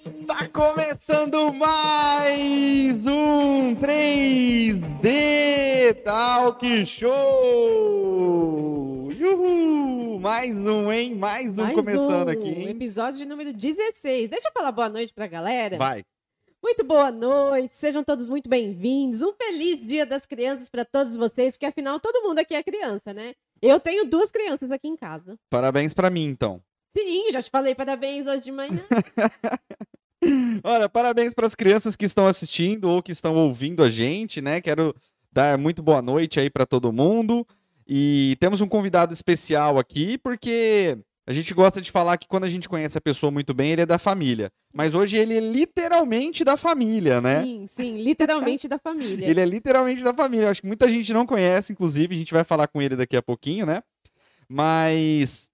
Está começando mais um 3D Talk Show! Uhul! Mais um, hein? Mais um Mais começando um, aqui, hein? Episódio de número 16. Deixa eu falar boa noite pra galera. Vai. Muito boa noite, sejam todos muito bem-vindos. Um feliz Dia das Crianças para todos vocês, porque afinal todo mundo aqui é criança, né? Eu tenho duas crianças aqui em casa. Parabéns pra mim, então. Sim, já te falei parabéns hoje de manhã. Olha, parabéns para as crianças que estão assistindo ou que estão ouvindo a gente, né? Quero dar muito boa noite aí para todo mundo. E temos um convidado especial aqui, porque a gente gosta de falar que quando a gente conhece a pessoa muito bem, ele é da família. Mas hoje ele é literalmente da família, né? Sim, sim, literalmente da família. Ele é literalmente da família. Eu acho que muita gente não conhece, inclusive. A gente vai falar com ele daqui a pouquinho, né? Mas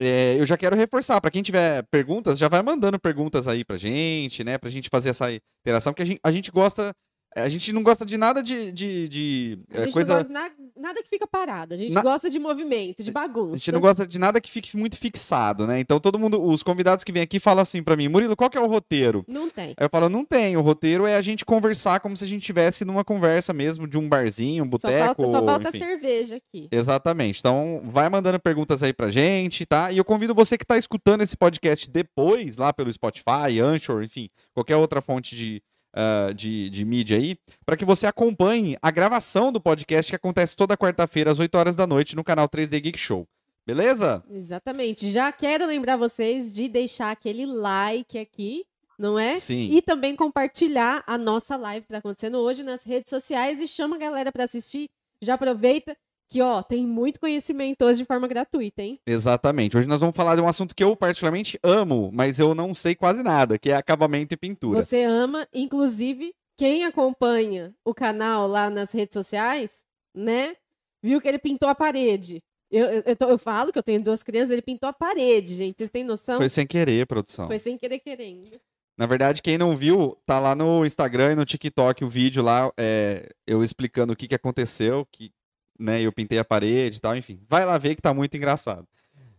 é, eu já quero reforçar. Para quem tiver perguntas, já vai mandando perguntas aí pra gente, né? Pra gente fazer essa interação, porque a gente, a gente gosta. A gente não gosta de nada de. de, de, A é, gente coisa. não gosta de na- nada que fica parado. A gente Na- gosta de movimento, de A bagunça. gente não gosta de nada que fique muito fixado, né? Então todo mundo, os convidados que vêm aqui falam assim pra mim, Murilo, qual que é o roteiro? Não tem. Aí eu falo, não tem. O roteiro é a gente conversar como se a gente estivesse numa conversa mesmo de um barzinho, um Só boteco. falta, só falta enfim. cerveja aqui. Exatamente. Então, vai mandando perguntas aí pra gente, tá? E eu convido você que tá escutando esse podcast depois, lá pelo Spotify, Anchor, enfim, qualquer outra fonte de, ah, de, de mídia aí, para que você acompanhe a gravação do podcast que acontece toda quarta-feira, às 8 horas da noite, no canal 3D Geek Show. Beleza? Exatamente. Já quero lembrar vocês de deixar aquele like aqui, não é? Sim. E também compartilhar a nossa live que tá acontecendo hoje nas redes sociais e chama a galera para assistir. Já aproveita que, ó, tem muito conhecimento hoje de forma gratuita, hein? Exatamente. Hoje nós vamos falar de um assunto que eu particularmente amo, mas eu não sei quase nada, que é acabamento e pintura. Você ama, inclusive, quem acompanha o canal lá nas redes sociais, né? Viu que ele pintou a parede. Eu, eu, eu tô- eu falo que eu tenho duas crianças, ele pintou a parede, gente. Vocês têm noção? Foi sem querer, produção. Foi sem querer querendo. Na verdade, quem não viu, tá lá no Instagram e no TikTok o vídeo lá, é, eu explicando o que, que aconteceu, que né, eu pintei a parede e tal, enfim. Vai lá ver que tá muito engraçado.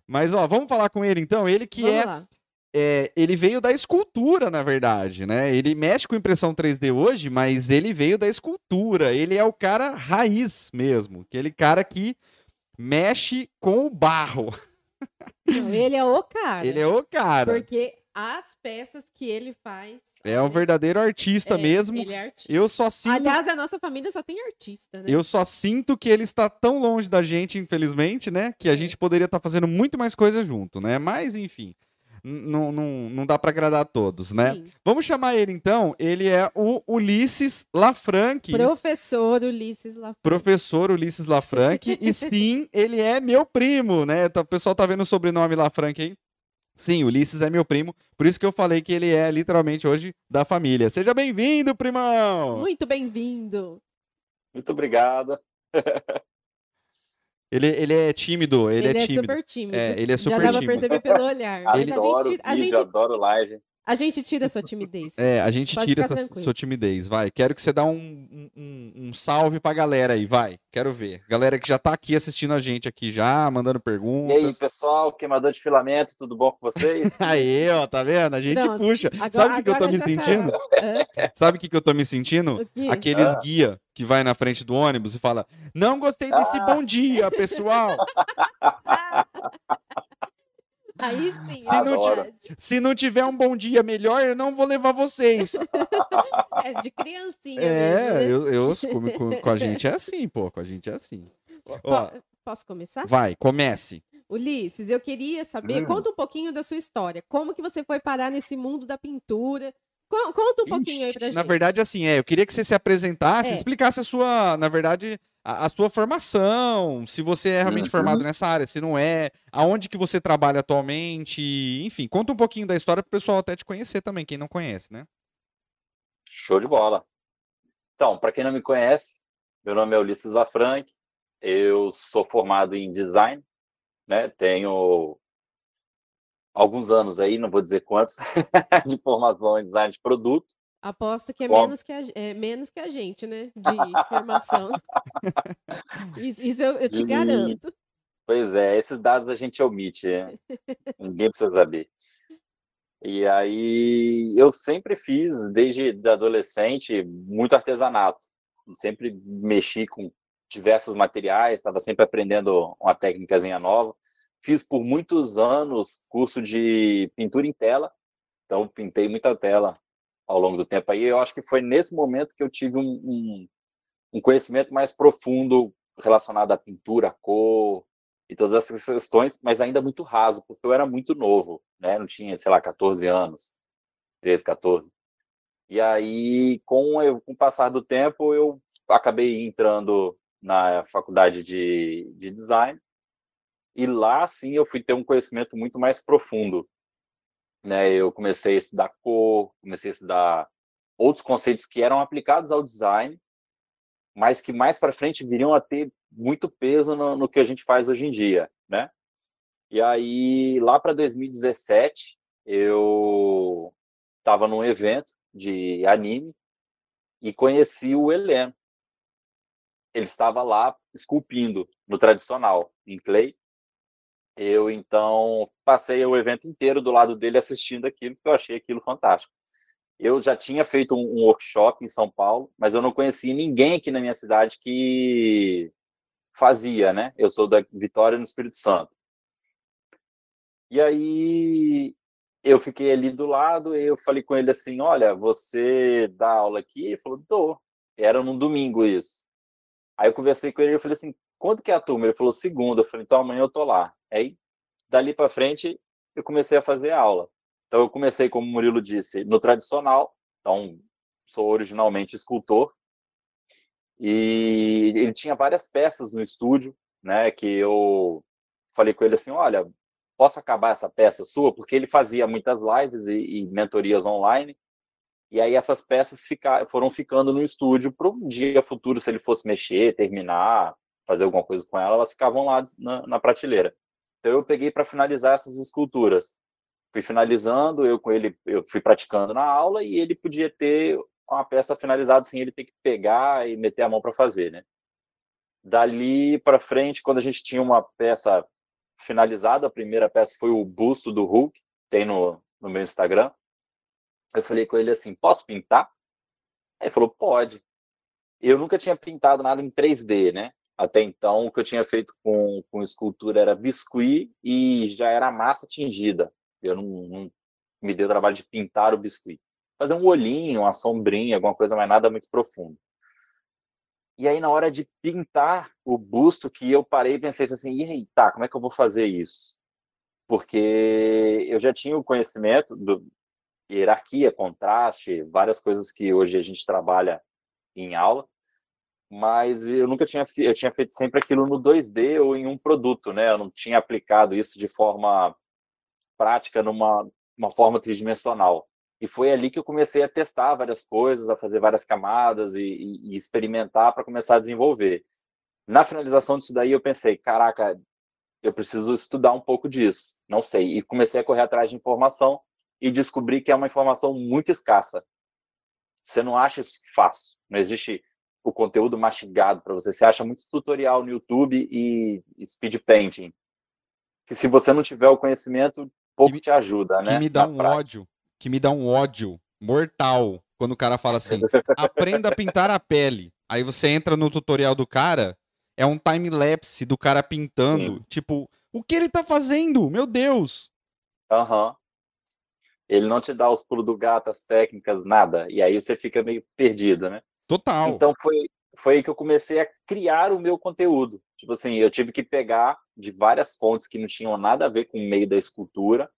Mas, ó, vamos falar com ele então. Ele que é, é, Ele veio da escultura, na verdade, né? Ele mexe com impressão 3D hoje, mas ele veio da escultura. Ele é o cara raiz mesmo. Aquele cara que mexe com o barro. Não, ele é o cara. Ele é o cara. Porque as peças que ele faz. É um verdadeiro artista é, mesmo. Ele é artista. Eu só sinto Aliás, a nossa família só tem artista, né? Eu só sinto que ele está tão longe da gente, infelizmente, né? Que a gente poderia estar fazendo muito mais coisa junto, né? Mas, enfim, não, não, não dá para agradar a todos, né? Sim. Vamos chamar ele então. Ele é o Ulisses Lafranque. Professor Ulisses lá. Professor Ulisses Lafranque. e sim, ele é meu primo, né? Tá- O pessoal tá vendo o sobrenome Lafranque aí. Sim, Ulisses é meu primo. Por isso que eu falei que ele é literalmente hoje da família. Seja bem-vindo, primão! Muito bem-vindo. Muito obrigado. Ele, ele é tímido, ele, é tímido. super tímido. É, ele é super Já dá pra tímido. perceber pelo olhar. Mas Ele- a Adoro gente, a, vídeo, gente, adoro live. A gente tira a sua timidez. É, a gente Pode tira ficar sua, timidez, vai. Quero que você dá um, um, um- salve pra galera aí, vai. Quero ver. Galera que já tá aqui assistindo a gente aqui já, mandando E aí, perguntas. pessoal, queimador de filamento, tudo bom com vocês? Aí, ó, tá vendo? A gente Pronto. puxa. Agora- Sabe o que, que eu tô me tá. sentindo? Sabe o que, que eu tô me sentindo? Aqueles Ah. guia que vai na frente do ônibus e fala: Não gostei desse Ah. bom dia, pessoal. Aí sim. Se não. Se não tiver um bom dia melhor, eu não vou levar vocês. É de criancinha É, mesmo, né? eu, eu com, com- com a gente é assim, pô. Com a gente é assim. Ó, Po- Posso começar? vai, comece. Ulisses, eu queria saber, Hum. conta um pouquinho da sua história. Como que você foi parar nesse mundo da pintura? Co- Conta um pouquinho aí pra gente. Na verdade, assim, é, eu queria que você se apresentasse, É. explicasse a sua, na verdade, a, a sua formação, se você é realmente Uhum. formado nessa área, se não é, aonde que você trabalha atualmente, enfim, conta um pouquinho da história pro pessoal até te conhecer também, quem não conhece, né? Show de bola. Então, para quem não me conhece, meu nome é Ulisses Lafranque, eu sou formado em design, né? Tenho alguns anos aí, não vou dizer quantos, de formação em design de produto. Aposto que é Bom. menos que, a, é menos que a gente, né? De formação. Isso, isso eu, eu te garanto. Pois é, esses dados a gente omite, né? ninguém precisa saber. E aí eu sempre fiz, desde de adolescente, muito artesanato. Sempre mexi com diversos materiais, estava sempre aprendendo uma técnicazinha nova. Fiz por muitos anos curso de pintura em tela, então pintei muita tela ao longo do tempo. Aí eu acho que foi nesse momento que eu tive um, um, um conhecimento mais profundo relacionado à pintura, à cor, e todas essas questões, mas ainda muito raso, porque eu era muito novo, né? Não tinha, sei lá, 14 anos, 13, 14. E aí, com, eu, com o passar do tempo, eu acabei entrando na faculdade de, de design, e lá, sim, eu fui ter um conhecimento muito mais profundo. Né? Eu comecei a estudar cor, comecei a estudar outros conceitos que eram aplicados ao design, mas que mais para frente viriam a ter muito peso no, no, que a gente faz hoje em dia, né? E aí, lá para 2017, eu estava num evento de anime e conheci o Heleno. Ele estava lá esculpindo no tradicional, em clay. Eu, então, passei o evento inteiro do lado dele assistindo aquilo, porque eu achei aquilo fantástico. Eu já tinha feito um, um workshop em São Paulo, mas eu não conhecia ninguém aqui na minha cidade que fazia, né? Eu sou da Vitória no Espírito Santo. E aí eu fiquei ali do lado e eu falei com ele assim, olha, você dá aula aqui? Ele falou, dou. Era num domingo isso. Aí eu conversei com ele e falei assim, quando que é a turma? Ele falou, segunda. Eu falei, então amanhã eu tô lá. Aí, dali para frente, eu comecei a fazer aula. Então eu comecei, como o Murilo disse, no tradicional. Então, sou originalmente escultor. E ele tinha várias peças no estúdio, né? Que eu falei com ele assim, olha, posso acabar essa peça sua? Porque ele fazia muitas lives e, e mentorias online. E aí essas peças ficar, foram ficando no estúdio para um dia futuro, se ele fosse mexer, terminar, fazer alguma coisa com ela, elas ficavam lá na, na prateleira. Então eu peguei para finalizar essas esculturas. Fui finalizando, eu com ele, eu fui praticando na aula e ele podia ter uma peça finalizada sem ele ter que pegar e meter a mão para fazer, né? Dali para frente, quando a gente tinha uma peça finalizada, a primeira peça foi o busto do Hulk, tem no, no meu Instagram. Eu falei com ele assim: posso pintar? Aí ele falou: pode. Eu nunca tinha pintado nada em 3D, né? Até então, o que eu tinha feito com, com escultura era biscuit e já era massa tingida. Eu não, não me dei o trabalho de pintar o biscuit fazer um olhinho, uma sombrinha, alguma coisa, mas nada muito profundo. E aí, na hora de pintar o busto, que eu parei e pensei assim, e aí, tá, como é que eu vou fazer isso? Porque eu já tinha o conhecimento do hierarquia, contraste, várias coisas que hoje a gente trabalha em aula, mas eu nunca tinha eu tinha feito sempre aquilo no 2D ou em um produto, né? Eu não tinha aplicado isso de forma prática numa uma forma tridimensional. E foi ali que eu comecei a testar várias coisas, a fazer várias camadas e, e, e experimentar para começar a desenvolver. Na finalização disso daí, eu pensei, caraca, eu preciso estudar um pouco disso. Não sei. E comecei a correr atrás de informação e descobri que é uma informação muito escassa. Você não acha isso fácil. Não existe o conteúdo mastigado para você. Você acha muito tutorial no YouTube e speed painting. Que se você não tiver o conhecimento, pouco me, te ajuda, né? Que me dá um prática. ódio que me dá um ódio mortal quando o cara fala assim: aprenda a pintar a pele. Aí você entra no tutorial do cara, é um time-lapse do cara pintando. Sim. Tipo, o que ele tá fazendo? Meu Deus! Aham. Uhum. Ele não te dá os pulos do gato, as técnicas, nada. E aí você fica meio perdido, né? Total. Então foi, foi aí que eu comecei a criar o meu conteúdo. Tipo assim, eu tive que pegar de várias fontes que não tinham nada a ver com o meio da escultura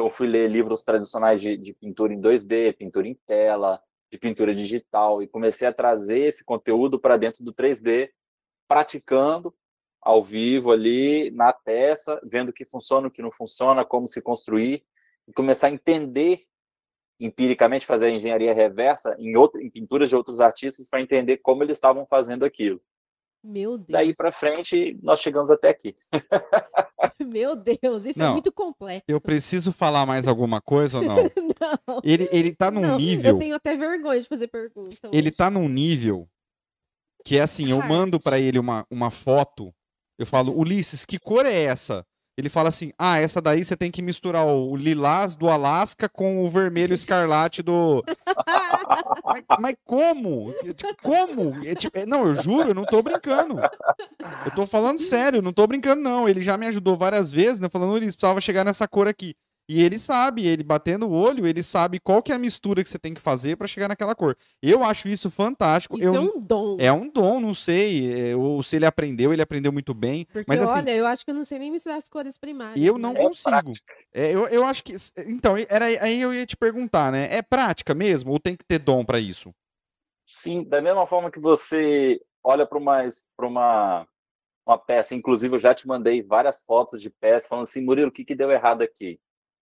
então, fui ler livros tradicionais de, de pintura em 2D, pintura em tela, de pintura digital, e comecei a trazer esse conteúdo para dentro do 3D, praticando ao vivo ali na peça, vendo o que funciona, o que não funciona, como se construir, e começar a entender empiricamente, fazer a engenharia reversa em, outro, em pinturas de outros artistas para entender como eles estavam fazendo aquilo. Meu Deus. Daí para frente, nós chegamos até aqui. Meu Deus, isso é não, é muito complexo. Eu preciso falar mais alguma coisa ou não? não. Ele, ele tá num não, nível. Eu tenho até vergonha de fazer pergunta. Hoje. Ele tá num nível que é assim, eu mando para ele uma, uma foto, eu falo, Ulisses, que cor é essa? Ele fala assim: ah, essa daí você tem que misturar o lilás do Alasca com o vermelho escarlate do. mas, mas como? Tipo, como? É, tipo, é, não, eu juro, eu não tô brincando. Eu tô falando sério, não tô brincando, não. Ele já me ajudou várias vezes, né? Falando, ele precisava chegar nessa cor aqui. E ele sabe, ele batendo o olho, ele sabe qual que é a mistura que você tem que fazer para chegar naquela cor. Eu acho isso fantástico. Isso eu, é um dom. É um dom, não sei. É, ou se ele aprendeu, ele aprendeu muito bem. Porque, mas, assim, olha, eu acho que eu não sei nem misturar as cores primárias. Eu não né? consigo. É, eu, eu acho que. Então, era, aí eu ia te perguntar, né? É prática mesmo? Ou tem que ter dom para isso? Sim, da mesma forma que você olha para uma, uma, uma peça, inclusive eu já te mandei várias fotos de peça falando assim, Murilo, o que, que deu errado aqui?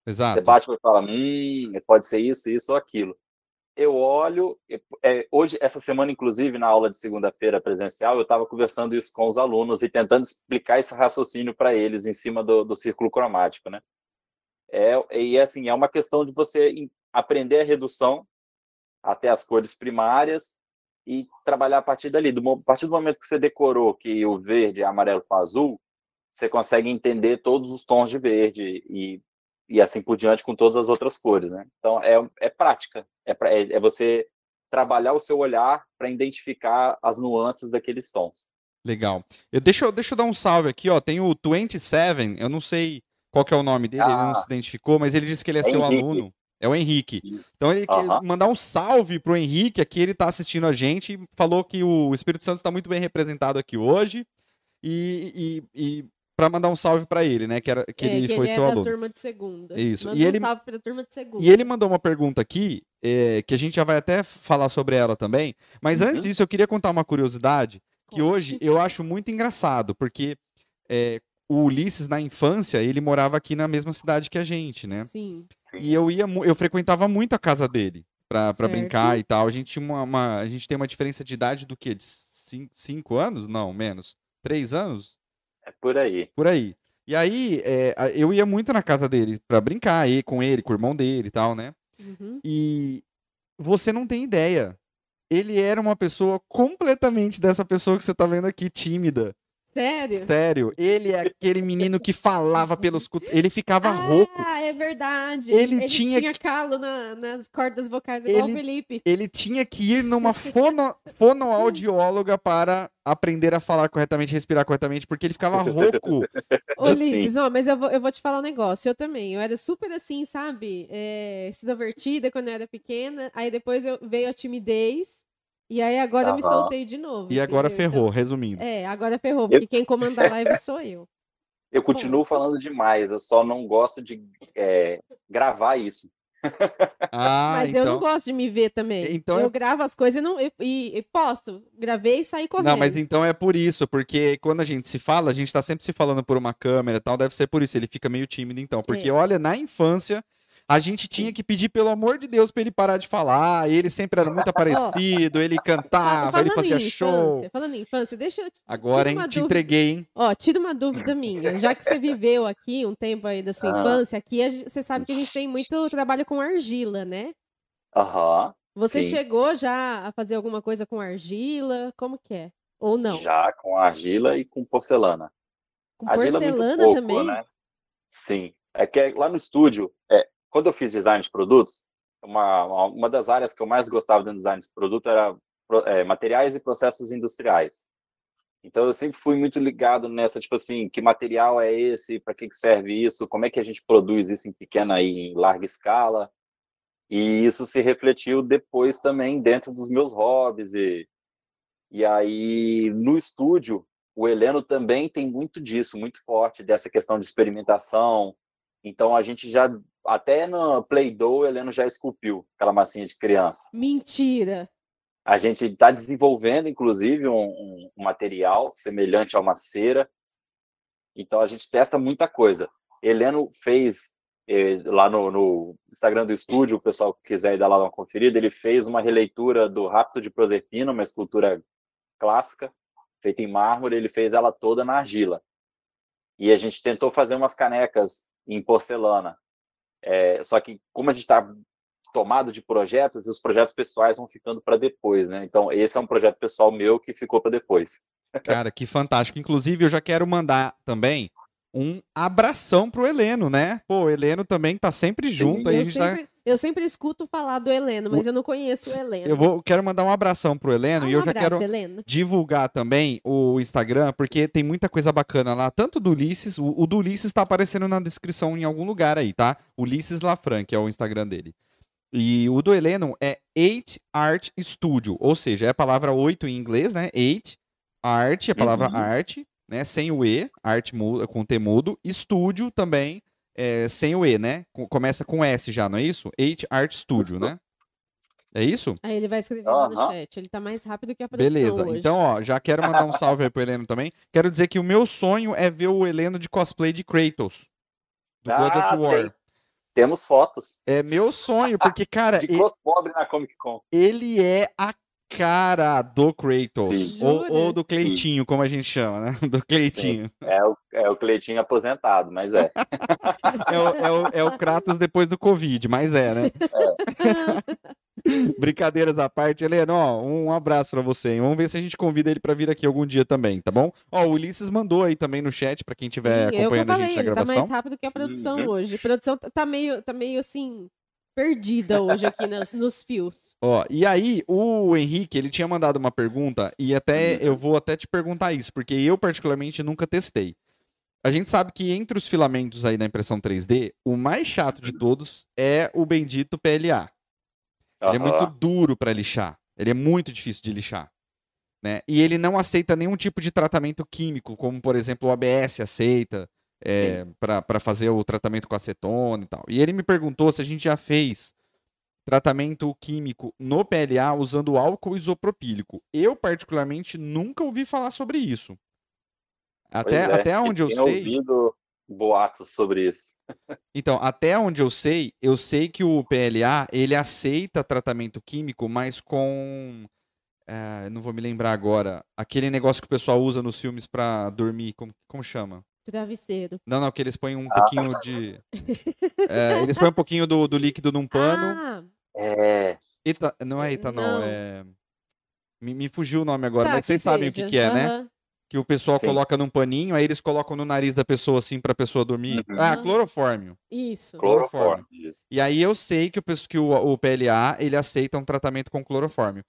Exato. Você bate e fala, hum, pode ser isso, isso ou aquilo. Eu olho, é, hoje, essa semana, inclusive, na aula de segunda-feira presencial, eu estava conversando isso com os alunos e tentando explicar esse raciocínio para eles em cima do, do círculo cromático, né? É, e assim, é uma questão de você aprender a redução até as cores primárias e trabalhar a partir dali. Do, a partir do momento que você decorou que o verde é amarelo com azul, você consegue entender todos os tons de verde e e assim por diante com todas as outras cores, né? Então é, é prática, é, é, é você trabalhar o seu olhar para identificar as nuances daqueles tons. Legal. Eu, deixa, eu, deixa eu dar um salve aqui, ó. Tem o 27, eu não sei qual que é o nome dele, ah, ele não ah. se identificou, mas ele disse que ele é, é seu Henrique. aluno. É o Henrique. Isso. Então ele quer mandar um salve pro Henrique, aqui ele está assistindo a gente, falou que o Espírito Santo está muito bem representado aqui hoje. E, e, e para mandar um salve para ele, né? Que, era, que é, ele que foi ele seu é aluno. da turma de segunda. Isso. Manda e um ele, salve pra turma de segunda. E ele mandou uma pergunta aqui, é, que a gente já vai até falar sobre ela também. Mas uhum. antes disso, eu queria contar uma curiosidade que Conte. hoje eu acho muito engraçado, porque é, o Ulisses, na infância, ele morava aqui na mesma cidade que a gente, né? Sim. E eu ia, eu frequentava muito a casa dele pra, pra brincar e tal. A gente, tinha uma, uma, a gente tem uma diferença de idade do quê? De cinco, cinco anos? Não, menos. Três anos? É por aí. Por aí. E aí, é, eu ia muito na casa dele para brincar aí com ele, com o irmão dele e tal, né? Uhum. E você não tem ideia. Ele era uma pessoa completamente dessa pessoa que você tá vendo aqui, tímida. Sério? Sério. Ele é aquele menino que falava pelos Ele ficava ah, rouco. Ah, é verdade. Ele, ele tinha, tinha calo na, nas cordas vocais, igual ele, o Felipe. Ele tinha que ir numa fono, fonoaudióloga para aprender a falar corretamente, respirar corretamente, porque ele ficava rouco. Ô, Ulisses, ó, mas eu vou, eu vou te falar um negócio. Eu também. Eu era super assim, sabe? É, extrovertida quando eu era pequena. Aí depois eu, veio a timidez. E aí agora eu me soltei de novo. E agora ferrou, então, resumindo. É, agora ferrou, porque eu... quem comanda a live sou eu. Eu continuo Bom. falando demais, eu só não gosto de é, gravar isso. Ah, Mas então... eu não gosto de me ver também. Então eu é... gravo as coisas e, não, e, e, posto. Gravei e saí correndo. Não, mas então é por isso, porque quando a gente se fala, a gente tá sempre se falando por uma câmera e tal, deve ser por isso. Ele fica meio tímido, então. Porque, é. olha, na infância, a gente tinha que pedir, pelo amor de Deus, pra ele parar de falar. Ele sempre era muito aparecido, ele cantava, ele fazia show. Infância, falando em infância, deixa eu. Agora, hein, te entreguei, hein? Ó, tira uma dúvida minha. Já que você viveu aqui um tempo aí da sua ah. infância, aqui você sabe que a gente tem muito trabalho com argila, né? Aham. Você sim. chegou já a fazer alguma coisa com argila? Como que é? Ou não? Já com argila e com porcelana. Com argila é porcelana pouco, também? Né? Sim. É que lá no estúdio, é, quando eu fiz design de produtos, uma, uma das áreas que eu mais gostava do design de produto era é, materiais e processos industriais. Então eu sempre fui muito ligado nessa, tipo assim, que material é esse, para que, que serve isso, como é que a gente produz isso em pequena e em larga escala. E isso se refletiu depois também dentro dos meus hobbies e e aí no estúdio o Heleno também tem muito disso, muito forte dessa questão de experimentação. Então a gente já até no Play-Doh, Heleno já esculpiu aquela massinha de criança. Mentira! A gente está desenvolvendo, inclusive, um, um, material semelhante a uma cera. Então, a gente testa muita coisa. Heleno fez, eh, lá no, no, Instagram do estúdio, o pessoal que quiser ir dar lá uma conferida, ele fez uma releitura do Rapto de Proserpina, uma escultura clássica, feita em mármore, ele fez ela toda na argila. E a gente tentou fazer umas canecas em porcelana. É, só que como a gente está tomado de projetos, os projetos pessoais vão ficando para depois, né? Então esse é um projeto pessoal meu que ficou para depois. Cara, que fantástico. Inclusive eu já quero mandar também um abração pro Heleno, né? Pô, o Heleno também tá sempre junto aí. a Eu gente tá- sempre, eu sempre escuto falar do Heleno, mas eu não conheço o Heleno. Eu vou, quero mandar um abração pro Heleno Ah, e eu um já abraço, quero Heleno. divulgar também o Instagram, porque tem muita coisa bacana lá, tanto do Ulisses, o, o do Ulisses tá aparecendo na descrição em algum lugar aí, tá? Ulisses Lafran, que é o Instagram dele. E o do Heleno é 8 Art Studio, ou seja, é a palavra 8 em inglês, né? 8 Art, é a palavra Uhum. arte, né? Sem o E, arte com T mudo, estúdio também, é, sem o E, né? Co- Começa com S já, não é isso? 8 Art Studio, né? É isso? Aí ele vai escrever lá no chat. Ele tá mais rápido que a produção Beleza. hoje. Então, ó, já quero mandar um salve aí pro Heleno também. Quero dizer que o meu sonho é ver o Heleno de cosplay de Kratos. Do God Ah, of War. tem. Temos fotos É meu sonho, porque, cara, de e- pobre na Comic Con. ele é a cara do Kratos. Sim. Ou, ou do Cleitinho, como a gente chama, né? Do Cleitinho. É o, é o Cleitinho aposentado, mas é. É o, é, o, é o Kratos depois do Covid, mas é, né? Brincadeiras à parte, Heleno, ó, um abraço pra você. hein? Vamos ver se a gente convida ele pra vir aqui algum dia também, tá bom? Ó, o Ulisses mandou aí também no chat pra quem estiver Sim, eu que acompanhando a falei, gente na ele tá gravação. mais rápido que a produção Uhum. hoje. A produção tá- tá meio, tá meio assim, perdida hoje aqui nos, nos fios. Ó, e aí, o Henrique, ele tinha mandado uma pergunta, e até Uhum. eu vou até te perguntar isso, porque eu, particularmente, nunca testei. A gente sabe que entre os filamentos aí da impressão 3D, o mais chato de todos é o bendito PLA. Ele é muito duro para lixar. Ele é muito difícil de lixar. Né? E ele não aceita nenhum tipo de tratamento químico, como, por exemplo, o ABS aceita é, para fazer o tratamento com acetona e tal. E ele me perguntou se a gente já fez tratamento químico no PLA usando álcool isopropílico. Eu, particularmente, nunca ouvi falar sobre isso. Até, é, até onde eu tenho sei. ouvido boatos sobre isso. Então, até onde eu sei, eu sei que o PLA, ele aceita tratamento químico, mas com... eh, eu não vou me lembrar agora. Aquele negócio que o pessoal usa nos filmes pra dormir, como, como chama? Travesseiro. Não, não, que eles põem Ah. um pouquinho de... eh, eles põem um pouquinho do, do líquido num pano. Ah, É. Não é etanol, Não. é... Me, me fugiu o nome agora, tá, mas vocês sabem o que, que é, né? Aham. Que o pessoal Sim. coloca num paninho, aí eles colocam no nariz da pessoa assim pra pessoa dormir. Uhum. Ah, clorofórmio. Isso. Clorofórmio. E aí eu sei que o, que o, o PLA, ele aceita um tratamento com clorofórmio.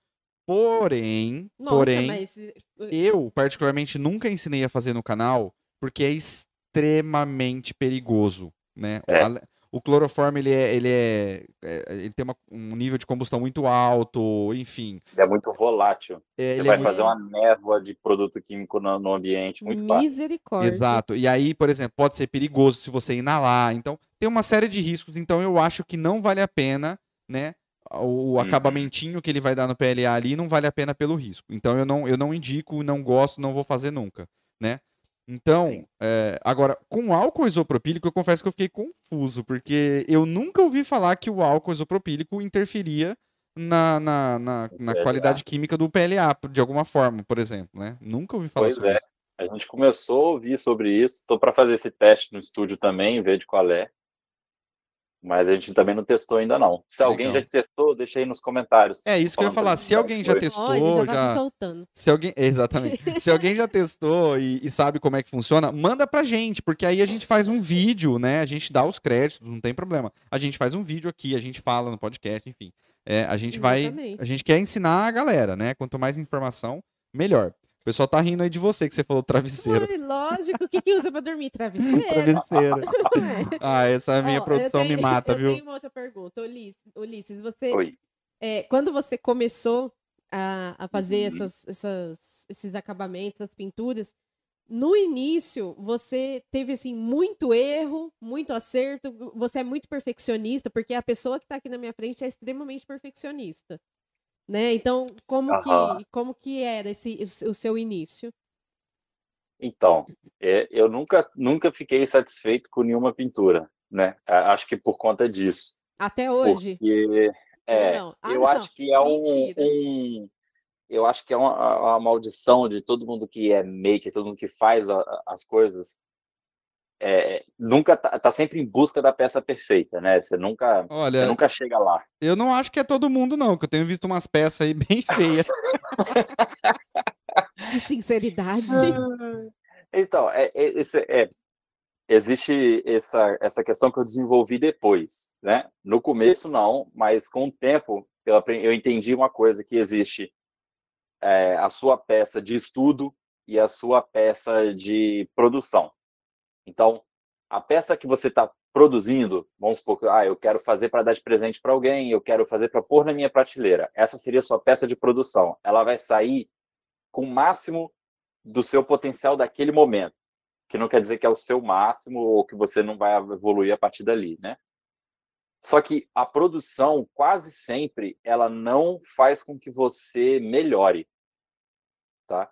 Porém, Nossa, porém, mas eh, eu particularmente nunca ensinei a fazer no canal, porque é extremamente perigoso, né? O- É. O clorofórmio, ele é, ele é, é- ele tem uma- um nível de combustão muito alto, enfim. É muito volátil. É, Você ele é vai muito- fazer uma névoa de produto químico no, no ambiente muito fácil. misericórdia. Exato. E aí, por exemplo, pode ser perigoso se você inalar. Então, tem uma série de riscos. Então, eu acho que não vale a pena, né? O Uhum. acabamentinho que ele vai dar no PLA ali não vale a pena pelo risco. Então, eu não, eu não indico, não gosto, não vou fazer nunca, né? Então, é, agora, com álcool isopropílico, eu confesso que eu fiquei confuso, porque eu nunca ouvi falar que o álcool isopropílico interferia na, na, na, na qualidade química do PLA, de alguma forma, por exemplo, né? Nunca ouvi falar Pois sobre é. isso. A gente começou a ouvir sobre isso. Estou para fazer esse teste no estúdio também, ver de qual é. Mas a gente também não testou ainda não. Se alguém Legal. já testou, deixa aí nos comentários. É isso que eu ia falar. Se alguém já testou, ele já tá já. se soltando. Se alguém, exatamente. Se alguém já testou e, e sabe como é que funciona, manda pra gente, porque aí a gente faz um vídeo, né? A gente dá os créditos, não tem problema. A gente faz um vídeo aqui, a gente fala no podcast, enfim. É, a gente vai, Exatamente. a gente quer ensinar a galera, né? Quanto mais informação, melhor. O pessoal tá rindo aí de você que você falou travesseiro. Ué, lógico. O que, que usa pra dormir? Travesseiro. Travesseiro. Ah, essa minha Ó, eu produção me tenho- mata, eu viu? tenho uma outra pergunta. Ulisses, Ulisses você, Oi. é, quando você começou a, a fazer Uhum. essas, essas- esses acabamentos, essas pinturas, no início você teve assim muito erro, muito acerto. Você é muito perfeccionista, porque a pessoa que está aqui na minha frente é extremamente perfeccionista. Né? Então, como Aham. que, como que era esse, o seu início? Então, é, eu nunca, nunca fiquei satisfeito com nenhuma pintura, né? Acho que por conta disso. Até hoje? Porque é. Ah, eu não. acho que é um, um- eu acho que é uma, maldição de todo mundo que é maker, todo mundo que faz a- as coisas. É, nunca tá, tá sempre em busca da peça perfeita, né? Você nunca, você Olha, nunca chega lá. eu não acho que é todo mundo, não, que eu tenho visto umas peças aí bem feias. Que sinceridade. Então, é, é, esse- é, existe essa, essa questão que eu desenvolvi depois, né? No começo não, mas com o tempo eu, eu entendi uma coisa que existe é, a sua peça de estudo e a sua peça de produção. Então, a peça que você está produzindo, vamos supor ah, eu quero fazer para dar de presente para alguém, eu quero fazer para pôr na minha prateleira. Essa seria a sua peça de produção. Ela vai sair com o máximo do seu potencial daquele momento que não quer dizer que é o seu máximo ou que você não vai evoluir a partir dali, né? Só que a produção, quase sempre, ela não faz com que você melhore, tá?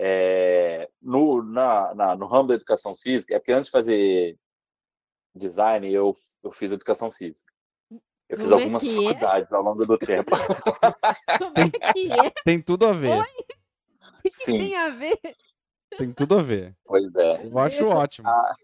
É, no, na, na, no ramo da educação física, é porque antes de fazer design, eu, eu fiz educação física. Eu fiz Como é algumas é? faculdades ao longo do tempo. Como é que é? Tem tudo a ver. Oi? O que, que Sim. tem a ver? Tem tudo a ver. Pois é. Eu acho ótimo. Ah,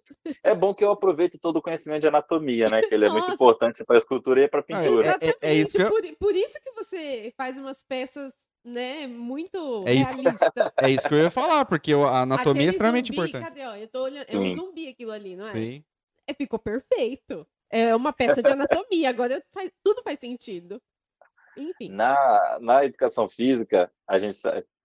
é bom que eu aproveite todo o conhecimento de anatomia, né? Que ele é muito importante para a escultura e para a Ah, pintura. é- é- é isso que eu- por, por isso que você faz umas peças, né, muito É isso- realistas. É isso que eu ia falar, porque a anatomia Aquele é extremamente zumbi, importante. Cadê, ó? Eu tô olhando. É um zumbi aquilo ali, não é? Sim. É, ficou perfeito. É uma peça de anatomia, agora faz- tudo faz sentido. Enfim. Na, na educação física, a gente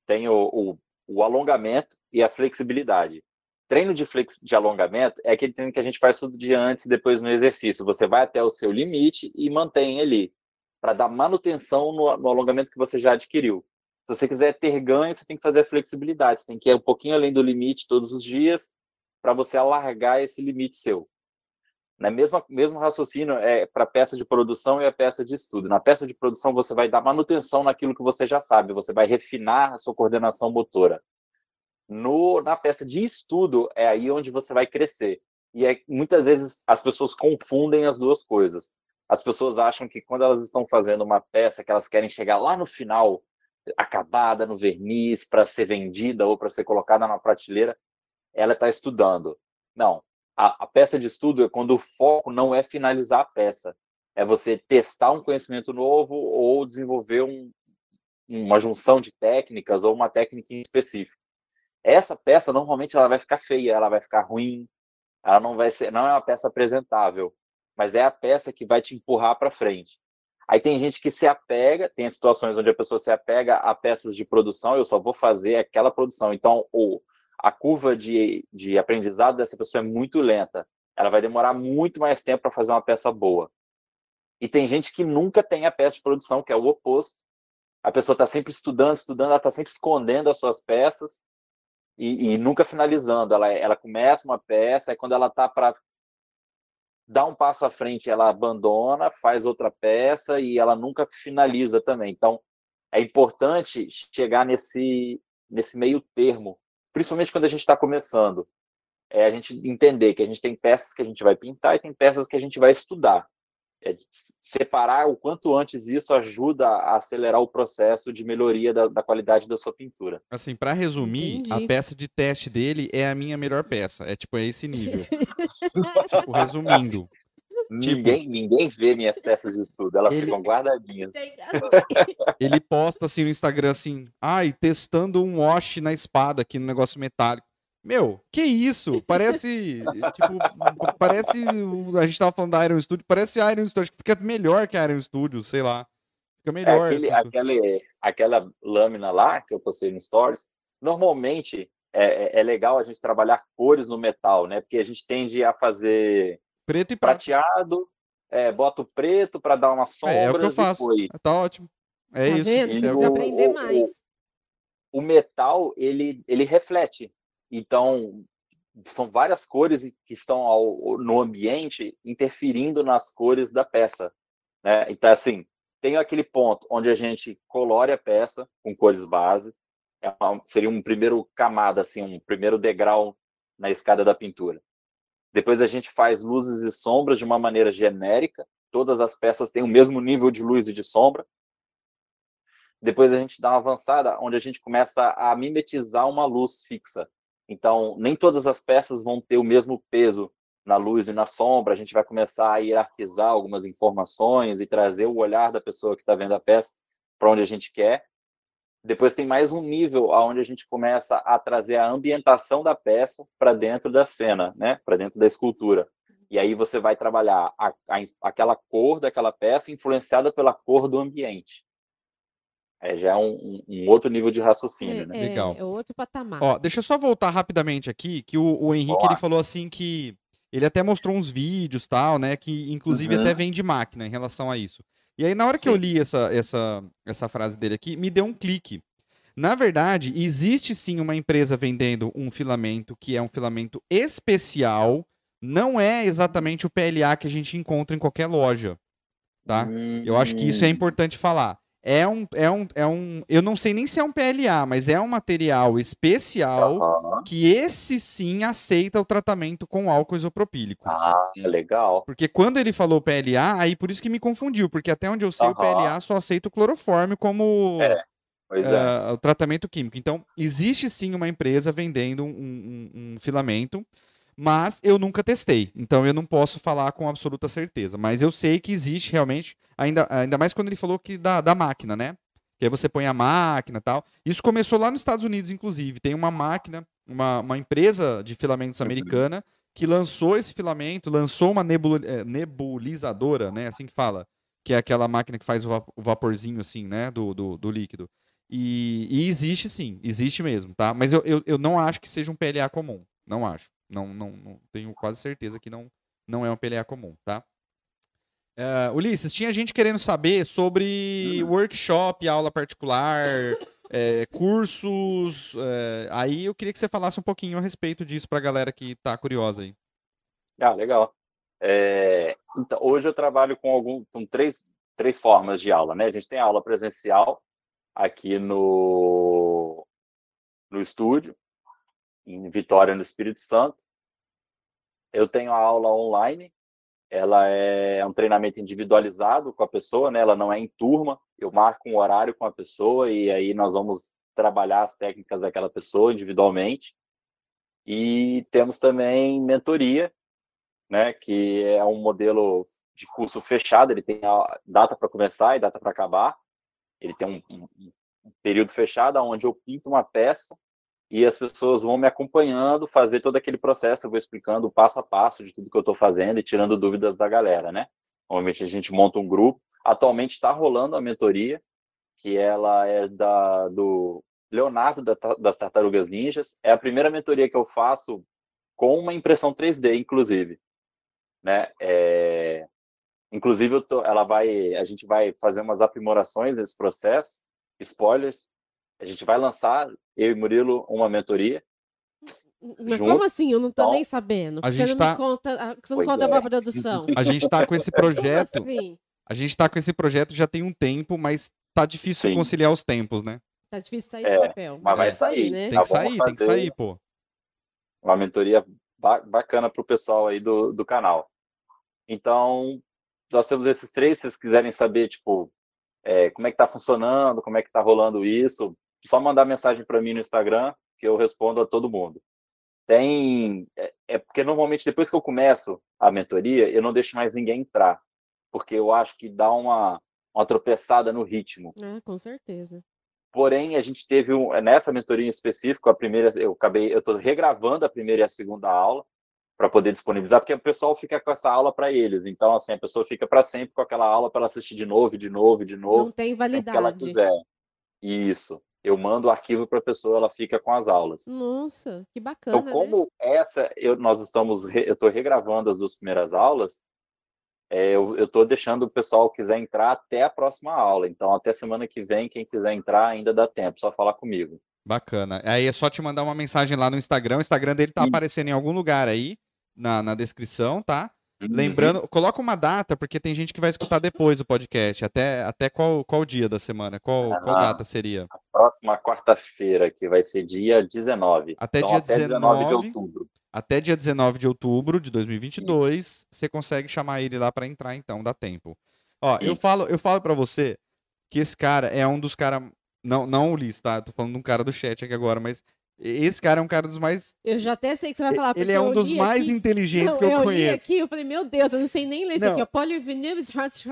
tem o, o, o alongamento e a flexibilidade. Treino de, flex, de alongamento é aquele treino que a gente faz todo dia antes e depois no exercício. Você vai até o seu limite e mantém ele, para dar manutenção no, no alongamento que você já adquiriu. Se você quiser ter ganho, você tem que fazer a flexibilidade. Você tem que ir um pouquinho além do limite todos os dias para você alargar esse limite seu. Na mesma mesmo raciocínio é para a peça de produção e a peça de estudo. Na peça de produção você vai dar manutenção naquilo que você já sabe, você vai refinar a sua coordenação motora. No, na peça de estudo é aí onde você vai crescer. E é, muitas vezes as pessoas confundem as duas coisas. As pessoas acham que quando elas estão fazendo uma peça que elas querem chegar lá no final, acabada no verniz, para ser vendida ou para ser colocada na prateleira, ela está estudando. Não, a, a, peça de estudo é quando o foco não é finalizar a peça, é você testar um conhecimento novo ou desenvolver um, uma junção de técnicas ou uma técnica em específico. Essa peça normalmente ela vai ficar feia, ela vai ficar ruim, ela não vai ser, não é uma peça apresentável, mas é a peça que vai te empurrar para frente. Aí tem gente que se apega, tem situações onde a pessoa se apega a peças de produção, eu só vou fazer aquela produção. Então, o, a curva de, de aprendizado dessa pessoa é muito lenta. Ela vai demorar muito mais tempo para fazer uma peça boa. E tem gente que nunca tem a peça de produção, que é o oposto. A pessoa está sempre estudando, estudando, ela está sempre escondendo as suas peças e, e nunca finalizando. Ela, ela começa uma peça, e quando ela está para dar um passo à frente, ela abandona, faz outra peça e ela nunca finaliza também. Então, é importante chegar nesse, nesse meio termo principalmente quando a gente está começando, é a gente entender que a gente tem peças que a gente vai pintar e tem peças que a gente vai estudar. É, separar o quanto antes isso ajuda a acelerar o processo de melhoria da, da qualidade da sua pintura. Assim, para resumir, Entendi. a peça de teste dele é a minha melhor peça. É tipo, é esse nível. tipo, resumindo. Ninguém, ninguém vê minhas peças de estudo, elas Ele- ficam guardadinhas. Ele posta assim no Instagram assim, ai, testando um wash na espada aqui no negócio metálico. Meu, que isso? Parece, tipo, parece, o- a gente tava falando da Iron Studio, parece Iron Studio, acho que fica melhor que a Iron Studio, sei lá. Fica É melhor. aquele, assim, aquele, aquela lâmina lá que eu postei no Stories, normalmente é, é- é legal a gente trabalhar cores no metal, né? Porque a gente tende a fazer Preto e prateado, é, bota o preto para dar umas sombras É, é o que eu faço. foi. Tá ótimo. É tá isso. vendo? Você É o- precisa o- aprender o- mais. O metal, ele, ele reflete. Então, são várias cores que estão ao- no ambiente interferindo nas cores da peça. Né? Então, assim, tem aquele ponto onde a gente colore a peça com cores base. É uma- seria um primeiro camada, assim, um primeiro degrau na escada da pintura. Depois a gente faz luzes e sombras de uma maneira genérica. Todas as peças têm o mesmo nível de luz e de sombra. Depois a gente dá uma avançada, onde a gente começa a mimetizar uma luz fixa. Então, nem todas as peças vão ter o mesmo peso na luz e na sombra. A gente vai começar a hierarquizar algumas informações e trazer o olhar da pessoa que está vendo a peça para onde a gente quer. Depois tem mais um nível onde a gente começa a trazer a ambientação da peça para dentro da cena, né? Para dentro da escultura. E aí você vai trabalhar a, a, aquela cor daquela peça influenciada pela cor do ambiente. É, já é um, um, outro nível de raciocínio, É, né? é, Legal. é outro patamar. Ó, deixa eu só voltar rapidamente aqui, que o, o Henrique ele falou assim que ele até mostrou uns vídeos tal, né, que inclusive Uhum. até vem de máquina em relação a isso. E aí na hora que eu Sim. li essa, essa, essa frase dele aqui, me deu um clique. Na verdade, existe sim uma empresa vendendo um filamento que é um filamento especial, não é exatamente o PLA que a gente encontra em qualquer loja, tá? Eu acho que isso é Hum, importante falar. É um, é um, é um, eu não sei nem se é um PLA, mas é um material especial aham. que esse sim aceita o tratamento com álcool isopropílico. Ah, legal. Porque quando ele falou PLA, aí por isso que me confundiu, porque até onde eu sei o Aham. PLA só aceita o clorofórmio como É, Pois é. ah, o tratamento químico. Então, existe sim uma empresa vendendo um, um- um filamento, mas eu nunca testei. Então, eu não posso falar com absoluta certeza. Mas eu sei que existe realmente, ainda, ainda mais quando ele falou que da, da máquina, né? Que aí você põe a máquina e tal. Isso começou lá nos Estados Unidos, inclusive. Tem uma máquina, uma, uma empresa de filamentos americana que lançou esse filamento, lançou uma nebul- eh, nebulizadora, né? Assim que fala. Que é aquela máquina que faz o vaporzinho, assim, né? Do, do, do líquido. E, e existe sim, existe mesmo, tá? Mas eu, eu, eu não acho que seja um PLA comum. Não acho. Não, não, não tenho quase certeza que não, não é um PLA comum, tá? Eh, Ulisses, tinha gente querendo saber sobre workshop, aula particular, eh, cursos. eh, aí eu queria que você falasse um pouquinho a respeito disso pra galera que tá curiosa aí. Ah, legal. É, então, hoje eu trabalho com, algum, com três, três formas de aula, né? A gente tem a aula presencial aqui no, no estúdio, em Vitória, no Espírito Santo. Eu tenho a aula online, ela é um treinamento individualizado com a pessoa, né? Ela não é em turma, eu marco um horário com a pessoa e aí nós vamos trabalhar as técnicas daquela pessoa individualmente. E temos também mentoria, né, que é um modelo de curso fechado, ele tem a data para começar e data para acabar. Ele tem um, um- um período fechado onde eu pinto uma peça e as pessoas vão me acompanhando, fazer todo aquele processo, eu vou explicando o passo a passo de tudo que eu estou fazendo e tirando dúvidas da galera, né? Normalmente a gente monta um grupo. Atualmente está rolando a mentoria, que ela é da, do Leonardo da- das Tartarugas Ninjas. É a primeira mentoria que eu faço com uma impressão 3D, inclusive né? É, Inclusive, tô- ela vai, a gente vai fazer umas aprimorações nesse processo. Spoilers. A gente vai lançar, eu e Murilo, uma mentoria. Mas junto, como assim? Eu não tô então, nem sabendo. a Você gente não tá- me conta, ah, você não Pois conta é. pra produção. A gente tá com esse projeto. Como assim? A gente tá com esse projeto já tem um tempo, mas tá difícil Sim. conciliar os tempos, né? Tá difícil sair É, do papel. mas vai que sair. né? Tem Tá que bom sair, tem que sair, pô. Uma mentoria ba- bacana para o pessoal aí do, do canal. Então, nós temos esses três. Se vocês quiserem saber, tipo, é, como é que tá funcionando, como é que tá rolando isso, só mandar mensagem para mim no Instagram que eu respondo a todo mundo. Tem. É, é porque normalmente depois que eu começo a mentoria, eu não deixo mais ninguém entrar, porque eu acho que dá uma, uma tropeçada no ritmo. Ah, com certeza. Porém, a gente teve um, nessa mentoria em específico, a primeira, eu acabei, eu estou regravando a primeira e a segunda aula para poder disponibilizar, porque o pessoal fica com essa aula para eles. Então, assim, a pessoa fica para sempre com aquela aula para ela assistir de novo, de novo, de novo, Não tem sempre que ela validade. quiser. Isso. Eu mando o arquivo para a pessoa, ela fica com as aulas. Nossa, que bacana, Então, né? como essa, eu, nós estamos, re- eu estou regravando as duas primeiras aulas, é, eu estou deixando o pessoal que quiser entrar até a próxima aula. Então, até semana que vem, quem quiser entrar ainda dá tempo, só falar comigo. Bacana. Aí é só te mandar uma mensagem lá no Instagram. O Instagram dele tá Isso. aparecendo em algum lugar aí, na, na descrição, tá? Uhum. Lembrando, coloca uma data, porque tem gente que vai escutar depois o podcast. Até, até qual, qual dia da semana? Qual, qual Ah. data seria? Próxima quarta-feira, que vai ser dia 19. Até então, dia até 19 de 19. outubro. Até dia 19 de outubro de 2022, você consegue chamar ele lá pra entrar, então, dá tempo. Ó, eu Isso. falo, eu falo para você que esse cara é um dos caras. Não, não o Ulisses, tá? Eu tô falando de um cara do chat aqui agora, mas Esse cara é um cara dos mais. Eu já até sei que você vai falar. Ele é um eu dos li mais aqui- inteligentes Não, que eu, li conheço. aqui, eu falei, meu Deus, eu não sei nem ler isso Não. aqui, ó. Polyvinyl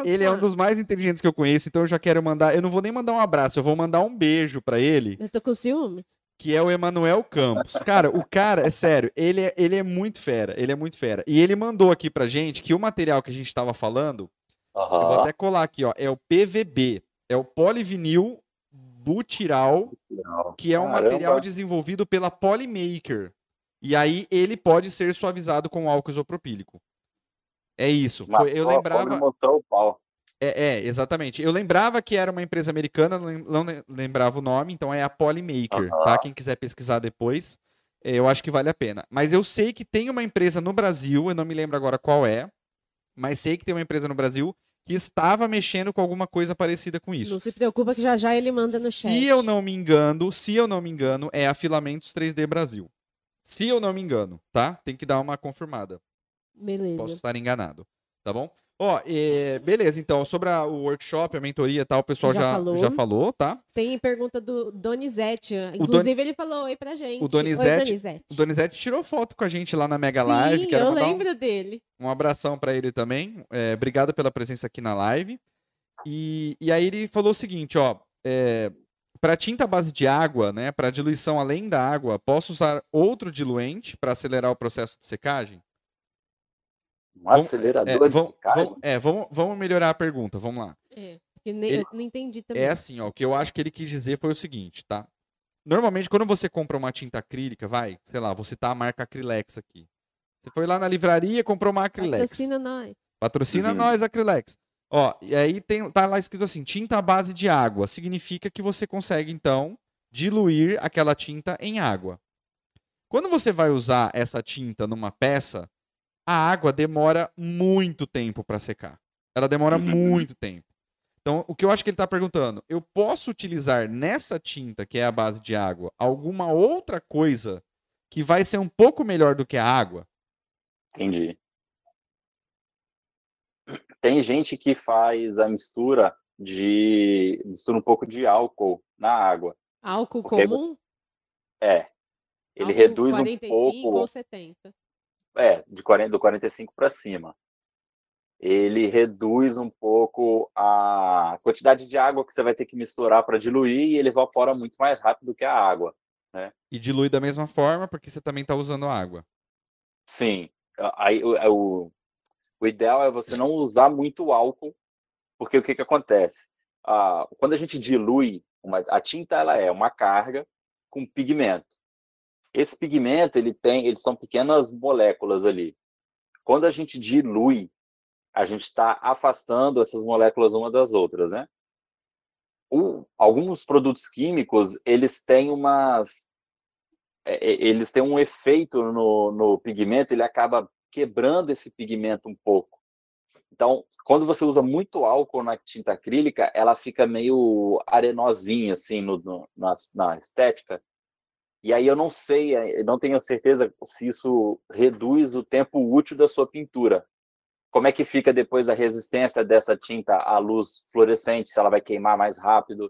Ele é um dos mais inteligentes que eu conheço, então eu já quero mandar. Eu não vou nem mandar um abraço, eu vou mandar um beijo pra ele, Eu tô com ciúmes. que é o Emanuel Campos. Cara, o cara, é sério, ele é, ele é muito fera, ele é muito fera. E ele mandou aqui pra gente que o material que a gente tava falando, eu vou até colar aqui, ó, é o PVB, é o polivinil butiral, que é um Caramba. material desenvolvido pela Polymaker. E aí ele pode ser suavizado com álcool isopropílico. É isso. Foi- eu lembrava. pau. É, é, exatamente. Eu lembrava que era uma empresa americana, não lem- não lem- lembrava o nome, então é a Polymaker, Aham. tá? Quem quiser pesquisar depois, é, eu acho que vale a pena. Mas eu sei que tem uma empresa no Brasil, eu não me lembro agora qual é, mas sei que tem uma empresa no Brasil que estava mexendo com alguma coisa parecida com isso. Não se preocupa que já já ele manda no chat. Se eu não me engano, se eu não me engano, é a Filamentos 3D Brasil. Se eu não me engano, tá? Tem que dar uma confirmada. Beleza. Posso estar enganado, tá bom? Ó, é, beleza, então, sobre a- o workshop, a mentoria e tal, o pessoal Já já, falou. já falou, tá? Tem pergunta do Donizete. Don- Inclusive, ele falou oi pra gente. O Donizete- Oi, Donizete. O Donizete tirou foto com a gente lá na Mega Live. Sim, quero eu mandar um- lembro dele. Um, abração pra ele também. É, obrigado pela presença aqui na live. E, e aí ele falou o seguinte, ó. É, para tinta à base de água, né, para diluição além da água, posso usar outro diluente para acelerar o processo de secagem? Um Vamos- acelerador É, de vamos, vamos- é, vamos, vamos melhorar a pergunta, vamos lá. É, porque nem- Ele- eu não entendi também. É assim, ó, o que eu acho que ele quis dizer foi o seguinte, tá? Normalmente, quando você compra uma tinta acrílica, vai, sei lá, vou citar a marca Acrylex aqui. Você foi lá na livraria, comprou uma Acrylex. Patrocina nós. Patrocina Uhum. nós, Acrylex. Ó, e aí tem, tá lá escrito assim, tinta à base de água. Significa que você consegue, então, diluir aquela tinta em água. Quando você vai usar essa tinta numa peça, a água demora muito tempo para secar. Ela demora Uhum. muito tempo. Então, o que eu acho que ele está perguntando, eu posso utilizar nessa tinta, que é a base de água, alguma outra coisa que vai ser um pouco melhor do que a água? Entendi. Tem gente que faz a mistura de. mistura um pouco de álcool na água. Álcool comum? É. Ele Álcool reduz 45 um pouco. ou 70. É, de 40, do 45 para cima. Ele reduz um pouco a quantidade de água que você vai ter que misturar para diluir e ele evapora muito mais rápido que a água. E dilui da mesma forma, porque você também está usando água. Sim. Aí, o, é o, o ideal é você não usar muito álcool, porque o que, que acontece? Ah, quando a gente dilui, uma, a tinta ela é uma carga com pigmento. Esse pigmento ele tem, eles são pequenas moléculas ali. Quando a gente dilui, a gente está afastando essas moléculas uma das outras, né? O, alguns produtos químicos eles têm umas é, é, eles têm um efeito no, no pigmento, ele acaba quebrando esse pigmento um pouco. Então, quando você usa muito álcool na tinta acrílica, ela fica meio arenosinha, assim, no, no- na, na estética. E aí eu não sei, eu não tenho certeza se isso reduz o tempo útil da sua pintura. Como é que fica depois a resistência dessa tinta à luz fluorescente? Se ela vai queimar mais rápido,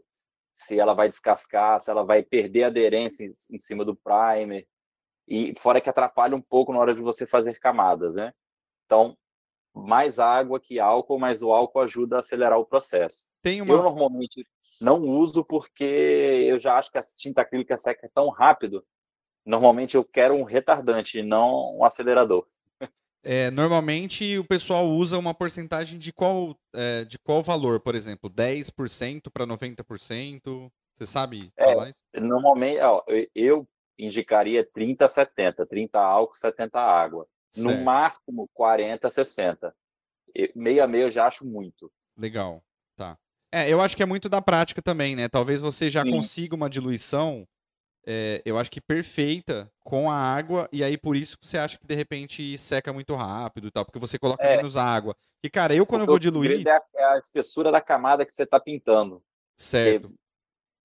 se ela vai descascar, se ela vai perder aderência em cima do primer. E fora que atrapalha um pouco na hora de você fazer camadas, né? Então, mais água que álcool, mas o álcool ajuda a acelerar o processo. Tem Eu uma. normalmente não uso porque eu já acho que a tinta acrílica seca tão rápido. Normalmente eu quero um retardante, não um acelerador. é, normalmente o pessoal usa uma porcentagem de qual, é, de qual valor, por exemplo, 10% para 90%. Você sabe É. falar isso? Normalmente, ó, eu- eu indicaria 30 a 70, 30 álcool, 70 água. No Certo, máximo 40 a 60. E- Meio a meio eu já acho muito. Legal. Tá. É, eu acho que é muito da prática também, né? Talvez você já Sim. consiga uma diluição, é, eu acho que perfeita com a água, e aí por isso que você acha que de repente seca muito rápido e tal, porque você coloca É. menos água. E, cara, eu quando eu Porque vou diluir, É a, é a espessura da camada que você está pintando. certo.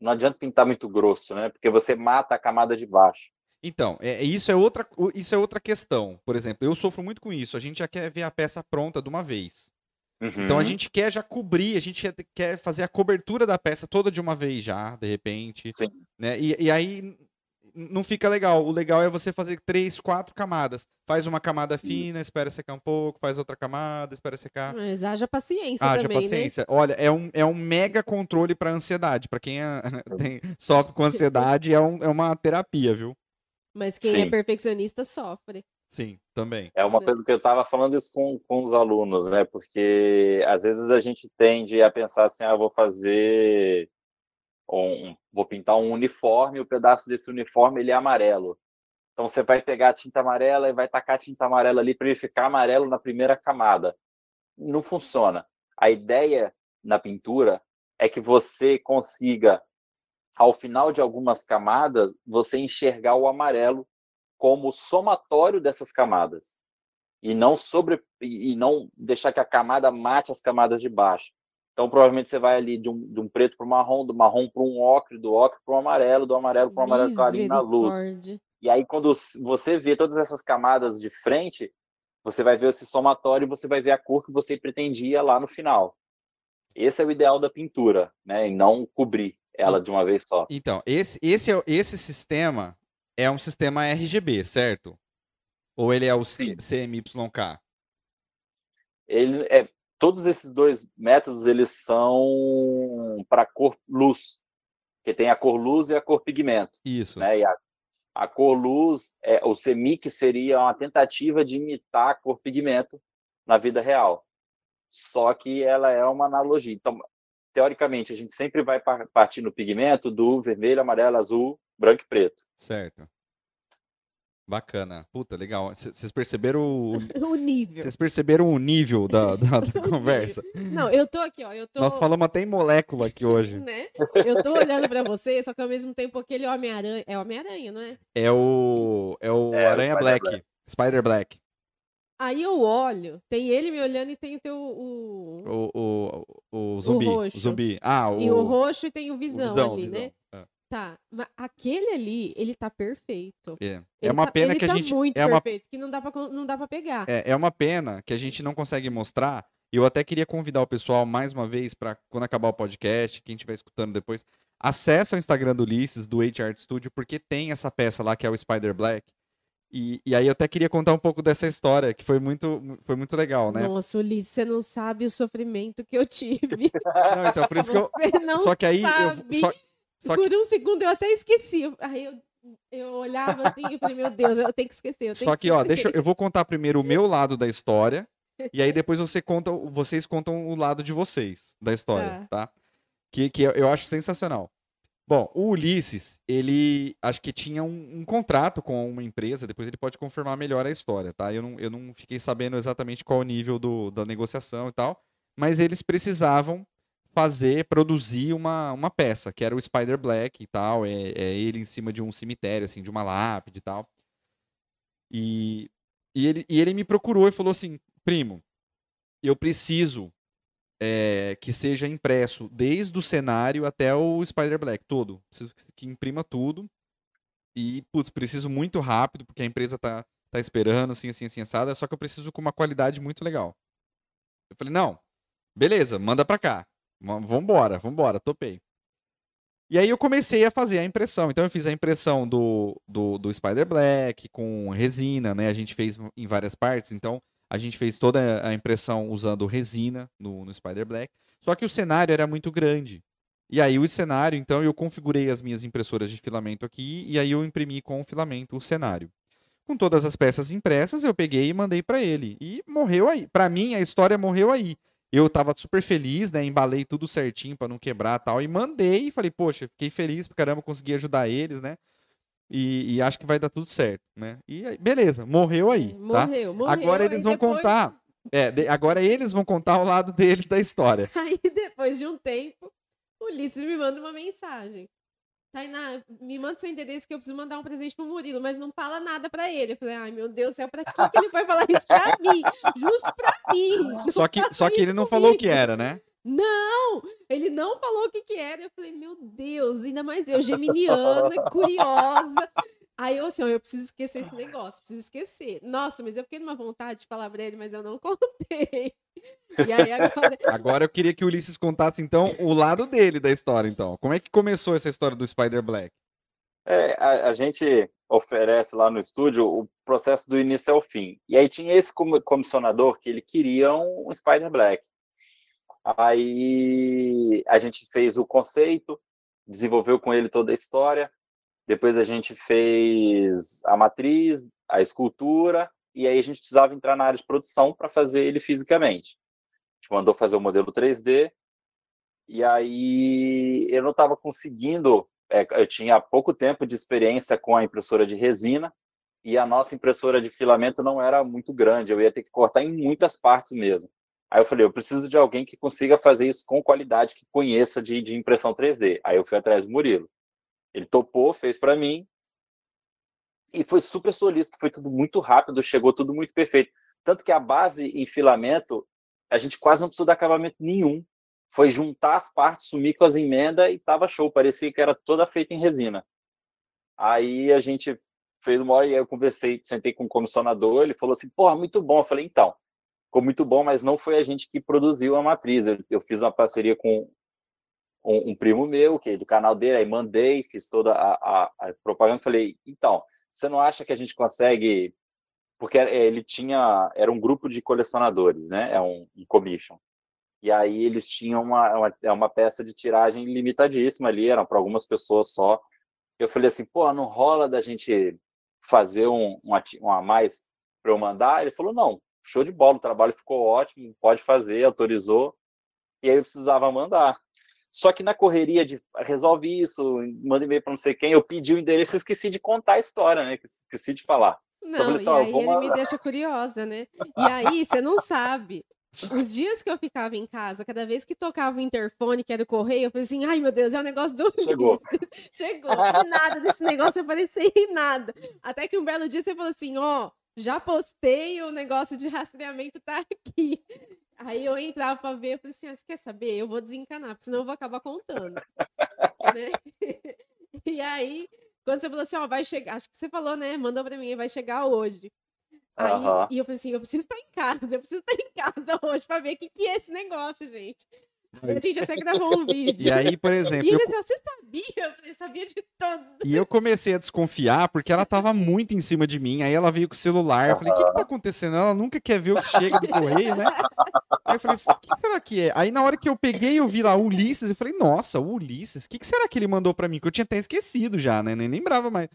Não adianta pintar muito grosso, né? Porque você mata a camada de baixo. Então, é, é- isso, é outra, isso é outra questão. Por exemplo, eu sofro muito com isso. A gente já quer ver a peça pronta de uma vez. Então a Uhum. gente quer já cobrir, a gente quer, quer fazer a cobertura da peça toda de uma vez já, de repente. Sim. Né? E, e aí não fica legal. O legal é você fazer três, quatro camadas. Faz uma camada fina, espera secar um pouco, faz outra camada, espera secar. Mas haja paciência Haja também, né? paciência. Olha, é um, é um mega controle pra ansiedade. Pra quem é- tem- sofre com ansiedade, é, um- é uma terapia, viu? Mas quem é Sim. perfeccionista sofre. Sim, também. É uma Né? coisa que eu estava falando isso com, com os alunos, né? Porque às vezes a gente tende a pensar assim, ah, vou fazer um, vou pintar um uniforme, o pedaço desse uniforme ele é amarelo. Então você vai pegar a tinta amarela e vai tacar a tinta amarela ali para ele ficar amarelo na primeira camada. Não funciona. A ideia na pintura é que você consiga, ao final de algumas camadas, você enxergar o amarelo como somatório dessas camadas e não sobre e não deixar que a camada mate as camadas de baixo. Então provavelmente você vai ali de um, de um preto para o marrom, do marrom para um ocre, do ocre para o amarelo, do amarelo para o amarelo clarinho na luz. E aí quando você vê todas essas camadas de frente, você vai ver esse somatório e você vai ver a cor que você pretendia lá no final. Esse é o ideal da pintura, né? E não cobrir ela de uma vez só. Então, esse, esse, é esse sistema é um sistema RGB, certo? Ou ele é o C- Sim. CMYK? ele é todos esses dois métodos eles são para cor luz que tem a cor luz e a cor pigmento Isso. né e a, a cor luz é o semic seria uma tentativa de imitar a cor pigmento na vida real só que ela é uma analogia então teoricamente a gente sempre vai par- partir no pigmento do vermelho amarelo azul branco e preto Certo. Bacana. Puta, legal. Vocês perceberam o, O nível. vocês perceberam o nível da, da, da conversa? Não, eu tô aqui, ó. Eu tô. Nós falamos até em molécula aqui hoje. Né? Eu tô olhando pra você, só que ao mesmo tempo aquele Homem-Aranha. É Homem-Aranha, não é? É o é o É, o Aranha Spider Black. Spider Black. Aí eu olho, tem ele me olhando e tem o teu. O... O, o, o zumbi. O, roxo. zumbi. Ah, o, E o roxo e tem o visão, visão, ali, visão. né? É. Tá. Mas aquele ali, ele tá perfeito. É. É Ele uma tá- pena que a tá gente muito é uma perfeito, que não dá, pra, não dá pra pegar. É, é uma pena que a gente não consegue mostrar. Eu até queria convidar o pessoal mais uma vez para quando acabar o podcast, quem estiver escutando depois, acessa o Instagram do Ulisses, do H Art Studio, porque tem essa peça lá que é o Spider Black. E, e aí eu até queria contar um pouco dessa história, que foi muito, foi muito legal, né? Nossa, Ulisses, você não sabe o sofrimento que eu tive. Não, então, por isso que eu. Só que aí eu. Só, só que, Por um segundo eu até esqueci. Aí eu, eu olhava assim e falei, meu Deus, eu tenho que esquecer. Tenho só que que, ó, esquecer. deixa, eu eu vou contar primeiro o meu lado da história. E aí depois você conta, vocês contam o lado de vocês da história, tá? Que, que eu- eu acho sensacional. Bom, o Ulisses, ele acho que tinha um, um contrato com uma empresa, depois ele pode confirmar melhor a história, tá? Eu não, eu não fiquei sabendo exatamente qual o nível do, da negociação e tal, mas eles precisavam fazer, produzir uma, uma peça, que era o Spider Black e tal, é, é ele em cima de um cemitério, assim, de uma lápide e tal. E, e, ele, e ele me procurou e falou assim, primo, eu preciso é, que seja impresso desde o cenário até o Spider Black, todo. Preciso que, imprima tudo. E, putz, preciso muito rápido, porque a empresa tá, tá esperando, assim, assim, assim, assada, só que eu preciso com uma qualidade muito legal. Eu falei, não, beleza, manda pra cá. Va- Vambora, vambora, topei. E aí eu comecei a fazer a impressão. Então eu fiz a impressão do, do, do Spider Black com resina, né? A gente fez em várias partes, então a gente fez toda a impressão usando resina no, no Spider Black. Só que o cenário era muito grande. E aí o cenário, então eu configurei as minhas impressoras de filamento aqui e aí eu imprimi com o filamento o cenário. Com todas as peças impressas, eu peguei e mandei pra ele. E morreu aí. Pra mim, a história morreu aí. Eu tava super feliz, né? Embalei tudo certinho pra não quebrar tal. E mandei e falei, poxa, fiquei feliz pra caramba, consegui ajudar eles, né? E, e acho que vai dar tudo certo, né? E aí, beleza, morreu aí, tá? Morreu, morreu. Agora eles vão depois- contar. É, de- agora eles vão contar o lado deles da história. Aí depois de um tempo, o Ulisses me manda uma mensagem. Tainá, me manda seu endereço que eu preciso mandar um presente pro Murilo, mas não fala nada pra ele. Eu falei, ai meu Deus do céu, pra que, que ele vai falar isso pra mim? Justo pra mim. Só que, só que ele não falou o que era, né? Não! Ele não falou o que que era. Eu falei, meu Deus, ainda mais eu, geminiana, curiosa. Aí eu assim, ó, eu preciso esquecer esse negócio, preciso esquecer. Nossa, mas eu fiquei numa vontade de falar pra ele, mas eu não contei. E aí agora, Agora eu queria que o Ulisses contasse, então, o lado dele da história, então. Como é que começou essa história do Spider Black? É, a, a gente oferece lá no estúdio o processo do início ao fim. E aí tinha esse comissionador que ele queria um Spider Black. Aí a gente fez o conceito, desenvolveu com ele toda a história. Depois a gente fez a matriz, a escultura, e aí a gente precisava entrar na área de produção para fazer ele fisicamente. A gente mandou fazer o modelo 3D, e aí eu não estava conseguindo, é, eu tinha pouco tempo de experiência com a impressora de resina, e a nossa impressora de filamento não era muito grande, eu ia ter que cortar em muitas partes mesmo. Aí eu falei, eu preciso de alguém que consiga fazer isso com qualidade, que conheça de, de impressão 3D. Aí eu fui atrás do Murilo. Ele topou, fez para mim, e foi super solícito, foi tudo muito rápido, chegou tudo muito perfeito. Tanto que a base em filamento, a gente quase não precisou de acabamento nenhum. Foi juntar as partes, sumir com as emendas e tava show. Parecia que era toda feita em resina. Aí a gente fez uma e eu conversei, sentei com o comissionador, ele falou assim, porra, muito bom. Eu falei, então, ficou muito bom, mas não foi a gente que produziu a matriz. Eu, eu fiz uma parceria com um, um, primo meu, que é do canal dele, aí mandei, fiz toda a, a, a, propaganda, falei, então, você não acha que a gente consegue... Porque ele tinha, era um grupo de colecionadores, né? É um, um commission. E aí eles tinham uma, uma, é uma peça de tiragem limitadíssima ali, eram para algumas pessoas só. Eu falei assim, pô, não rola da gente fazer um, um, um a mais para eu mandar? Ele falou, não, show de bola, o trabalho ficou ótimo, pode fazer, autorizou. E aí eu precisava mandar. Só que na correria de resolve isso, manda e-mail para não sei quem, eu pedi o endereço e esqueci de contar a história, né? Esqueci de falar. Não, assim, e aí ele me deixa curiosa, né? E aí, você não sabe. Os dias que eu ficava em casa, cada vez que tocava o interfone, que era o correio, eu falei assim: ai meu Deus, é um negócio do. Chegou. Chegou. E nada desse negócio aparecer em nada. Até que um belo dia você falou assim: ó, oh, já postei, o negócio de rastreamento tá aqui. Aí eu entrava para ver, eu falei assim, ah, você quer saber? Eu vou desencanar, porque senão eu vou acabar contando. né? E aí, quando você falou assim, ó, vai chegar, acho que você falou, né? Mandou para mim, vai chegar hoje. Aí, uhum. E eu falei assim, eu preciso estar em casa, eu preciso estar em casa hoje para ver o que, que é esse negócio, gente. A gente até gravou um vídeo. E aí, por exemplo. E ele eu... assim, você sabia? Eu sabia de tudo. E eu comecei a desconfiar porque ela tava muito em cima de mim. Aí ela veio com o celular. Eu falei, o que, que tá acontecendo? Ela nunca quer ver o que chega do correio, né? Aí eu falei, o que será que é? Aí na hora que eu peguei, eu vi lá o Ulisses. Eu falei, nossa, o Ulisses, o que, que será que ele mandou pra mim? Que eu tinha até esquecido já, né? Nem lembrava mais.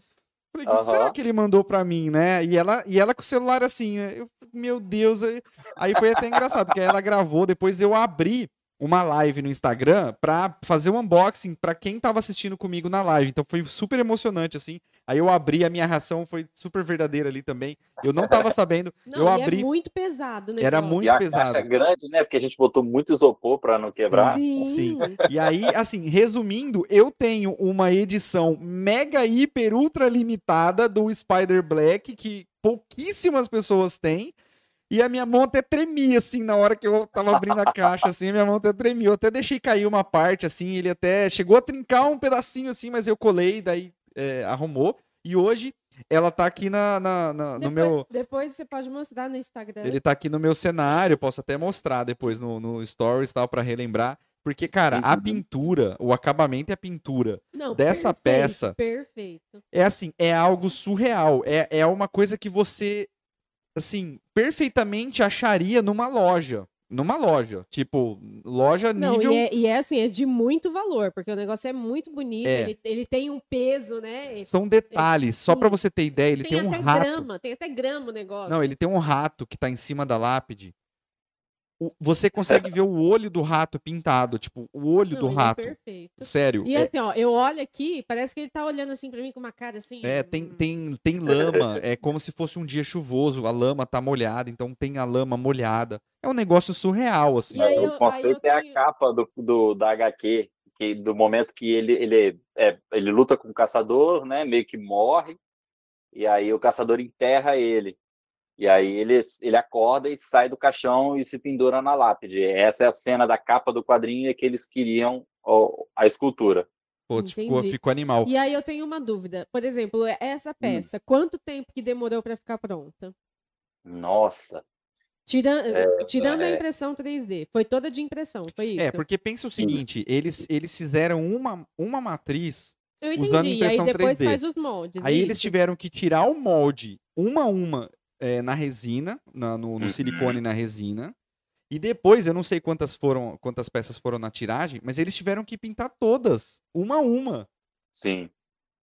Falei, o que, uhum. que será que ele mandou pra mim, né? E ela, e ela com o celular assim, eu, meu Deus. Aí, aí foi até engraçado, porque ela gravou, depois eu abri uma live no Instagram pra fazer um unboxing pra quem tava assistindo comigo na live. Então foi super emocionante, assim. Aí eu abri, a minha reação foi super verdadeira ali também. Eu não tava sabendo. Não, eu é abri. É muito pesado, né? Era muito e a pesado. Caixa grande, né? Porque a gente botou muito isopor pra não quebrar. Sim. Sim. E aí, assim, resumindo, eu tenho uma edição mega, hiper, ultra limitada do Spider Black que pouquíssimas pessoas têm. E a minha mão até tremia, assim, na hora que eu tava abrindo a caixa, assim, a minha mão até tremia. Eu até deixei cair uma parte, assim, ele até chegou a trincar um pedacinho, assim, mas eu colei, daí é, arrumou. E hoje ela tá aqui na, na, na depois, no meu. Depois você pode mostrar no Instagram. Ele tá aqui no meu cenário, posso até mostrar depois no, no Stories tal, para relembrar. Porque, cara, uhum. a pintura, o acabamento e a pintura Não, dessa perfeito, peça. Perfeito. É assim, é algo surreal. É, é uma coisa que você assim, perfeitamente acharia numa loja. Numa loja. Tipo, loja Não, nível. E é, e é assim, é de muito valor, porque o negócio é muito bonito, é. ele, ele tem um peso, né? São detalhes. Só para você ter ideia, ele tem, tem um rato. Grama, tem até grama o negócio. Não, ele tem um rato que tá em cima da lápide você consegue ver o olho do rato pintado, tipo, o olho Não, do é rato. É perfeito. Sério. E é... assim, ó, eu olho aqui, parece que ele tá olhando assim para mim com uma cara assim. É, tem, hum. tem, tem lama, é como se fosse um dia chuvoso, a lama tá molhada, então tem a lama molhada. É um negócio surreal, assim. Aí, o conceito é tenho... a capa do, do, da HQ, que do momento que ele, ele, é, ele luta com o caçador, né, meio que morre, e aí o caçador enterra ele. E aí ele, ele acorda e sai do caixão e se pendura na lápide. Essa é a cena da capa do quadrinho que eles queriam ó, a escultura. Pô, ficou, ficou animal. E aí eu tenho uma dúvida. Por exemplo, essa hum. peça, hum. quanto tempo que demorou para ficar pronta? Nossa. Tira, é, tirando é... a impressão 3D. Foi toda de impressão, foi é, isso? É, porque pensa o seguinte, eles, eles fizeram uma, uma matriz Eu usando entendi. E aí impressão depois 3D. faz os moldes. Aí é eles isso? tiveram que tirar o molde uma a uma é, na resina, na- no, no Uhum. silicone na resina. E depois, eu não sei quantas foram, quantas peças foram na tiragem, mas eles tiveram que pintar todas, uma a uma. Sim.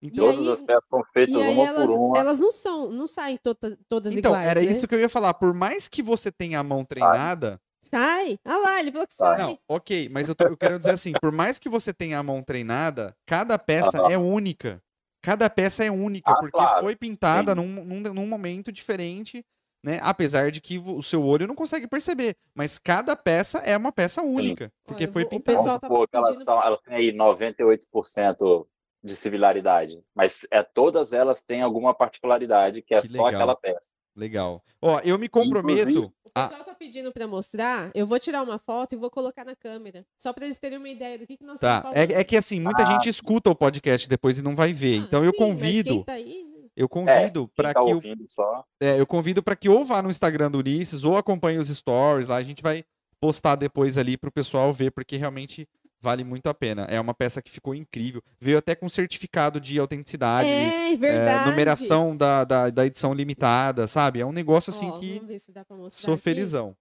Então, Todas aí- as peças são feitas uma elas, por uma. elas não são, não saem todas, todas então iguais, era né? isso que eu ia falar. Por mais que você tenha a mão treinada, Sai. Ah lá, ele falou que Sai. sai. Não, ok, mas eu, tô- eu quero dizer assim, por mais que você tenha a mão treinada, cada peça Aham. é única. Cada peça é única, Ah, porque claro, foi pintada sim. num, num, num momento diferente, né? Apesar de que o seu olho não consegue perceber. Mas cada peça é uma peça única, porque Olha, foi o pintada. pessoal tá elas, tão- elas têm aí 98% de similaridade, mas é, todas elas têm alguma particularidade que é Que só legal. aquela peça. Legal. Ó, eu me comprometo. Inclusive- O pessoal tá pedindo pra mostrar, eu vou tirar uma foto e vou colocar na câmera. Só pra eles terem uma ideia do que, que nós Tá, estamos falando. é, é que assim, muita Ah, gente escuta o podcast depois e não vai ver. Ah, Então eu sim, convido, tá aí, né? eu convido Quem para tá que o ouvindo só. É, eu convido para que ou vá no Instagram do Ulisses ou acompanhe os stories lá. A gente vai postar depois ali pro pessoal ver, porque realmente vale muito a pena. É uma peça que ficou incrível. Veio até com certificado de autenticidade, É, é, verdade. numeração da, da, da edição limitada, sabe? É um negócio assim Ó, que Vamos ver se dá pra mostrar sou aqui. felizão.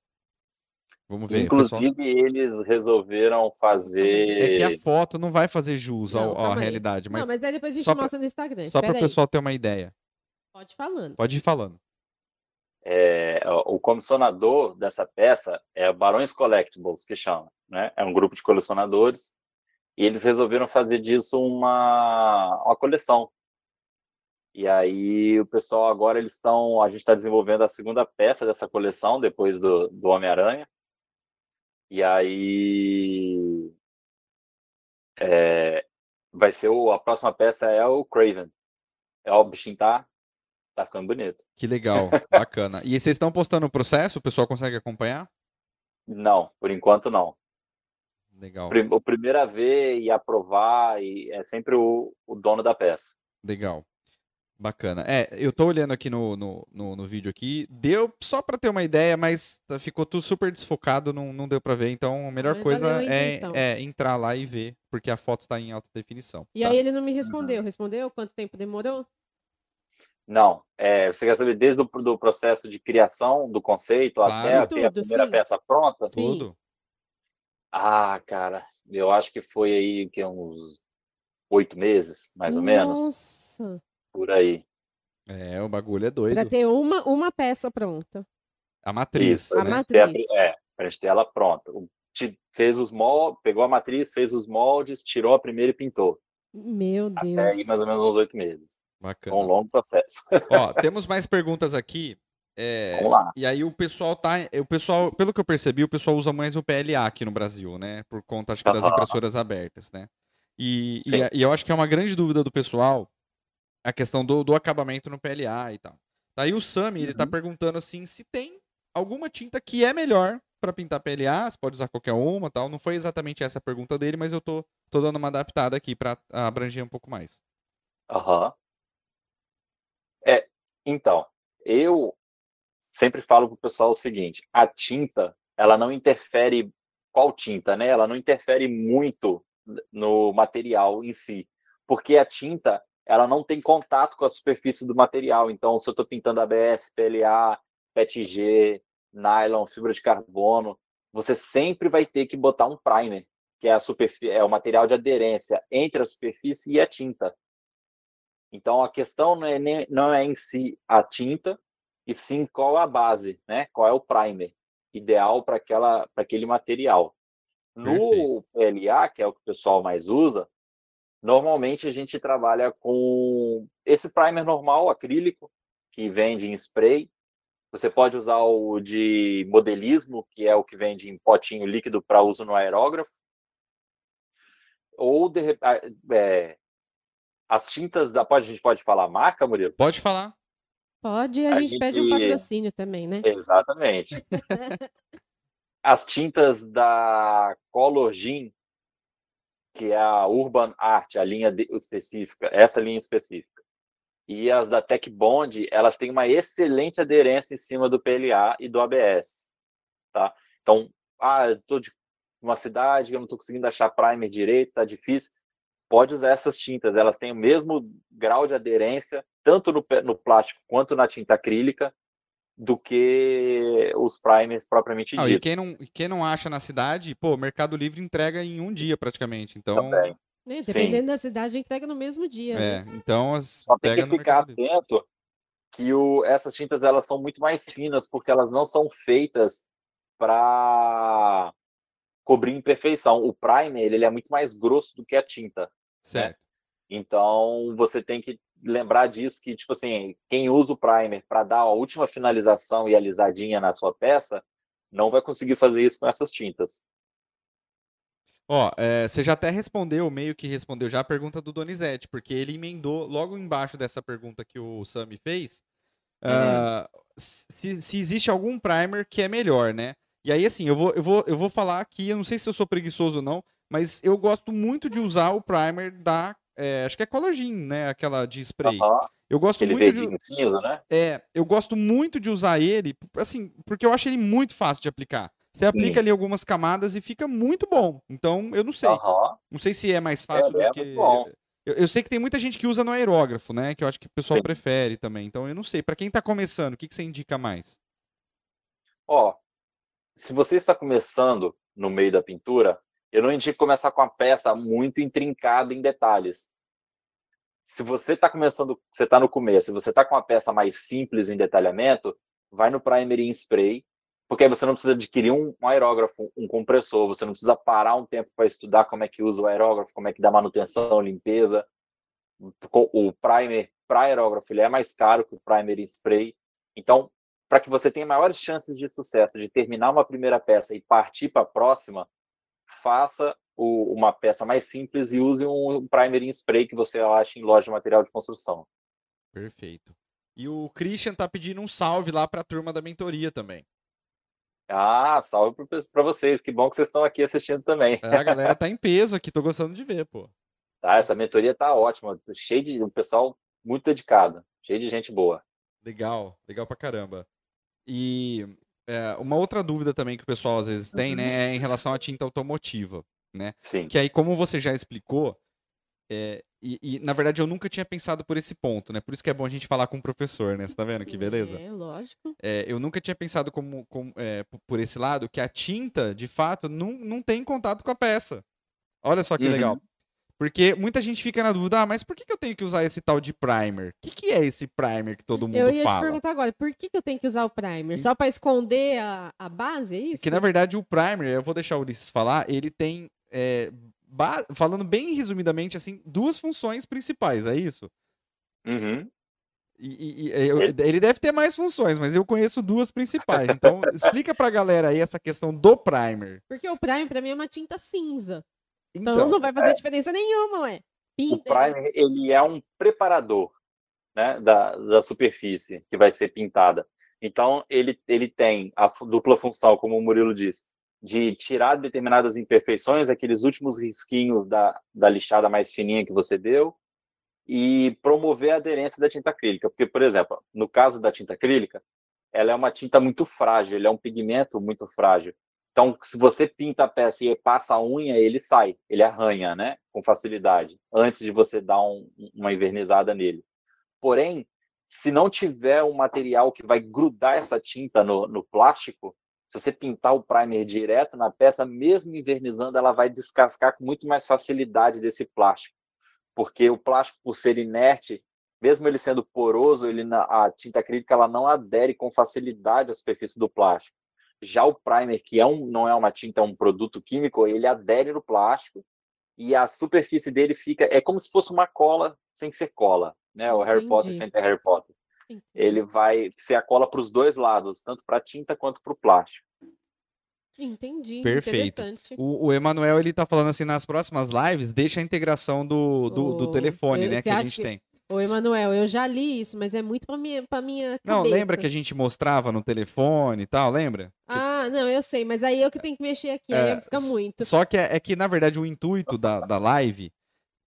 Vamos ver. pessoal. Inclusive, eles resolveram fazer. É que a foto não vai fazer jus ao- à aí. realidade, mas Não, mas daí depois a gente só pra- mostra no Instagram. só para o aí. pessoal ter uma ideia. Pode ir falando. Pode ir falando. é, o comissionador dessa peça é o Barões Collectibles, que chama. Né? É um grupo de colecionadores. E eles resolveram fazer disso uma, uma coleção. E aí o pessoal agora eles estão. A gente está desenvolvendo a segunda peça dessa coleção, depois do, do Homem-Aranha. E aí. é, vai ser o, a próxima peça é o Craven. É o bichinho tá, tá ficando bonito. Que legal, bacana. E vocês estão postando o processo? O pessoal consegue acompanhar? Não, por enquanto não. Legal. O primeiro a ver e aprovar e é sempre o, o dono da peça. Legal. Bacana. É, eu tô olhando aqui no, no, no, no vídeo aqui. Deu só pra ter uma ideia, mas tá- ficou tudo super desfocado, não, não deu pra ver. Então, a melhor Mas coisa é, é entrar lá e ver, porque a foto tá em alta definição. E tá? aí ele não me respondeu. Respondeu? Quanto tempo demorou? Não, é, você quer saber desde o do processo de criação do conceito Claro. até a, a primeira sim. peça pronta? Sim. Tudo? Ah, cara, eu acho que foi aí que uns oito meses, mais ou menos, Nossa. por aí. É, o bagulho é doido. Pra ter uma, uma peça pronta. A matriz, Isso, A né? a matriz. pri- é, pra gente ter ela pronta. O- te- Fez os moldes, pegou a matriz, fez os moldes, tirou a primeira e pintou. Meu Até aí Deus. mais ou menos uns oito meses. Bacana. Foi um longo processo. Ó, temos mais perguntas aqui. É, Vamos lá. E aí o pessoal tá. O pessoal, pelo que eu percebi, o pessoal usa mais o PLA aqui no Brasil, né? Por conta, acho que, das impressoras abertas, né? E, e, e eu acho que é uma grande dúvida do pessoal a questão do, do acabamento no PLA e tal. Daí o Sami, ele tá Uhum. perguntando assim se tem alguma tinta que é melhor para pintar PLA, você pode usar qualquer uma tal. Não foi exatamente essa a pergunta dele, mas eu tô, tô dando uma adaptada aqui para abranger um pouco mais. Aham. É, então, eu sempre falo pro pessoal o seguinte, a tinta, ela não interfere, qual tinta, né? Ela não interfere muito no material em si, porque a tinta, ela não tem contato com a superfície do material, então se eu estou pintando ABS, PLA, PETG, nylon, fibra de carbono, você sempre vai ter que botar um primer, que é, a superfí- é o material de aderência entre a superfície e a tinta. Então a questão não é, nem, não é em si a tinta, e sim qual é a base, né? Qual é o primer ideal para aquela para aquele material. No PLA, que é o que o pessoal mais usa, normalmente a gente trabalha com esse primer normal acrílico que vende em spray. Você pode usar o de modelismo, que é o que vende em potinho líquido para uso no aerógrafo. Ou de, é, as tintas da. Pode, a gente pode falar a marca, Murilo? Pode falar. Pode, a, A gente pede um gente- patrocínio também, né? Exatamente. As tintas da Color Jean, que é a Urban Art, a linha de- específica, essa linha específica. E as da Tech Bond, elas têm uma excelente aderência em cima do PLA e do ABS, tá? Então, ah, eu tô de uma cidade, eu não estou conseguindo achar primer direito, tá difícil. pode usar essas tintas. Elas têm o mesmo grau de aderência, tanto no, no plástico quanto na tinta acrílica, do que os primers propriamente Ah, ditos. e quem não, quem não acha na cidade, pô, o Mercado Livre entrega em um dia praticamente. Então, Também. Né, Sim. Dependendo da cidade, a gente pega no mesmo dia. né? é, então as, Só tem que no ficar Mercado Livre. atento que o, essas tintas elas são muito mais finas porque elas não são feitas para cobrir imperfeição. O primer ele, ele é muito mais grosso do que a tinta. Certo. Então você tem que lembrar disso que tipo assim, quem usa o primer para dar a última finalização e alisadinha na sua peça não vai conseguir fazer isso com essas tintas. Ó, é, você já até respondeu, meio que respondeu já a pergunta do Donizete, porque ele emendou logo embaixo dessa pergunta que o Sami fez, ah, se, se existe algum primer que é melhor, né? E aí, assim, eu vou, eu, vou, eu vou falar aqui, eu não sei se eu sou preguiçoso ou não, mas eu gosto muito de usar o primer da, é, acho que é Collagen, né? Aquela de spray. Aham. Eu gosto Aquele muito de, cinza, né? é, eu gosto muito de usar ele, assim, porque eu acho ele muito fácil de aplicar. Você Sim. aplica ali algumas camadas e fica muito bom. Então, eu não sei. Aham. Não sei se é mais fácil é do que. muito bom. Eu, eu sei que tem muita gente que usa no aerógrafo, né? Que eu acho que o pessoal Sim. prefere também. Então, eu não sei. Pra quem tá começando, o que, que você indica mais? Ó, se você está começando no meio da pintura, eu não indico começar com a peça muito intrincada em detalhes. Se você está começando, você está no começo, se você está com uma peça mais simples em detalhamento, vai no primer em spray, porque aí você não precisa adquirir um, um aerógrafo, um compressor, você não precisa parar um tempo para estudar como é que usa o aerógrafo, como é que dá manutenção, limpeza. O primer para aerógrafo ele é mais caro que o primer em spray. Então, para que você tenha maiores chances de sucesso de terminar uma primeira peça e partir para a próxima, faça o- uma peça mais simples e use um primer em spray que você acha em loja de material de construção. Perfeito. E o Christian tá pedindo um salve lá pra turma da mentoria também. Ah, salve para vocês, que bom que vocês estão aqui assistindo também. É, a galera tá em peso aqui, tô gostando de ver, pô. Tá, essa mentoria tá ótima, cheio de um pessoal muito dedicado, cheio de gente boa. Legal, legal pra caramba. E é, uma outra dúvida também que o pessoal às vezes tem, né, é em relação à tinta automotiva. Sim. Que aí, como você já explicou, é, e, e, na verdade eu nunca tinha pensado por esse ponto, né? Por isso que é bom a gente falar com o professor, né? Você tá vendo que beleza? É, lógico. É, eu nunca tinha pensado como, como, é, por esse lado que a tinta, de fato, não, não tem contato com a peça. Olha só que Uhum. legal. Porque muita gente fica na dúvida, ah, mas por que, que eu tenho que usar esse tal de primer? O que, que é esse primer que todo mundo Eu ia te fala? perguntar agora, por que, que eu tenho que usar o primer? Só pra esconder a, a base, é isso? Que na verdade o primer, eu vou deixar o Ulisses falar, ele tem, é, falando bem resumidamente, assim, duas funções principais, é isso? Uhum. E, e- e eu- ele deve ter mais funções, mas eu conheço duas principais. Então, explica pra galera aí essa questão do primer. Porque o primer pra mim é uma tinta cinza. Então, Então, não vai fazer diferença nenhuma, ué. O Pinta, primer ele é um preparador né, da, da superfície que vai ser pintada. Então ele, ele tem a dupla função, como o Murilo disse, de tirar determinadas imperfeições, aqueles últimos risquinhos da, da lixada mais fininha que você deu, e promover a aderência da tinta acrílica. Porque, por exemplo, no caso da tinta acrílica, ela é uma tinta muito frágil, ele é um pigmento muito frágil. Então, se você pinta a peça e passa a unha, ele sai, ele arranha, né, com facilidade, antes de você dar um- uma invernizada nele. Porém, se não tiver um material que vai grudar essa tinta no, no plástico, se você pintar o primer direto na peça, mesmo invernizando, ela vai descascar com muito mais facilidade desse plástico. Porque o plástico, por ser inerte, mesmo ele sendo poroso, ele, a tinta acrílica ela não adere com facilidade à superfície do plástico. Já o primer, que é um, não é uma tinta, é um produto químico, ele adere no plástico e a superfície dele fica. É como se fosse uma cola sem ser cola. Né? O Harry Potter Entendi. sem ter Harry Potter. Entendi. Ele vai ser a cola para os dois lados, tanto para a tinta quanto para o plástico. Entendi. Perfeito. O, o Emanuel, ele tá falando assim, nas próximas lives, deixa a integração do, do, do telefone, eu- né, que a gente que- tem. Ô, Emanuel, eu já li isso, mas é muito pra minha, pra minha Não, cabeça. lembra que a gente mostrava no telefone e tal, lembra? Ah, não, eu sei, mas aí eu que tenho que mexer aqui, É, aí fica muito. Só que é, é que, na verdade, o intuito da, da live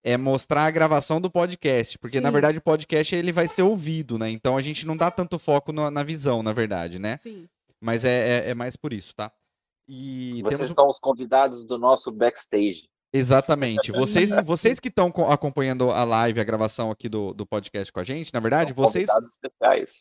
é mostrar a gravação do podcast. Porque, na Sim. verdade, o podcast ele vai ser ouvido, né? Então a gente não dá tanto foco no- na visão, na verdade, né? Sim. Mas é, é, é mais por isso, tá? E Vocês temos são os convidados do nosso backstage. Exatamente. Vocês, vocês que estão co- acompanhando a live, a gravação aqui do, do podcast com a gente, na verdade, São vocês,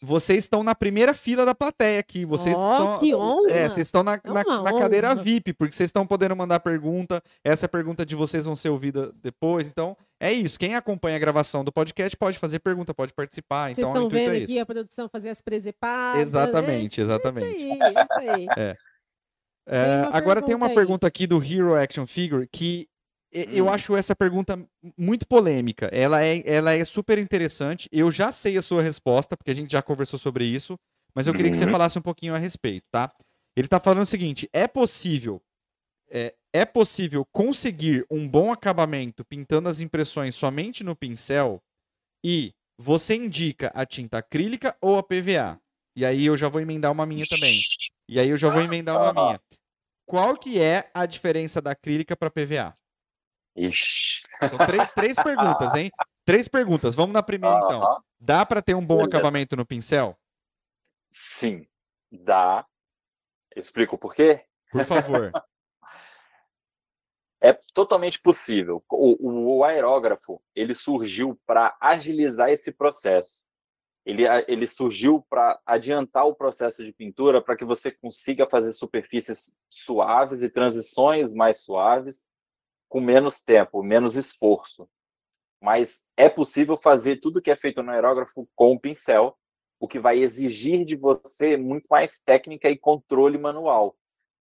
vocês estão na primeira fila da plateia aqui. Vocês Ó, estão, que honra! É, vocês estão na, É na, na cadeira. VIP, porque vocês estão podendo mandar pergunta. Essa pergunta de vocês vão ser ouvida depois. Então, é isso. Quem acompanha a gravação do podcast pode fazer pergunta, pode participar. Vocês Então, estão intuito vendo é aqui isso. a produção fazer as presepadas. Exatamente, É exatamente. isso aí, é isso aí. É, uma agora tem uma aí. pergunta aqui do Hero Action Figure que eu Hum. acho essa pergunta muito polêmica. Ela é, ela é super interessante. Eu já sei a sua resposta, porque a gente já conversou sobre isso, mas eu queria que você Uhum. falasse um pouquinho a respeito, tá? Ele tá falando o seguinte: é possível. É, é possível conseguir um bom acabamento pintando as impressões somente no pincel? E você indica a tinta acrílica ou a PVA? E aí eu já vou emendar uma minha também. E aí eu já vou emendar uma minha. Qual que é a diferença da acrílica para PVA? Ixi. São três, três perguntas, hein? Três perguntas. Vamos na primeira, então. Aham. Dá para ter um bom Beleza. acabamento no pincel? Sim, dá. Explico por quê? Por favor. É totalmente possível. O, o aerógrafo ele surgiu para agilizar esse processo. Ele, ele surgiu para adiantar o processo de pintura para que você consiga fazer superfícies suaves e transições mais suaves com menos tempo, menos esforço. Mas é possível fazer tudo que é feito no aerógrafo com o pincel, o que vai exigir de você muito mais técnica e controle manual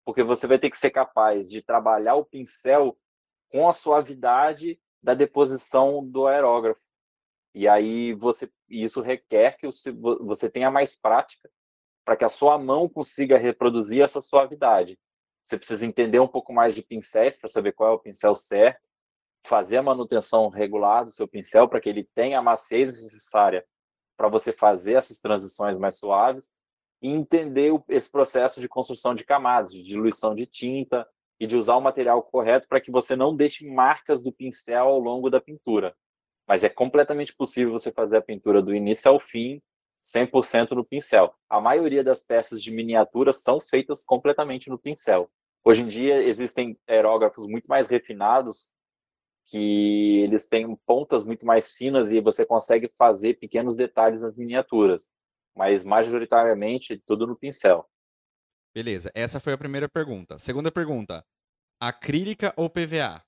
porque você vai ter que ser capaz de trabalhar o pincel com a suavidade da deposição do aerógrafo. E aí você isso requer que você, tenha mais prática para que a sua mão consiga reproduzir essa suavidade. Você precisa entender um pouco mais de pincéis para saber qual é o pincel certo, fazer a manutenção regular do seu pincel para que ele tenha a maciez necessária para você fazer essas transições mais suaves e entender esse processo de construção de camadas, de diluição de tinta e de usar o material correto para que você não deixe marcas do pincel ao longo da pintura. Mas é completamente possível você fazer a pintura do início ao fim, 100% no pincel. A maioria das peças de miniatura são feitas completamente no pincel. Hoje em dia existem aerógrafos muito mais refinados que eles têm pontas muito mais finas e você consegue fazer pequenos detalhes nas miniaturas mas majoritariamente tudo no pincel. Beleza. Essa foi a primeira pergunta. Segunda pergunta: acrílica ou PVA?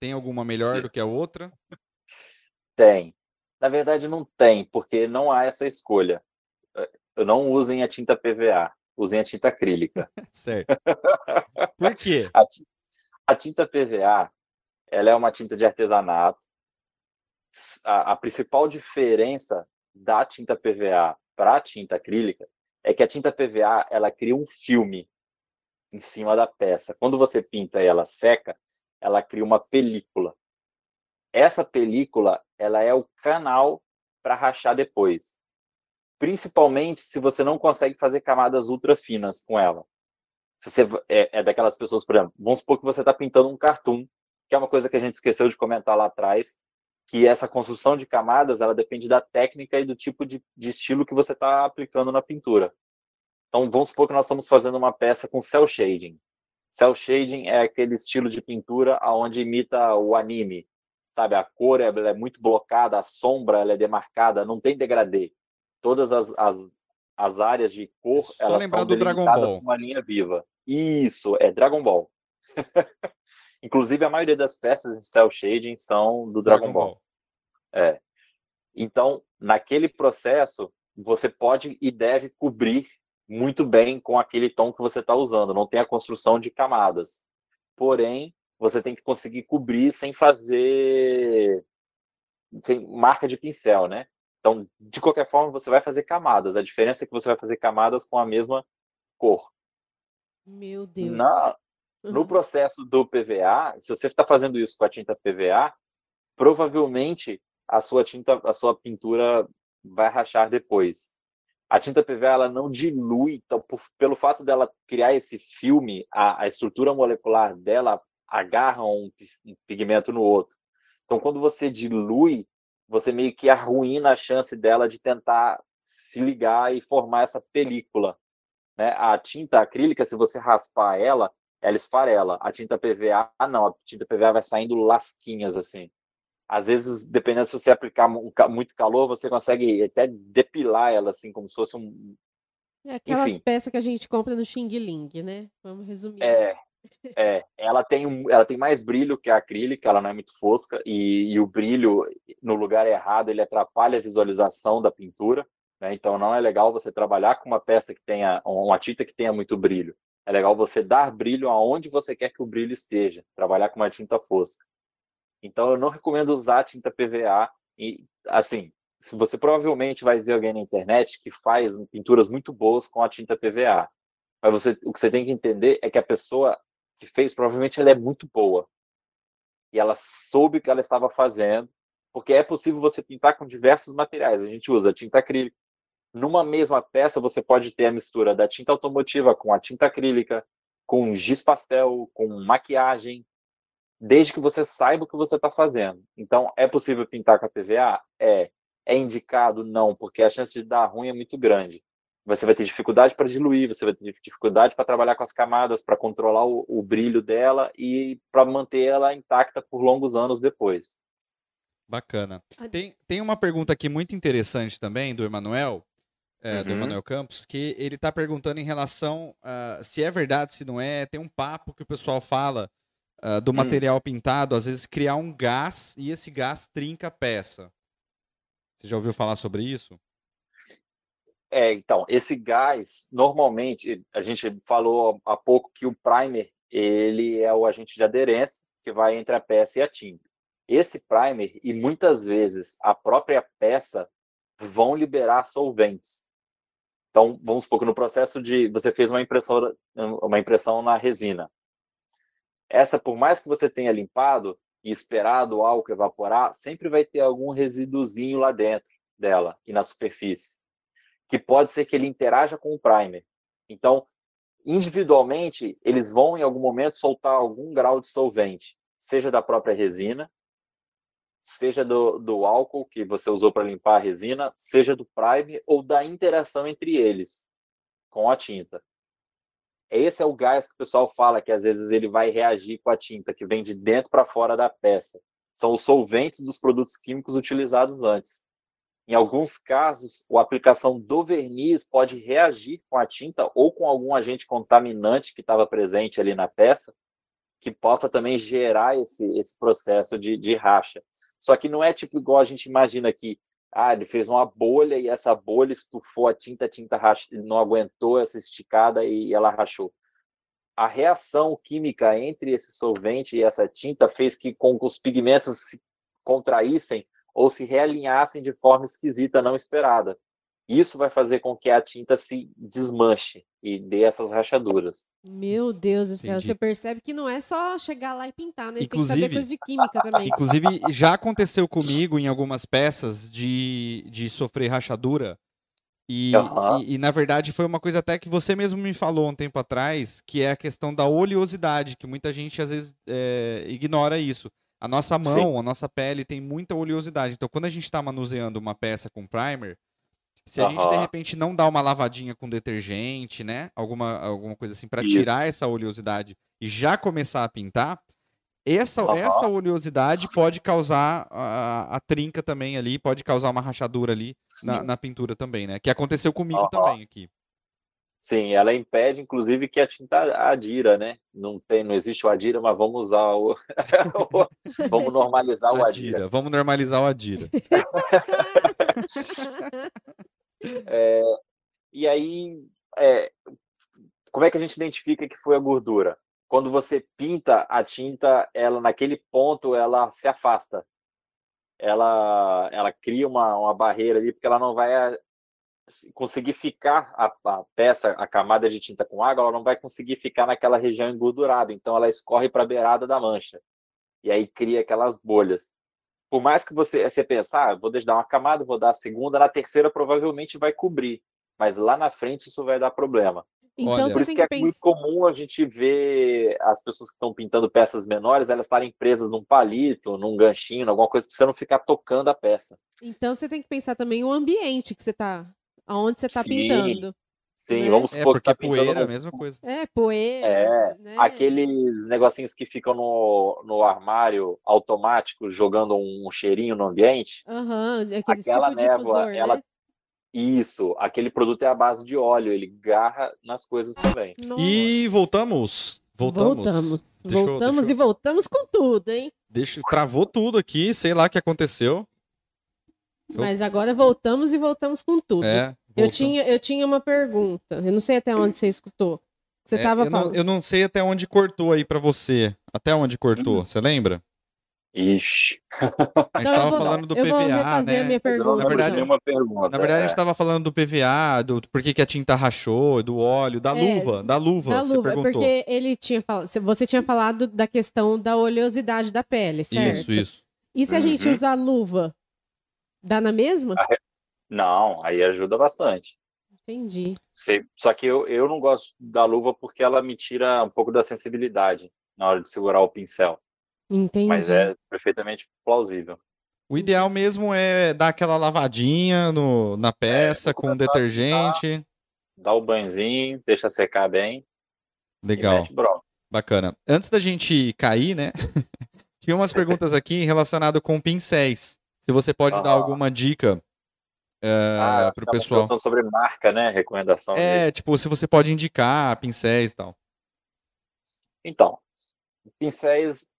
Tem alguma melhor do que a outra? Tem. Na verdade, não tem, porque não há essa escolha. Não usem a tinta PVA, usem a tinta acrílica. Certo. Por quê? A, a tinta PVA, ela é uma tinta de artesanato. A, a principal diferença da tinta PVA para a tinta acrílica é que a tinta PVA ela cria um filme em cima da peça. Quando você pinta e ela seca, ela cria uma película. Essa película ela é o canal para rachar depois. Principalmente se você não consegue fazer camadas ultra finas com ela. Se você é, é daquelas pessoas, por exemplo, vamos supor que você está pintando um cartoon, que é uma coisa que a gente esqueceu de comentar lá atrás, que essa construção de camadas ela depende da técnica e do tipo de, de estilo que você está aplicando na pintura. Então, vamos supor que nós estamos fazendo uma peça com cel shading. Cel shading é aquele estilo de pintura aonde imita o anime, sabe? A cor ela é muito blocada, a sombra é demarcada, não tem degradê. Todas as, as, as áreas de cor Só elas lembrar são do Dragon Ball. com uma linha viva. Isso, é Dragon Ball. Inclusive, a maioria das peças em cel shading são do Dragon, Ball. É. Então, naquele processo, você pode e deve cobrir muito bem com aquele tom que você está usando. Não tem a construção de camadas. Porém, você tem que conseguir cobrir sem fazer sem marca de pincel, né? Então, de qualquer forma, você vai fazer camadas. A diferença é que você vai fazer camadas com a mesma cor. Meu Deus. Na, no processo do PVA, se você está fazendo isso com a tinta PVA, provavelmente a sua tinta, a sua pintura vai rachar depois. A tinta PVA ela não dilui, então, por- pelo fato dela criar esse filme, a, a estrutura molecular dela agarra um, um pigmento no outro. Então, quando você dilui, você meio que arruína a chance dela de tentar se ligar e formar essa película. Né? A tinta acrílica, se você raspar ela, ela esfarela. A tinta PVA, não, a tinta PVA vai saindo lasquinhas assim. Às vezes, dependendo se você aplicar muito calor, você consegue até depilar ela assim, como se fosse um. É aquelas Enfim. peças que a gente compra no Xing Ling, né? Vamos resumir. É, é, ela tem, um, ela tem mais brilho que a acrílica, ela não é muito fosca, e, e, o brilho no lugar errado ele atrapalha a visualização da pintura, né? Então não é legal você trabalhar com uma peça que tenha, uma tinta que tenha muito brilho. É legal você dar brilho aonde você quer que o brilho esteja, trabalhar com uma tinta fosca. Então eu não recomendo usar tinta PVA e assim, se você provavelmente vai ver alguém na internet que faz pinturas muito boas com a tinta PVA. Mas você, o que você tem que entender é que a pessoa que fez, provavelmente ela é muito boa. E ela soube o que ela estava fazendo, porque é possível você pintar com diversos materiais. A gente usa tinta acrílica. Numa mesma peça, você pode ter a mistura da tinta automotiva com a tinta acrílica, com giz pastel, com maquiagem, desde que você saiba o que você está fazendo. Então, é possível pintar com a PVA? É. É indicado? Não, porque a chance de dar ruim é muito grande você vai ter dificuldade para diluir, você vai ter dificuldade para trabalhar com as camadas, para controlar o, o, brilho dela e para manter ela intacta por longos anos depois. Bacana. Tem, tem uma pergunta aqui muito interessante também do Emanuel, é, uhum. do Emanuel Campos, que ele está perguntando em relação uh, se é verdade, se não é. Tem um papo que o pessoal fala uh, do hum. material pintado, às vezes criar um gás e esse gás trinca a peça. Você já ouviu falar sobre isso? É, então, esse gás, normalmente, a gente falou há pouco que o primer, ele é o agente de aderência que vai entre a peça e a tinta. Esse primer, e muitas vezes a própria peça, vão liberar solventes. Então, vamos supor que no processo de, você fez uma impressão, uma impressão na resina. Essa, por mais que você tenha limpado e esperado o álcool evaporar, sempre vai ter algum resíduozinho lá dentro dela e na superfície que pode ser que ele interaja com o primer. Então, individualmente, eles vão em algum momento soltar algum grau de solvente, seja da própria resina, seja do, do álcool que você usou para limpar a resina, seja do primer ou da interação entre eles com a tinta. Esse é o gás que o pessoal fala que às vezes ele vai reagir com a tinta que vem de dentro para fora da peça. São os solventes dos produtos químicos utilizados antes. Em alguns casos, a aplicação do verniz pode reagir com a tinta ou com algum agente contaminante que estava presente ali na peça, que possa também gerar esse, esse processo de, de racha. Só que não é tipo igual a gente imagina que ah, ele fez uma bolha e essa bolha estufou a tinta, a tinta racha, não aguentou essa esticada e ela rachou. A reação química entre esse solvente e essa tinta fez que com os pigmentos se contraíssem ou se realinhassem de forma esquisita, não esperada. Isso vai fazer com que a tinta se desmanche e dê essas rachaduras. Meu Deus do céu, Entendi. você percebe que não é só chegar lá e pintar, né? Inclusive, Tem que saber coisa de química também. Inclusive, já aconteceu comigo em algumas peças de, de sofrer rachadura. E, uhum. e, e, na verdade, foi uma coisa até que você mesmo me falou um tempo atrás, que é a questão da oleosidade, que muita gente às vezes é, ignora isso. A nossa mão, Sim. a nossa pele tem muita oleosidade. Então, quando a gente está manuseando uma peça com primer, se a gente de repente não dá uma lavadinha com detergente, né? Alguma, alguma coisa assim, para tirar essa oleosidade e já começar a pintar, essa, essa oleosidade pode causar a, a, trinca também ali, pode causar uma rachadura ali na, na, pintura também, né? Que aconteceu comigo também aqui. Sim, ela impede, inclusive, que a tinta adira, né? Não tem, não existe o adira, mas vamos usar o, vamos normalizar o adira. adira. Vamos normalizar o adira. é, e aí, é, como é que a gente identifica que foi a gordura? Quando você pinta a tinta, ela naquele ponto ela se afasta. Ela, ela cria uma, uma barreira ali, porque ela não vai conseguir ficar a, a, peça, a camada de tinta com água, ela não vai conseguir ficar naquela região engordurada, então ela escorre para a beirada da mancha. E aí cria aquelas bolhas. Por mais que você, você pensar, ah, vou dar uma camada, vou dar a segunda, na terceira provavelmente vai cobrir, mas lá na frente isso vai dar problema. Então, Por isso que, que é muito comum a gente ver as pessoas que estão pintando peças menores, elas estarem presas num palito, num ganchinho, alguma coisa, para você não ficar tocando a peça. Então você tem que pensar também o ambiente que você está aonde você está pintando. Sim, né? vamos É, supor que você porque tá pintando poeira é a mesma coisa. É, poeira. É, né? aqueles negocinhos que ficam no, no armário automático, jogando um cheirinho no ambiente. Aham, aquele Aquela tipo de névoa, difusor, ela- né? Isso, aquele produto é a base de óleo, ele garra nas coisas também. Nossa. E voltamos. Voltamos. Voltamos. Deixa eu- voltamos deixa eu- e voltamos com tudo, hein? Deixa, travou tudo aqui, sei lá o que aconteceu. Eu- Mas agora voltamos e voltamos com tudo. É. eu, tinha, eu tinha uma pergunta. Eu não sei até onde você escutou. Você É, tava eu, não, falando. eu não sei até onde cortou aí pra você. Até onde cortou, Uhum. você lembra? Ixi, A gente Então eu tava vou- falando do PVA, né? a não pergunta. lembro verdade- pergunta. Na verdade, a é. gente tava falando do PVA, do por que, que a tinta rachou, do óleo, da É, luva, da luva, Da você luva, é perguntou. porque ele tinha falado, você tinha falado da questão da oleosidade da pele, certo? Isso, isso. E se a gente Uhum. usar luva, dá na mesma? Não, aí ajuda bastante. Entendi. Sei- Só que eu, eu não gosto da luva porque ela me tira um pouco da sensibilidade na hora de segurar o pincel. Entendi. Mas é perfeitamente plausível. O ideal mesmo é dar aquela lavadinha no, na peça vou com detergente. Dá o banhozinho, deixa secar bem Legal, bacana. Antes da gente cair, né? Tinha umas perguntas aqui relacionadas com pincéis. Se você pode dar Ah. alguma dica eh, Ah, pro tava pessoal. perguntando sobre marca, né? Recomendação. É, tipo, se você pode indicar pincéis e tal. Então, pincéis,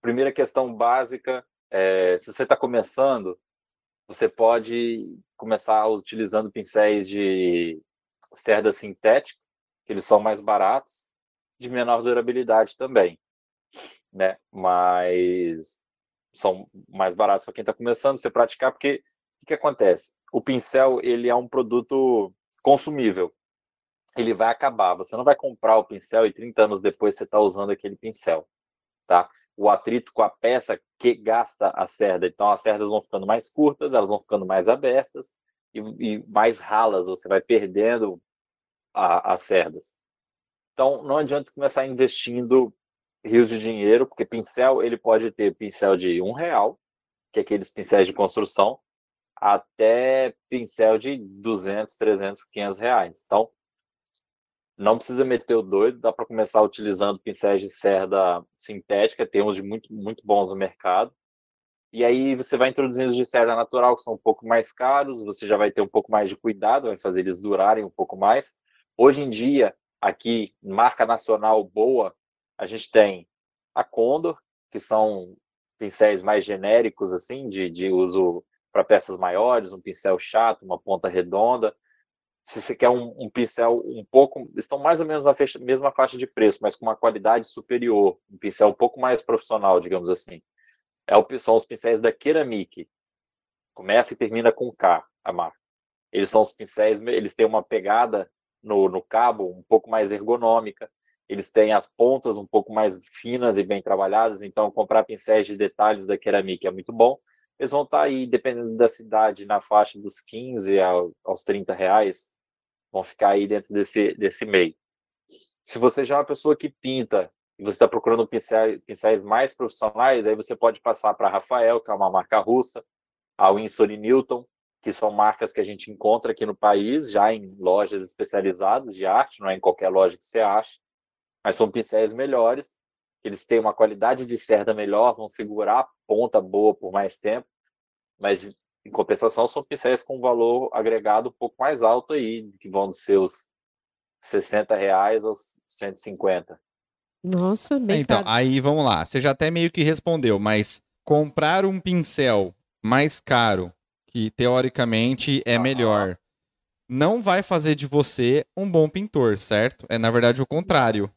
primeira questão básica, é, se você está começando, você pode começar utilizando pincéis de cerda sintética, que eles são mais baratos, de menor durabilidade também, né? Mas são mais baratos para quem está começando, você praticar, porque o que, que acontece? O pincel, ele é um produto consumível ele vai acabar. Você não vai comprar o pincel e 30 anos depois você está usando aquele pincel, tá? O atrito com a peça que gasta a cerda. Então as cerdas vão ficando mais curtas, elas vão ficando mais abertas e, e mais ralas. Você vai perdendo a- as cerdas. Então não adianta começar investindo rios de dinheiro, porque pincel ele pode ter pincel de um real, que é aqueles pincéis de construção, até pincel de 200, 300, 500 reais. Então não precisa meter o doido, dá para começar utilizando pincéis de cerda sintética, tem uns de muito, muito bons no mercado. E aí você vai introduzindo os de cerda natural, que são um pouco mais caros, você já vai ter um pouco mais de cuidado, vai fazer eles durarem um pouco mais. Hoje em dia, aqui, marca nacional boa, a gente tem a Condor, que são pincéis mais genéricos, assim, de, de uso para peças maiores, um pincel chato, uma ponta redonda se você quer um, um, pincel um pouco, estão mais ou menos na faixa, mesma faixa de preço, mas com uma qualidade superior, um pincel um pouco mais profissional, digamos assim. É o, são os pincéis da Ceramic. Começa e termina com K, a marca. Eles são os pincéis, eles têm uma pegada no, no cabo um pouco mais ergonômica, eles têm as pontas um pouco mais finas e bem trabalhadas, então comprar pincéis de detalhes da Ceramic é muito bom. Eles vão estar aí, dependendo da cidade, na faixa dos 15 aos 30 reais, vão ficar aí dentro desse, desse meio. Se você já é uma pessoa que pinta e você está procurando pincéis, pincéis mais profissionais, aí você pode passar para Rafael, que é uma marca russa, a Winsor e Newton, que são marcas que a gente encontra aqui no país, já em lojas especializadas de arte, não é em qualquer loja que você acha, mas são pincéis melhores, eles têm uma qualidade de cerda melhor, vão segurar a ponta boa por mais tempo, mas em compensação, são pincéis com valor agregado um pouco mais alto aí, que vão dos seus 60 reais aos 150. Nossa, bem então, caro. aí vamos lá. Você já até meio que respondeu, mas comprar um pincel mais caro, que teoricamente é Aham. melhor, não vai fazer de você um bom pintor, certo? É na verdade o contrário.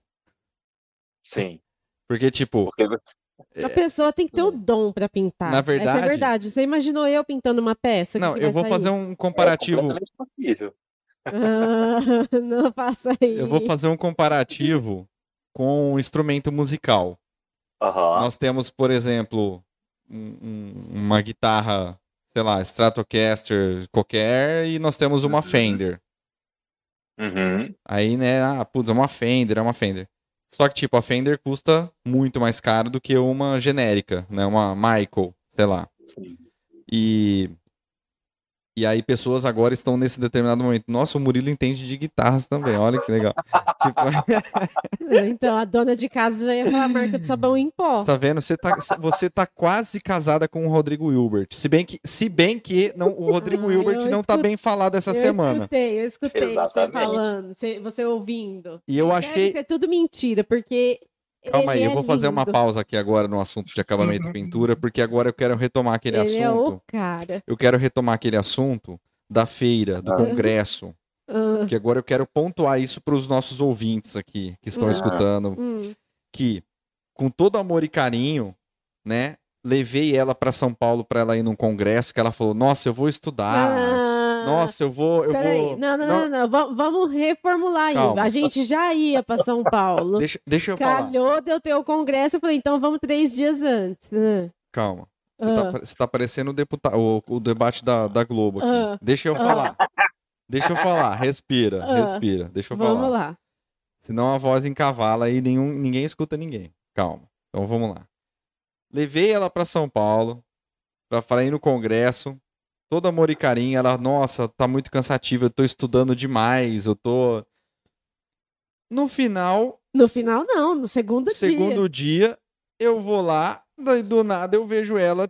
Sim, Porque, tipo, porque A pessoa tem que ter o dom pra pintar. Na É verdade- É verdade. Você imaginou eu pintando uma peça? não, eu vou fazer um é comparativo. completamente possível. Ah, não faça isso. Eu vou fazer um comparativo com um instrumento musical. Aham, Nós temos, por exemplo, um- um- uma guitarra, sei lá, Stratocaster qualquer, e nós temos uma Uhum. Fender. uhum, Aí, né, ah, putz, é uma Fender, é uma Fender. Só que, tipo, a Fender custa muito mais caro do que uma genérica, né, uma Michael, sei lá. sim. E E aí pessoas agora estão nesse determinado momento. Nossa, o Murilo entende de guitarras também. Olha que legal. tipo, Então, a dona de casa já ia falar marca de sabão em pó. você tá vendo? Você tá, você tá quase casada com o Rodrigo Hilbert. Se bem que, se bem que não, o Rodrigo Ah, Hilbert eu não tá escuto- bem falado essa eu semana. escutei, eu escutei você Exatamente. falando, você, você ouvindo. E eu Deve achei. ser tudo mentira, porque. Calma aí, eu é vou fazer uma lindo. pausa aqui agora no assunto de acabamento e pintura, porque agora eu quero retomar aquele Ele é assunto. o cara. Eu quero retomar aquele assunto da feira, do Ah. congresso. Ah, Que agora eu quero pontuar isso para os nossos ouvintes aqui que estão Ah. escutando. hum. Que, com todo amor e carinho, né? Levei ela para São Paulo para ela ir num congresso que ela falou: Nossa, eu vou estudar. Ah, Nossa, eu vou. Eu peraí. vou. Não, não, não, não, va- Vamos reformular aí. Calma. A gente já ia para São Paulo. Deixa, deixa eu falar. Calhou de eu ter o congresso. Eu falei, então vamos três dias antes. né? Calma. Você, tá, Ah. pare- você tá parecendo o, deputado, o, o debate da, da Globo aqui. Ah. Deixa eu falar. Deixa eu falar. Respira, Ah. respira. Deixa eu Vamos falar. lá. Senão a voz encavala e nenhum, ninguém escuta ninguém. Calma. Então vamos lá. Levei ela para São Paulo para falar ir no congresso. Todo amor e carinho. Ela, nossa, tá muito cansativo. Eu tô estudando demais. Eu tô. No final, No final, não. No segundo, dia. segundo dia, eu vou lá. Daí do nada eu vejo ela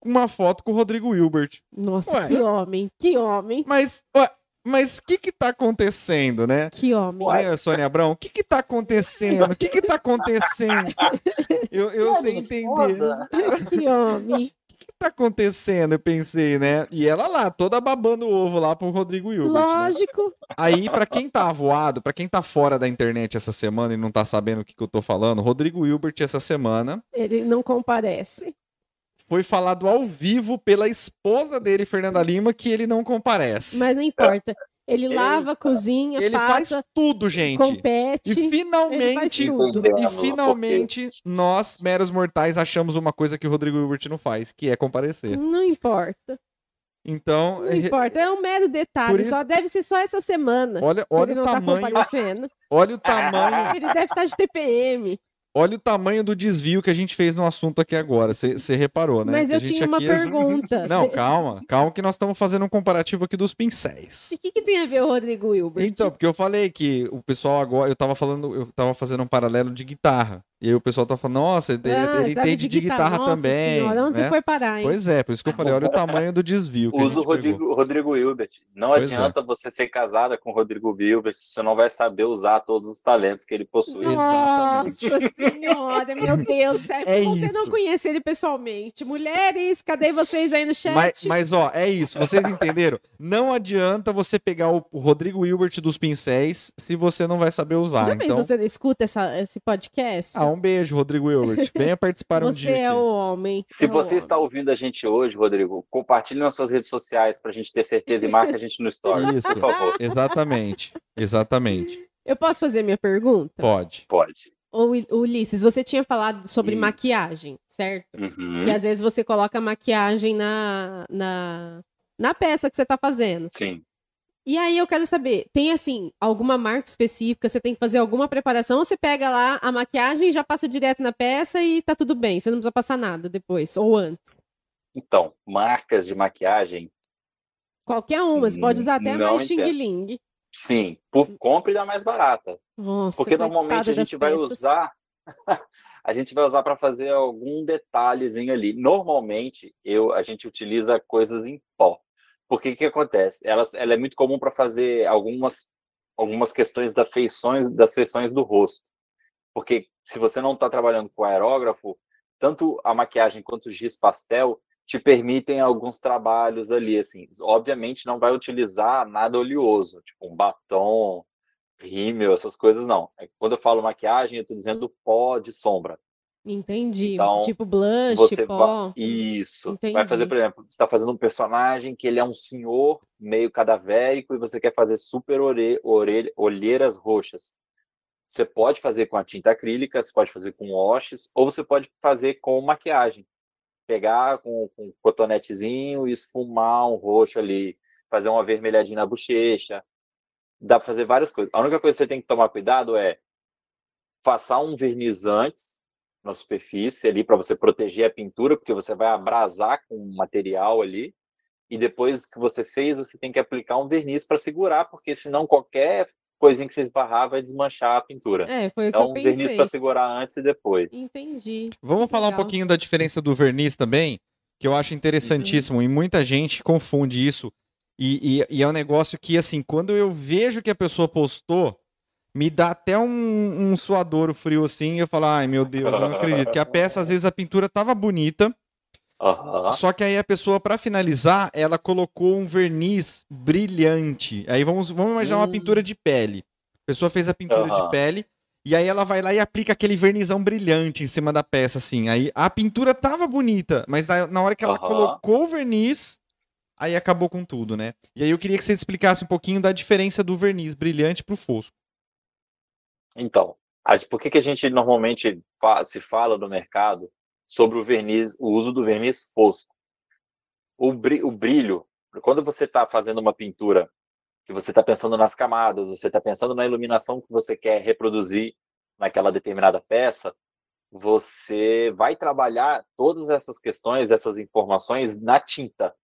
com uma foto com o Rodrigo Hilbert. Nossa, Ué. que homem. Que homem. Mas, ué, mas o que que tá acontecendo, né? Que homem. Né, Sônia Abrão? O que que tá acontecendo? O que que tá acontecendo? Eu, eu sem Menos entender. Que homem. Tá acontecendo? Eu pensei, né? E ela lá, toda babando o ovo lá pro Rodrigo Hilbert. né? Lógico. Aí, pra quem tá avoado, pra quem tá fora da internet essa semana e não tá sabendo o que, que eu tô falando, Rodrigo Hilbert essa semana Ele não comparece. foi falado ao vivo pela esposa dele, Fernanda Lima, que ele não comparece. Mas não importa. Ele lava, cozinha, ele faz passa, tudo, gente. compete. E ele faz finalmente, tudo. e finalmente, nós, meros mortais, achamos uma coisa que o Rodrigo Hilbert não faz, que é comparecer. Não importa. Então, Não é- importa. É um mero detalhe. Isso- Só deve ser só essa semana. olha, que olha ele o não tá tamanho, comparecendo. olha o tamanho, Ele deve estar de TPM. Olha o tamanho do desvio que a gente fez no assunto aqui agora. Você reparou, né? Mas eu tinha uma aqui- pergunta. Não, calma, calma que nós estamos fazendo um comparativo aqui dos pincéis. O que, que tem a ver o Rodrigo Hilbert? Então, porque eu falei que o pessoal agora, eu tava falando, eu tava fazendo um paralelo de guitarra. E aí o pessoal tá falando, nossa, ele, Ah, ele entende de guitarra, Nossa também. Senhora, onde né? você foi parar, hein? Pois é, por isso que eu falei, olha o tamanho do desvio. Usa o pegou. Rodrigo, Rodrigo Hilbert. Não Pois é. adianta você ser casada com o Rodrigo Hilbert, você não vai saber usar todos os talentos que ele possui. Nossa senhora, meu Deus. É, É você isso. não conhece ele pessoalmente. Mulheres, cadê vocês aí no chat? Mas, mas, ó, é isso, vocês entenderam? Não adianta você pegar o Rodrigo Hilbert dos pincéis se você não vai saber usar. Já bem, Então, você não escuta essa- esse podcast? ah, um beijo, Rodrigo Hilbert. Venha participar um você dia. é aqui. o homem. Se é o você homem. está ouvindo a gente hoje, Rodrigo, compartilhe nas suas redes sociais para a gente ter certeza e marque a gente no Stories, Isso. por favor. Exatamente, exatamente. Eu posso fazer minha pergunta? Pode. Pode. Ô, Ul- Ulisses, você tinha falado sobre Hum. maquiagem, certo? Uhum. E às vezes você coloca maquiagem na, na, na peça que você tá fazendo. Sim. E aí eu quero saber, tem assim, alguma marca específica, você tem que fazer alguma preparação, ou você pega lá a maquiagem e já passa direto na peça e tá tudo bem, você não precisa passar nada depois, ou antes. Então, marcas de maquiagem, Qualquer uma, você pode usar até a mais xing-ling. sim, por, compre da mais barata. Nossa, Porque normalmente a gente vai peças. usar. a gente vai usar para fazer algum detalhezinho ali. Normalmente, eu, a gente utiliza coisas em pó. Porque o que acontece? Ela, ela é muito comum para fazer algumas, algumas questões das feições, das feições do rosto. Porque se você não está trabalhando com aerógrafo, tanto a maquiagem quanto o giz pastel te permitem alguns trabalhos ali, assim. Obviamente não vai utilizar nada oleoso, tipo um batom, rímel, essas coisas não. É Quando eu falo maquiagem, eu estou dizendo pó de sombra. Entendi. Então, tipo blush, Você pó. vai... Isso. Entendi. Vai fazer, por exemplo, você está fazendo um personagem que ele é um senhor meio cadavérico e você quer fazer super ore... orelha... olheiras roxas. Você pode fazer com a tinta acrílica, você pode fazer com washes, ou você pode fazer com maquiagem. Pegar com, com um cotonetezinho e esfumar um roxo ali, fazer uma vermelhadinha na bochecha. Dá para fazer várias coisas. A única coisa que você tem que tomar cuidado é passar um verniz antes na superfície ali para você proteger a pintura, porque você vai abrasar com o material ali. e depois que você fez, você tem que aplicar um verniz para segurar, porque senão qualquer coisinha que você esbarrar vai desmanchar a pintura. É, foi o que Então, eu verniz para segurar antes e depois. Entendi. Vamos falar um Legal. pouquinho da diferença do verniz também, que eu acho interessantíssimo e muita gente confunde isso. E, e- e é um negócio que, assim, quando eu vejo que a pessoa postou, me dá até um, um suadouro frio assim. Eu falo, ai meu Deus, eu não acredito. Que a peça, às vezes, a pintura tava bonita, Aham. só que aí a pessoa, pra finalizar, ela colocou um verniz brilhante. Aí vamos, vamos imaginar uma pintura de pele. A pessoa fez a pintura de Aham. pele. E aí ela vai lá e aplica aquele vernizão brilhante em cima da peça, assim. Aí a pintura tava bonita, mas na, hora que ela Aham. colocou o verniz, aí acabou com tudo, né? E aí eu queria que você explicasse um pouquinho da diferença do verniz brilhante pro fosco. Então, por que, que a gente normalmente se fala no mercado sobre o verniz, o uso do verniz fosco? O brilho, quando você está fazendo uma pintura, que você está pensando nas camadas, você está pensando na iluminação que você quer reproduzir naquela determinada peça, você vai trabalhar todas essas questões, essas informações na tinta.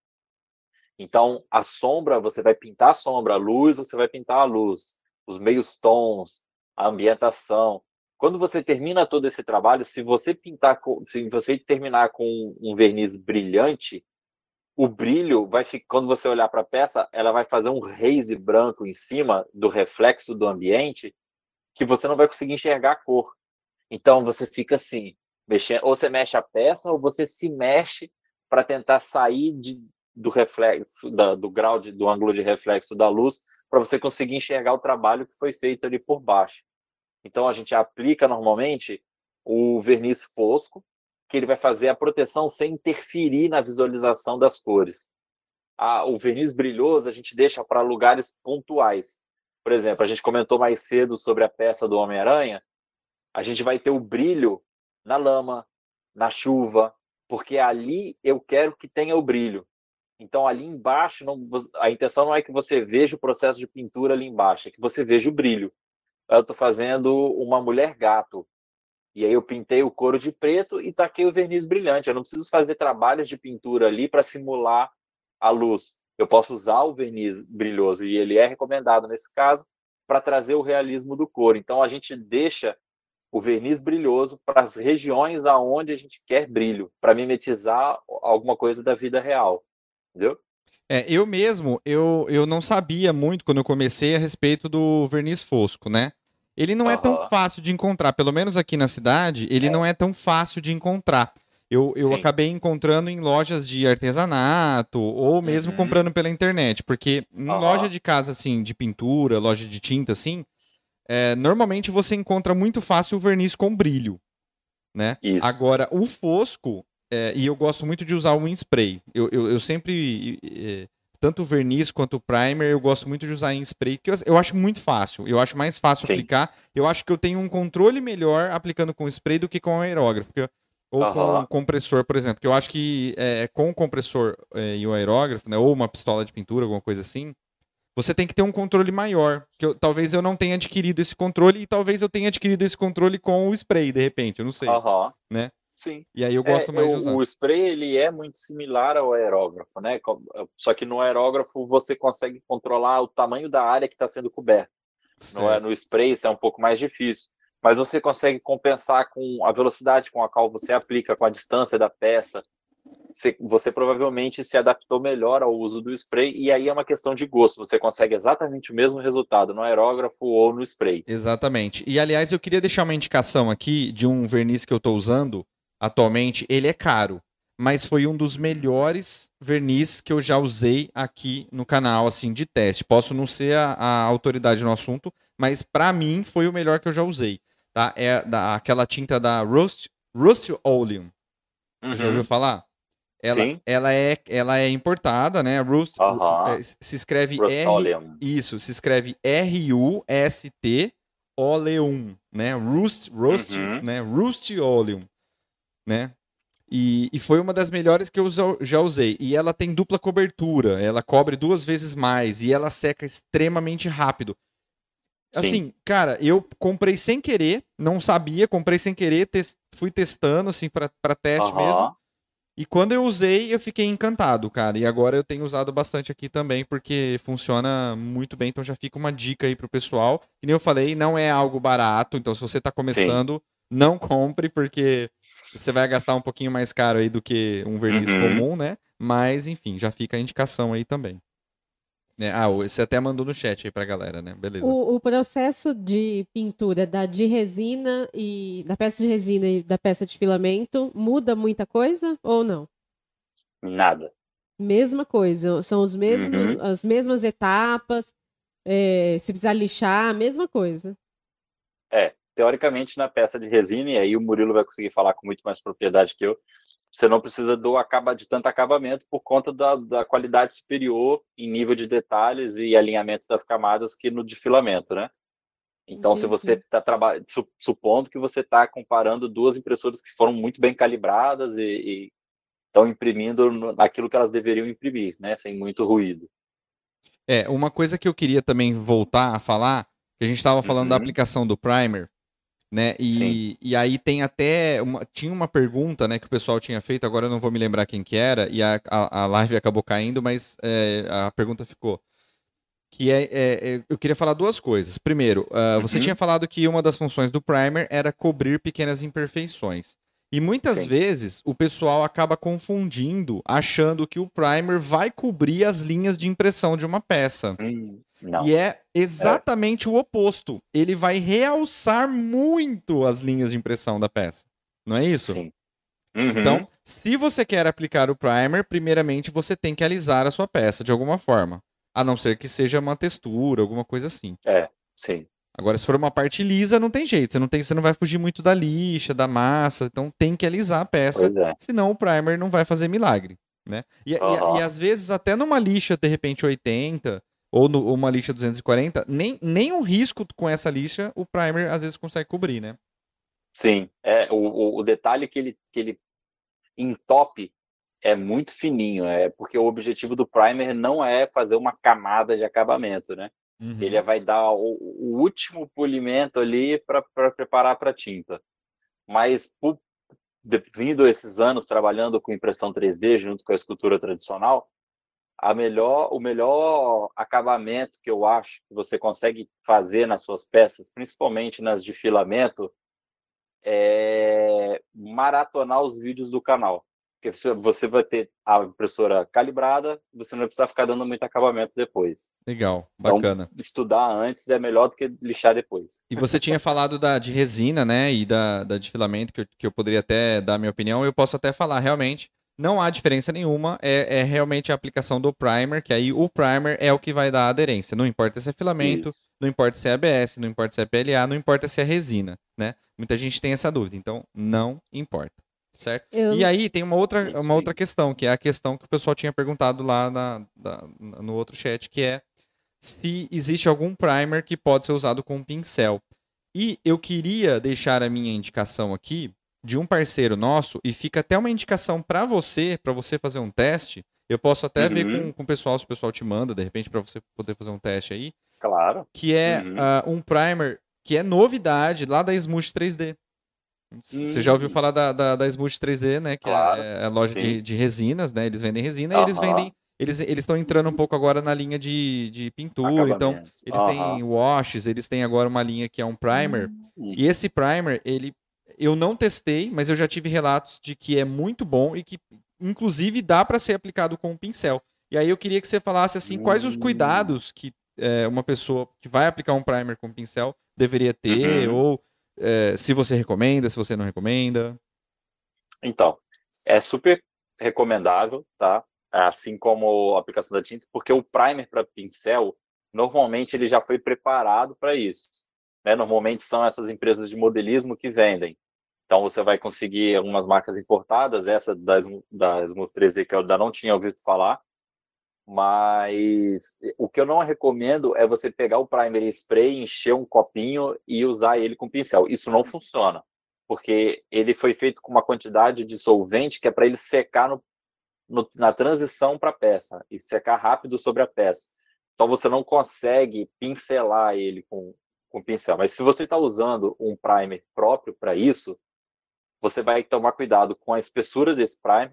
Então, a sombra, você vai pintar a sombra, a luz, você vai pintar a luz, os meios tons, a ambientação. Quando você termina todo esse trabalho, se você pintar, com, se você terminar com um verniz brilhante, o brilho vai ficar, quando você olhar para a peça, ela vai fazer um haze branco em cima do reflexo do ambiente, que você não vai conseguir enxergar a cor. Então você fica assim, mexendo, ou você mexe a peça, ou você se mexe para tentar sair de, do reflexo, da, do grau de, do ângulo de reflexo da luz, para você conseguir enxergar o trabalho que foi feito ali por baixo. Então a gente aplica normalmente o verniz fosco, que ele vai fazer a proteção sem interferir na visualização das cores. Ah, o verniz brilhoso a gente deixa para lugares pontuais. Por exemplo, a gente comentou mais cedo sobre a peça do Homem-Aranha. A gente vai ter o brilho na lama, na chuva, porque ali eu quero que tenha o brilho. Então, ali embaixo, não, a intenção não é que você veja o processo de pintura ali embaixo, é que você veja o brilho. Eu estou fazendo uma mulher gato. E aí eu pintei o couro de preto e taquei o verniz brilhante. Eu não preciso fazer trabalhos de pintura ali para simular a luz. Eu posso usar o verniz brilhoso e ele é recomendado nesse caso para trazer o realismo do couro. Então a gente deixa o verniz brilhoso para as regiões aonde a gente quer brilho, para mimetizar alguma coisa da vida real. Entendeu? É, eu mesmo, eu, eu não sabia muito quando eu comecei a respeito do verniz fosco, né? Ele não é tão fácil de encontrar, pelo menos aqui na cidade, ele É. não é tão fácil de encontrar. Eu, eu Sim. acabei encontrando em lojas de artesanato ou mesmo Uhum. comprando pela internet, porque em Aham. loja de casa, assim, de pintura, loja de tinta, assim, é, normalmente você encontra muito fácil o verniz com brilho, né? Isso. Agora, o fosco, é, e eu gosto muito de usar o in spray. Eu, eu, eu sempre, é, tanto o verniz quanto o primer, eu gosto muito de usar em spray, que eu, eu acho muito fácil. Eu acho mais fácil Sim. aplicar. Eu acho que eu tenho um controle melhor aplicando com spray do que com aerógrafo. porque- ou com Aham. um compressor, por exemplo. Que eu acho que é, com o compressor é, e o aerógrafo, né, ou uma pistola de pintura, alguma coisa assim, você tem que ter um controle maior. Que eu- talvez eu não tenha adquirido esse controle e talvez eu tenha adquirido esse controle com o spray, de repente. Eu não sei. Aham. né? Sim. E aí eu gosto É, mais de o- usar. O spray ele é muito similar ao aerógrafo, né? Co- Só que no aerógrafo você consegue controlar o tamanho da área que está sendo coberta. No, Certo. no spray isso é um pouco mais difícil. Mas você consegue compensar com a velocidade com a qual você aplica, com a distância da peça. Você, você provavelmente se adaptou melhor ao uso do spray, e aí é uma questão de gosto. Você consegue exatamente o mesmo resultado no aerógrafo ou no spray. Exatamente. E aliás, eu queria deixar uma indicação aqui de um verniz que eu estou usando atualmente. Ele é caro, mas foi um dos melhores verniz que eu já usei aqui no canal, assim, de teste. Posso não ser a, a autoridade no assunto, mas para mim foi o melhor que eu já usei. Tá? É da, aquela tinta da Rust, Rust Oleum. Você Já ouviu falar? Ela, Sim. ela, é, ela é importada, né? Rust é, se escreve R, Rust-Oleum. isso, se escreve R-U-S-T Oleum, né? Rust, Rust, Uhum. né? Rust Oleum, né? E, e foi uma das melhores que eu já usei. E ela tem dupla cobertura, ela cobre duas vezes mais e ela seca extremamente rápido. Sim. Assim, cara, eu comprei sem querer, não sabia, comprei sem querer, tes- fui testando, assim, pra pra teste Aham. mesmo. E quando eu usei, eu fiquei encantado, cara. E agora eu tenho usado bastante aqui também, porque funciona muito bem. Então já fica uma dica aí pro pessoal. Que nem eu falei, não é algo barato. Então se você tá começando, Sim. não compre, porque você vai gastar um pouquinho mais caro aí do que um verniz uhum. comum, né? Mas, enfim, já fica a indicação aí também. Né? Ah, você até mandou no chat aí pra galera, né? Beleza. O, o, processo de pintura da de resina e da peça de resina e da peça de filamento muda muita coisa ou não? Nada. Mesma coisa, são os mesmos, uhum. as mesmas etapas. É, se precisar lixar, mesma coisa. É, teoricamente na peça de resina, e aí o Murilo vai conseguir falar com muito mais propriedade que eu, você não precisa do acaba de tanto acabamento por conta da, da qualidade superior em nível de detalhes e alinhamento das camadas que no de filamento, né? Então, se você está trabalhando, supondo que você está comparando duas impressoras que foram muito bem calibradas e estão imprimindo aquilo que elas deveriam imprimir, né? Sem muito ruído. É, uma coisa que eu queria também voltar a falar, que a gente estava falando uhum. da aplicação do primer, né? E, e aí tem até uma, tinha uma pergunta, né, que o pessoal tinha feito. Agora eu não vou me lembrar quem que era e a, a, a live acabou caindo, mas é, a pergunta ficou. Que é, é, é eu queria falar duas coisas. Primeiro, uh, uhum. você tinha falado que uma das funções do primer era cobrir pequenas imperfeições. E muitas Sim. vezes o pessoal acaba confundindo, achando que o primer vai cobrir as linhas de impressão de uma peça. Hum. E é exatamente é. o oposto. Ele vai realçar muito as linhas de impressão da peça. Não é isso? Sim. Uhum. Então, se você quer aplicar o primer, primeiramente você tem que alisar a sua peça de alguma forma. A não ser que seja uma textura, alguma coisa assim. É, sim. Agora, se for uma parte lisa, não tem jeito. Você não, tem, você não vai fugir muito da lixa, da massa. Então tem que alisar a peça. É. Senão o primer não vai fazer milagre. Né? E, uhum. e, e, às vezes, até numa lixa, de repente, 80, ou no, uma lixa 240, nem, nem um risco com essa lixa o primer às vezes consegue cobrir, né? Sim, é, o, o detalhe que ele, que ele entope é muito fininho, é porque o objetivo do primer não é fazer uma camada de acabamento, né? Uhum. Ele vai dar o, o último polimento ali para preparar para tinta. Mas a esses anos trabalhando com impressão 3D junto com a escultura tradicional, a melhor, o melhor acabamento que eu acho que você consegue fazer nas suas peças, principalmente nas de filamento, é maratonar os vídeos do canal. Porque você vai ter a impressora calibrada, você não vai precisar ficar dando muito acabamento depois. Legal, então, bacana. Então, estudar antes é melhor do que lixar depois. E você tinha falado da, de resina, né, e da, da de filamento, que eu, que eu poderia até dar minha opinião, eu posso até falar, realmente, não há diferença nenhuma, é, é, realmente a aplicação do primer, que aí o primer é o que vai dar a aderência. Não importa se é filamento, Isso. não importa se é ABS, não importa se é PLA, não importa se é resina, né? Muita gente tem essa dúvida, então não importa, certo? Eu... E aí tem uma outra, uma outra questão, que é a questão que o pessoal tinha perguntado lá na, na, no outro chat, que é se existe algum primer que pode ser usado com um pincel. E eu queria deixar a minha indicação aqui, de um parceiro nosso e fica até uma indicação para você, para você fazer um teste. Eu posso até uhum. ver com, com o pessoal, se o pessoal te manda, de repente, para você poder fazer um teste aí. Claro. Que é uhum. uh, um primer que é novidade lá da Smooth 3D. Você já ouviu hum. falar da, da, da Smooth 3D, né? Que é, claro. é, a loja de, de, resinas, né? Eles vendem resina uhum. e eles vendem. Eles estão entrando um pouco agora na linha de, de pintura. Então, eles têm washes, eles têm agora uma linha que é um primer. Uhum. E esse primer, ele eu não testei, mas eu já tive relatos de que é muito bom e que, inclusive, dá para ser aplicado com um pincel. E aí eu queria que você falasse assim, quais os cuidados que é, uma pessoa que vai aplicar um primer com pincel deveria ter, uhum. ou é, se você recomenda, se você não recomenda. Então, é super recomendável, tá? Assim como a aplicação da tinta, porque o primer para pincel, normalmente ele já foi preparado para isso. Né? Normalmente são essas empresas de modelismo que vendem. Então você vai conseguir algumas marcas importadas, essa da, Smooth 3D que eu ainda não tinha ouvido falar, mas o que eu não recomendo é você pegar o primer spray, encher um copinho e usar ele com pincel. Isso não funciona, porque ele foi feito com uma quantidade de solvente que é para ele secar no, no, na transição para a peça e secar rápido sobre a peça. Então você não consegue pincelar ele com, com pincel. Mas se você está usando um primer próprio para isso, você vai tomar cuidado com a espessura desse primer,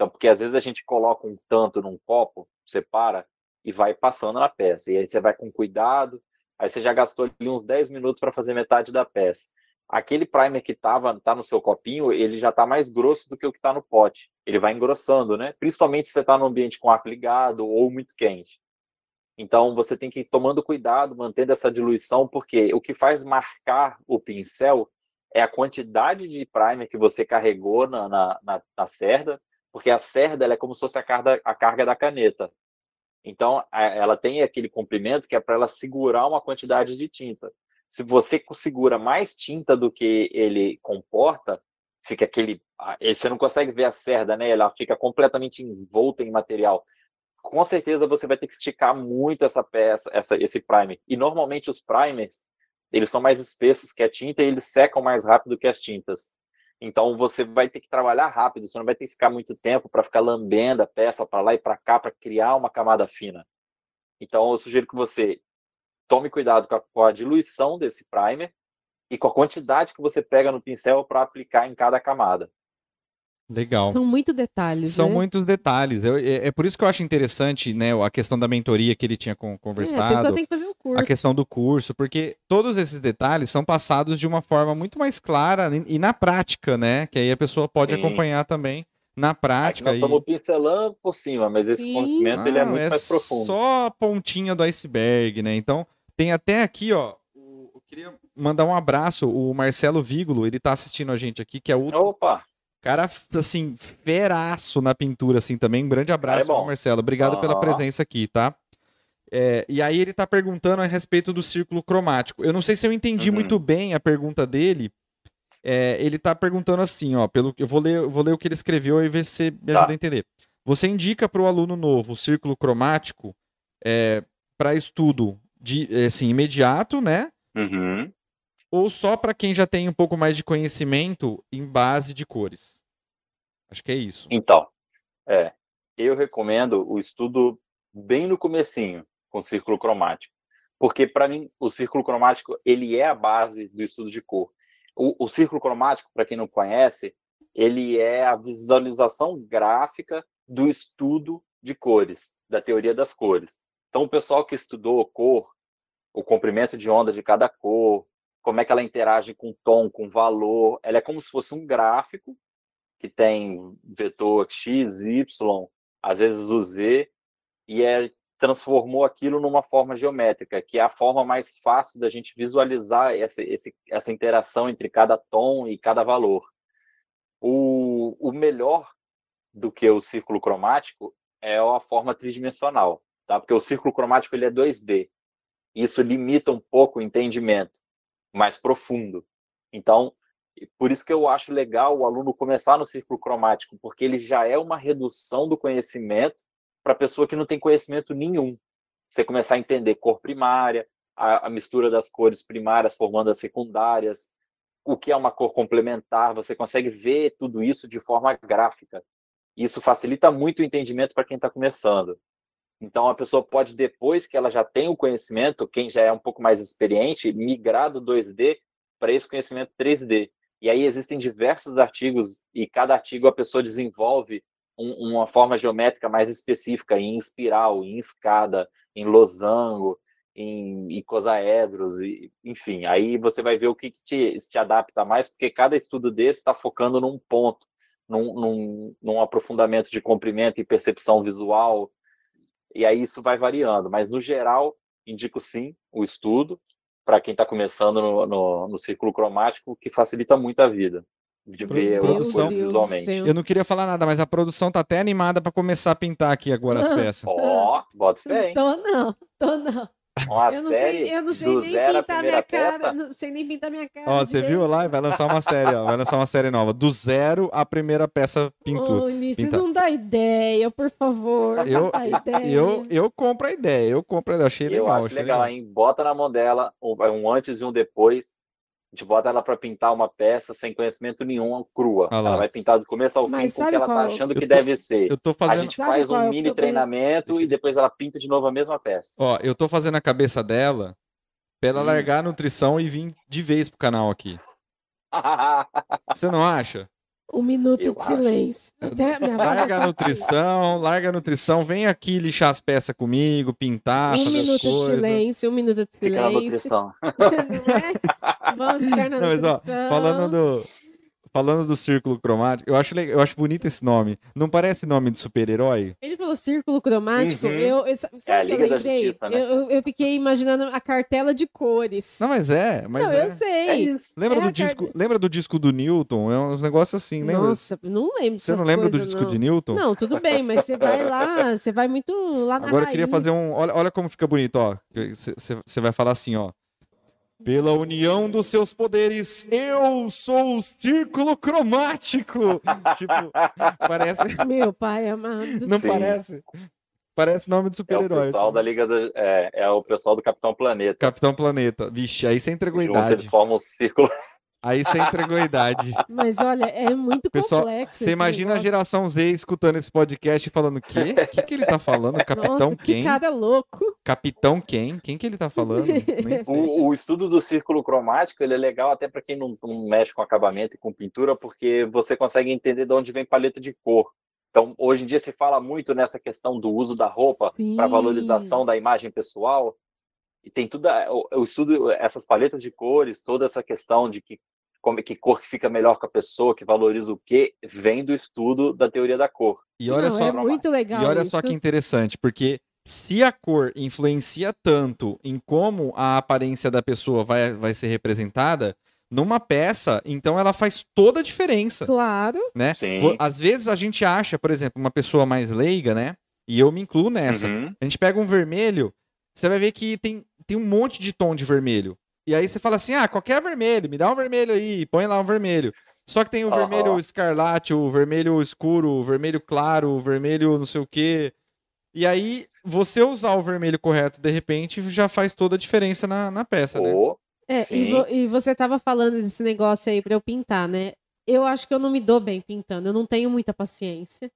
Então, porque às vezes a gente coloca um tanto num copo, separa e vai passando na peça. E aí você vai com cuidado, aí você já gastou ali uns 10 minutos para fazer metade da peça. Aquele primer que tava, tá no seu copinho, ele já está mais grosso do que o que está no pote. Ele vai engrossando, né? Principalmente se você está num ambiente com ar ligado ou muito quente. Então você tem que ir tomando cuidado, mantendo essa diluição, porque o que faz marcar o pincel é a quantidade de primer que você carregou na, na, na, na cerda, porque a cerda é como se fosse a carga, a carga da caneta. Então, ela tem aquele comprimento que é para ela segurar uma quantidade de tinta. Se você segura mais tinta do que ele comporta, fica aquele. Você não consegue ver a cerda, né? Ela fica completamente envolta em material. Com certeza você vai ter que esticar muito essa peça, essa, esse primer. E normalmente os primers, eles são mais espessos que a tinta e eles secam mais rápido que as tintas. Então você vai ter que trabalhar rápido, você não vai ter que ficar muito tempo para ficar lambendo a peça para lá e para cá para criar uma camada fina. Então eu sugiro que você tome cuidado com a, com a, diluição desse primer e com a quantidade que você pega no pincel para aplicar em cada camada. Legal. São muitos detalhes. São né? muitos detalhes. Eu, é, é, por isso que eu acho interessante, né, a questão da mentoria que ele tinha conversado. É, a pessoa tem que fazer um curso. A questão do curso, porque todos esses detalhes são passados de uma forma muito mais clara e na prática, né? Que aí a pessoa pode Sim. acompanhar também na prática. Aqui nós estamos pincelando por cima, mas esse Sim. conhecimento ah, ele é muito é mais profundo. Só a pontinha do iceberg, né? Então, tem até aqui, ó. Eu queria mandar um abraço, o Marcelo Vígulo, ele tá assistindo a gente aqui, que é o Opa! Cara, assim, feraço na pintura, assim, também. Um grande abraço, é Marcelo. Obrigado ah. pela presença aqui, tá? É, e aí ele tá perguntando a respeito do círculo cromático. Eu não sei se eu entendi uhum. muito bem a pergunta dele. É, ele tá perguntando assim, ó, pelo eu vou ler, eu vou ler o que ele escreveu e ver se me tá. ajuda a entender. Você indica para o aluno novo o círculo cromático é, para estudo de assim imediato, né? Uhum ou só para quem já tem um pouco mais de conhecimento em base de cores? Acho que é isso. Então, é, eu recomendo o estudo bem no comecinho com círculo cromático, porque para mim o círculo cromático ele é a base do estudo de cor. O, o círculo cromático, para quem não conhece, ele é a visualização gráfica do estudo de cores, da teoria das cores. Então, o pessoal que estudou cor, o comprimento de onda de cada cor, como é que ela interage com tom, com valor. Ela é como se fosse um gráfico que tem vetor x, y, às vezes o z, e é, transformou aquilo numa forma geométrica, que é a forma mais fácil da gente visualizar essa, esse, essa interação entre cada tom e cada valor. O, o melhor do que o círculo cromático é a forma tridimensional, tá? porque o círculo cromático ele é 2D. Isso limita um pouco o entendimento mais profundo. Então, por isso que eu acho legal o aluno começar no círculo cromático, porque ele já é uma redução do conhecimento para a pessoa que não tem conhecimento nenhum. Você começar a entender cor primária, a, a mistura das cores primárias formando as secundárias, o que é uma cor complementar, você consegue ver tudo isso de forma gráfica. Isso facilita muito o entendimento para quem está começando. Então, a pessoa pode, depois que ela já tem o conhecimento, quem já é um pouco mais experiente, migrar do 2D para esse conhecimento 3D. E aí existem diversos artigos, e cada artigo a pessoa desenvolve um, uma forma geométrica mais específica, em espiral, em escada, em losango, em icosaedros, e, enfim. Aí você vai ver o que, que te, te adapta mais, porque cada estudo desse está focando num ponto, num, num, num aprofundamento de comprimento e percepção visual, e aí isso vai variando, mas no geral, indico sim o estudo para quem está começando no, no, no, círculo cromático, que facilita muito a vida de ver produção, coisas visualmente. Eu não queria falar nada, mas a produção tá até animada para começar a pintar aqui agora as peças. Ó, oh, bota fé, hein? Tô não, tô não. Uma eu não série sei, eu não sei nem pintar minha peça. cara, não sei nem pintar minha cara. Ó, você viu lá? Vai lançar uma série, ó, vai lançar uma série nova. Do zero a primeira peça pintura. Ulisses, não dá ideia, por favor. Eu, eu, eu compro a ideia, eu compro a ideia. Achei eu legal. Acho achei legal, legal, hein? Bota na mão dela um, um antes e um depois a gente bota ela para pintar uma peça sem conhecimento nenhum, crua. Ah ela vai pintar do começo ao Mas fim com o que ela tá achando que tô, deve ser. Eu tô fazendo... A gente sabe faz um é mini treinamento e depois ela pinta de novo a mesma peça. Ó, eu tô fazendo a cabeça dela pra ela hum. largar a nutrição e vir de vez pro canal aqui. Você não acha? Um minuto Eu de acho. silêncio. Larga a nutrição, larga a nutrição, vem aqui lixar as peças comigo, pintar, Um fazer as minuto de silêncio, um minuto de Fica na silêncio. nutrição. Não é? Vamos ficar na Não, mas, ó, nutrição. falando do, falando do círculo cromático, eu acho, eu acho bonito esse nome. Não parece nome de super-herói? Ele falou círculo cromático. Uhum. Eu, eu, sabe É a o que eu Liga da lembrei? Justiça, né? eu, eu, eu fiquei imaginando a cartela de cores. Não, mas é. Mas Não, é. eu É sei. isso. Lembra, É do disco, car- lembra do disco do Newton? É uns negócios assim, lembra? Nossa, não lembro Você não lembra do coisas, disco não. de Newton? Não, tudo bem, mas você vai lá, você vai muito lá na Agora eu queria fazer um. Olha, olha como fica bonito, ó. Você vai falar assim, ó. Pela união dos seus poderes, eu sou o círculo cromático. tipo, parece. Meu pai amado. Não Sim. parece? Parece nome de É o super-herói. pessoal assim. da Liga da, é, é o pessoal do Capitão Planeta. Capitão Planeta. Vixe, aí você entregou a Junto, eles idade. formam um círculo. Aí você entregou a idade. Mas olha, é muito Pessoal, complexo. Você esse imagina a negócio. geração Z escutando esse podcast e falando: quê? O que, que ele tá falando? Capitão Nossa, quem? Que cara louco. Capitão quem? Quem que ele tá falando? O, o estudo do círculo cromático ele é legal até para quem não, não mexe com acabamento e com pintura, porque você consegue entender de onde vem paleta de cor. Então, hoje em dia se fala muito nessa questão do uso da roupa para valorização da imagem pessoal. E tem tudo a- o, o estudo, essas paletas de cores, toda essa questão de que como que cor que fica melhor com a pessoa, que valoriza o quê, vem do estudo da teoria da cor. E olha Não, só, é muito legal E olha isso. só que interessante, porque se a cor influencia tanto em como a aparência da pessoa vai, vai ser representada, numa peça, então ela faz toda a diferença, Claro. né? Sim. Às vezes a gente acha, por exemplo, uma pessoa mais leiga, né? E eu me incluo nessa. Uhum. A gente pega um vermelho, você vai ver que tem, tem um monte de tom de vermelho. E aí você fala assim, ah, qualquer vermelho, me dá um vermelho aí, põe lá um vermelho. Só que tem o Aham. vermelho escarlate, o vermelho escuro, o vermelho claro, o vermelho não sei o quê. E aí, você usar o vermelho correto, de repente, já faz toda a diferença na, na peça, né? Ou- É, e, vo- e você tava falando desse negócio aí pra eu pintar, né? Eu acho que eu não me dou bem pintando, eu não tenho muita paciência.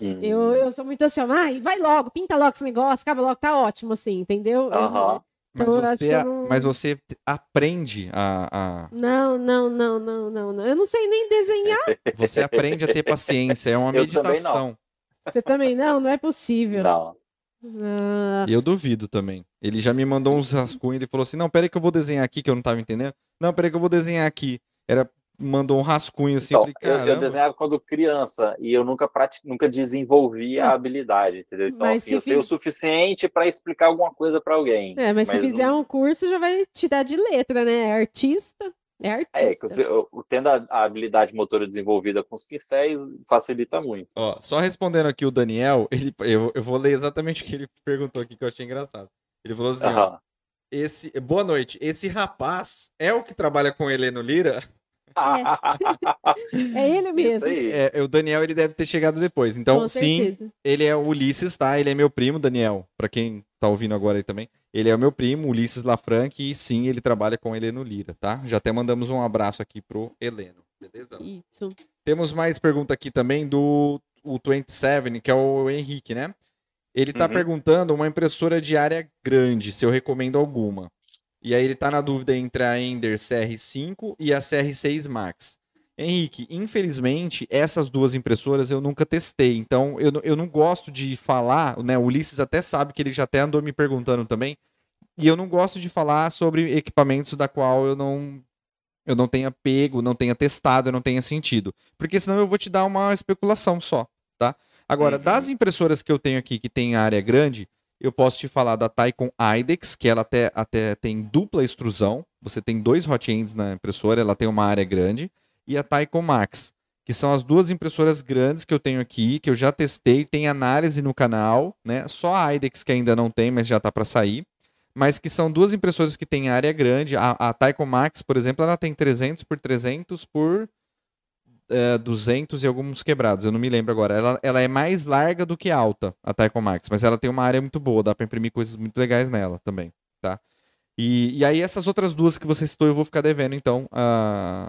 Hum. Eu, eu sou muito assim, ó, ai, vai logo, pinta logo esse negócio, acaba logo, tá ótimo, assim, entendeu? Eu- Aham. Mas, Então, acho você, não- mas você aprende a, a- Não, não, não, não, não, não. Eu não sei nem desenhar. Você aprende a ter paciência, é uma Eu também meditação. Você também não? Não é possível. Não. Ah, eu duvido também. Ele já me mandou uns rascunhos, ele falou assim: não, peraí que eu vou desenhar aqui, que eu não tava entendendo. Não, peraí que eu vou desenhar aqui. Era, mandou um rascunho assim, Então, eu falei, eu, eu desenhava quando criança e eu nunca, prati... nunca desenvolvi a habilidade, entendeu? Então, Mas assim, se eu sei o fiz- suficiente para explicar alguma coisa para alguém. é, mas, se Mas fizer não- um curso, já vai te dar de letra, né? É artista. É artista. É, que você, eu- tendo a, a habilidade motora desenvolvida com os pincéis, facilita muito. Ó, só respondendo aqui o Daniel, ele, eu, eu vou ler exatamente o que ele perguntou aqui, que eu achei engraçado. Ele falou assim: ó, esse, boa noite, esse rapaz é o que trabalha com Heleno Lira? É ele Isso mesmo. É, o Daniel ele deve ter chegado depois. Então, Com sim, certeza. ele é o Ulisses, tá? Ele é meu primo, Daniel. Pra quem tá ouvindo agora aí também. Ele é o meu primo, Ulisses Lafranc, e sim, ele trabalha com Heleno Lira, tá? Já até mandamos um abraço aqui pro Heleno, beleza? Isso. Temos mais pergunta aqui também do o 27, que é o Henrique, né? Ele tá Uhum. perguntando uma impressora de área grande, se eu recomendo alguma. E aí ele tá na dúvida entre a Ender CR5 e a CR6 Max. Henrique, infelizmente, essas duas impressoras eu nunca testei, então eu, não- eu não gosto de falar, né? O Ulisses até sabe que ele já até andou me perguntando também, e eu não gosto de falar sobre equipamentos da qual eu não eu não tenha pego, não tenha testado, não tenha sentido. Porque senão eu vou te dar uma especulação só, tá? Agora, Uhum. das impressoras que eu tenho aqui que tem área grande, eu posso te falar da Taikon IDEX, que ela até, até tem dupla extrusão. Você tem dois hot ends na impressora, ela tem uma área grande. E a Taikon Max, que são as duas impressoras grandes que eu tenho aqui, que eu já testei, tem análise no canal, né? Só a IDEX que ainda não tem, mas já tá para sair. Mas que são duas impressoras que têm área grande. A, a Max, por exemplo, ela tem 300 por 300 por é, 200 e alguns quebrados, eu não me lembro agora. Ela, ela é mais larga do que alta, a Taikon Max, mas ela tem uma área muito boa, dá pra imprimir coisas muito legais nela também, tá? E, e aí essas outras duas que você citou eu vou ficar devendo, então. ah,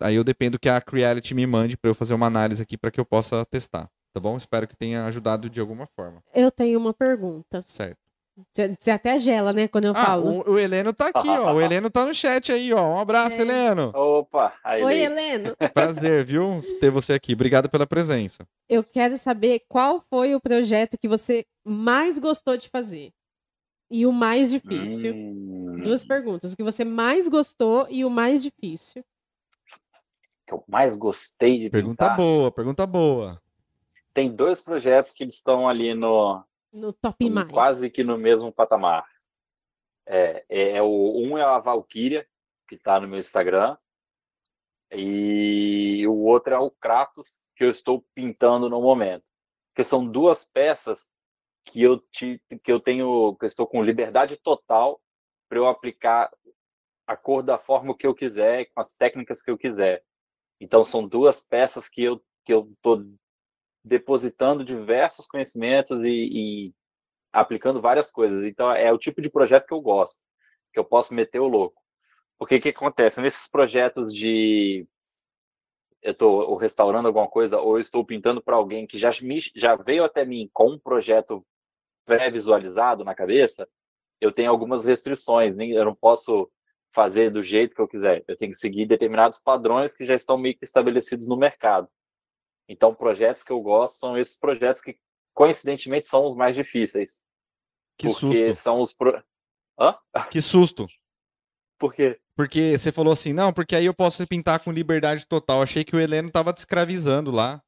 aí eu dependo que a Creality me mande pra eu fazer uma análise aqui pra que eu possa testar, tá bom? Espero que tenha ajudado de alguma forma, Eu tenho uma pergunta. certo? Você até gela, né, quando eu Ah, falo. o, o Heleno tá aqui, ó. O Heleno tá no chat aí, ó. Um abraço, É. Heleno. Opa, aí Oi. Heleno. Prazer, viu? Ter você aqui. Obrigado pela presença. Eu quero saber qual foi o projeto que você mais gostou de fazer. E o mais difícil. Hum, Duas perguntas. O que você mais gostou e o mais difícil. que eu mais gostei de Pergunta pintar. boa, pergunta boa. Tem dois projetos que eles estão ali no No top mais. quase que no mesmo patamar. É, é, é o um é a Valkyria que está no meu Instagram e o outro é o Kratos que eu estou pintando no momento. Que são duas peças que eu te, que eu tenho que eu estou com liberdade total para eu aplicar a cor da forma que eu quiser, com as técnicas que eu quiser. Então são duas peças que eu que eu estou depositando diversos conhecimentos e, e aplicando várias coisas. Então é o tipo de projeto que eu gosto, que eu posso meter o louco. Porque o que acontece nesses projetos de eu estou restaurando alguma coisa ou estou pintando para alguém que já me, já veio até mim com um projeto pré-visualizado na cabeça, eu tenho algumas restrições, nem eu não posso fazer do jeito que eu quiser. Eu tenho que seguir determinados padrões que já estão meio que estabelecidos no mercado. Então, projetos que eu gosto são esses projetos que coincidentemente são os mais difíceis. Que porque susto. são os pro... Hã? Que susto. Por quê? Porque você falou assim, não, porque aí eu posso pintar com liberdade total. Achei que o Heleno tava te escravizando lá.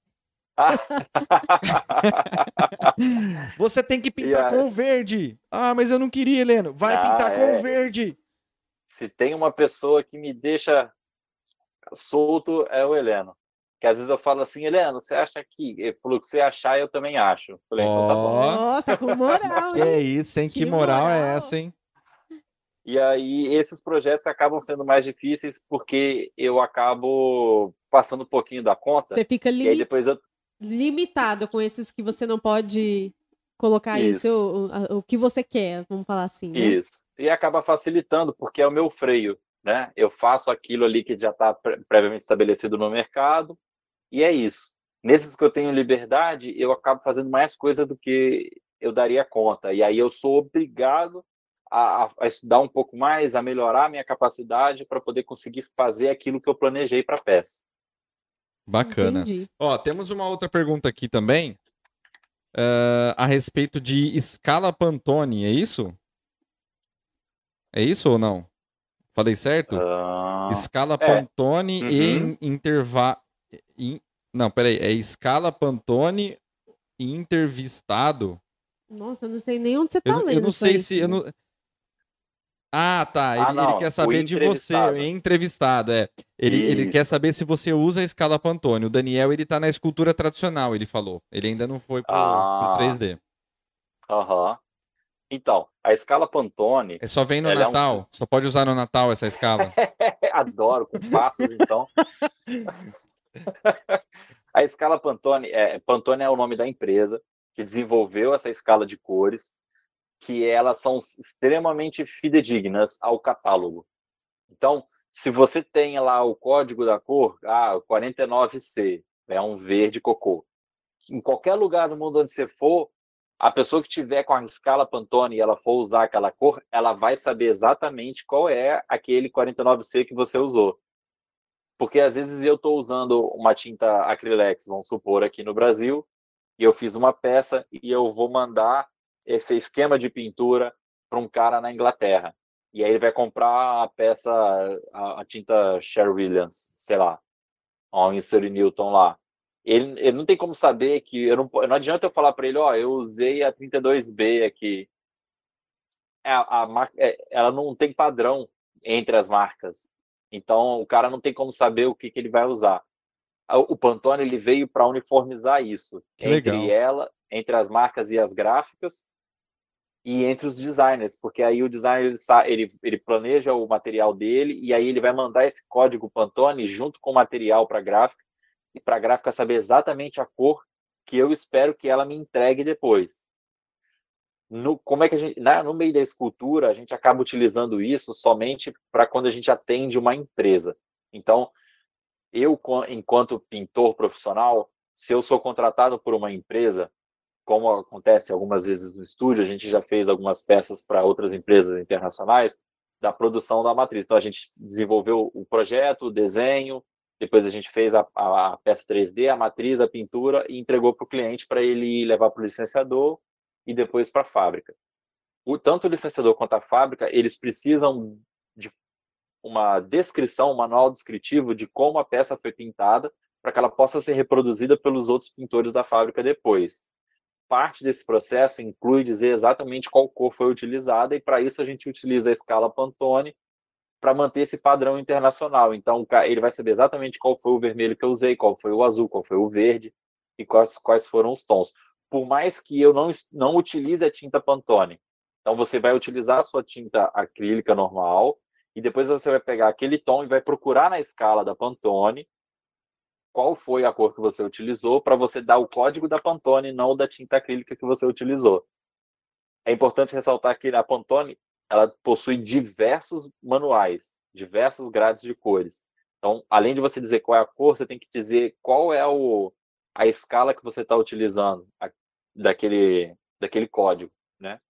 Você tem que pintar a- com verde. Ah, mas eu não queria, Heleno. Vai Ah, pintar com é. verde. Se tem uma pessoa que me deixa solto é o Heleno. Que às vezes eu falo assim, Heleno, você acha que. Ele falou que você achar, eu também acho. Eu Falei, então tá bom. Ó. Ó, tá com moral, Que hein? é isso, hein? Que, Que moral, é moral. essa, hein? E aí, esses projetos acabam sendo mais difíceis porque eu acabo passando um pouquinho da conta. Você fica E aí limi- depois eu. limitado com esses que você não pode colocar Isso. seu, o, o que você quer, vamos falar assim, né? Isso. E acaba facilitando, porque é o meu freio, né? Eu faço aquilo ali que já está previamente estabelecido no mercado, e é isso. Nesses que eu tenho liberdade, eu acabo fazendo mais coisa do que eu daria conta. E aí eu sou obrigado a, a- estudar um pouco mais, a melhorar a minha capacidade para poder conseguir fazer aquilo que eu planejei para a peça. Bacana. Entendi. Ó, temos uma outra pergunta aqui também. eh, a respeito de escala Pantone, é isso? É isso ou não? Falei certo? Ah, escala é. Pantone Uhum. em intervalo. Não, peraí. É escala Pantone intervistado. Nossa, eu não sei nem onde você tá Eu, eu lendo não isso sei aí. se. Eu não... Ah, tá. Ah, Ele, ele não, quer saber de você, entrevistado. entrevistado, é. Ele, ele quer saber se você usa a escala Pantone. O Daniel, ele tá na escultura tradicional, ele falou. Ele ainda não foi pro, pro Ah. 3D. Aham. Então, a escala Pantone, É só vem no Ela é um Natal. Só pode usar no Natal essa escala. adoro, com passos, então. A escala Pantone, é, Pantone é o nome da empresa que desenvolveu essa escala de cores, que elas são extremamente fidedignas ao catálogo. Então, se você tem lá o código da cor, ah, o 49C, é um verde cocô. Em qualquer lugar do mundo onde você for, a pessoa que tiver com a escala Pantone e ela for usar aquela cor, ela vai saber exatamente qual é aquele 49C que você usou. Porque às vezes eu estou usando uma tinta Acrylex, vamos supor, aqui no Brasil, e eu fiz uma peça e eu vou mandar esse esquema de pintura para um cara na Inglaterra. E aí ele vai comprar a peça, a, a tinta Sherwin Williams, sei lá, ó, um Insert Newton lá. Ele, ele não tem como saber que eu não, não adianta eu falar para ele, ó, eu usei a 32B aqui. É, a, a é, ela não tem padrão entre as marcas. Então o cara não tem como saber o que, que ele vai usar. O Pantone ele veio para uniformizar isso Que entre legal. ela, entre as marcas e as gráficas e entre os designers, porque aí o designer ele, ele planeja o material dele e aí ele vai mandar esse código Pantone junto com o material para a gráfica e para a gráfica saber exatamente a cor que eu espero que ela me entregue depois. No, como é que a gente, na- no meio da escultura, a gente acaba utilizando isso somente para quando a gente atende uma empresa. Então, eu, enquanto pintor profissional, se eu sou contratado por uma empresa, como acontece algumas vezes no estúdio, a gente já fez algumas peças para outras empresas internacionais da produção da matriz. Então a gente desenvolveu o projeto, o desenho, depois a gente fez a, a peça 3D, a matriz, a pintura e entregou para o cliente para ele levar para o licenciador e depois para a fábrica. O, tanto o licenciador quanto a fábrica, eles precisam de uma descrição, um manual descritivo de como a peça foi pintada para que ela possa ser reproduzida pelos outros pintores da fábrica depois. Parte desse processo inclui dizer exatamente qual cor foi utilizada e para isso a gente utiliza a escala Pantone para manter esse padrão internacional. Então ele vai saber exatamente qual foi o vermelho que eu usei, qual foi o azul, qual foi o verde e quais, quais foram os tons. Por mais que eu não, não utilize a tinta Pantone, então você vai utilizar a sua tinta acrílica normal e depois você vai pegar aquele tom e vai procurar na escala da Pantone qual foi a cor que você utilizou para você dar o código da Pantone, não da tinta acrílica que você utilizou. É importante ressaltar que a Pantone ela possui diversos manuais, diversos grades de cores. Então, além de você dizer qual é a cor, você tem que dizer qual é o, a escala que você está utilizando a, daquele, daquele código, né?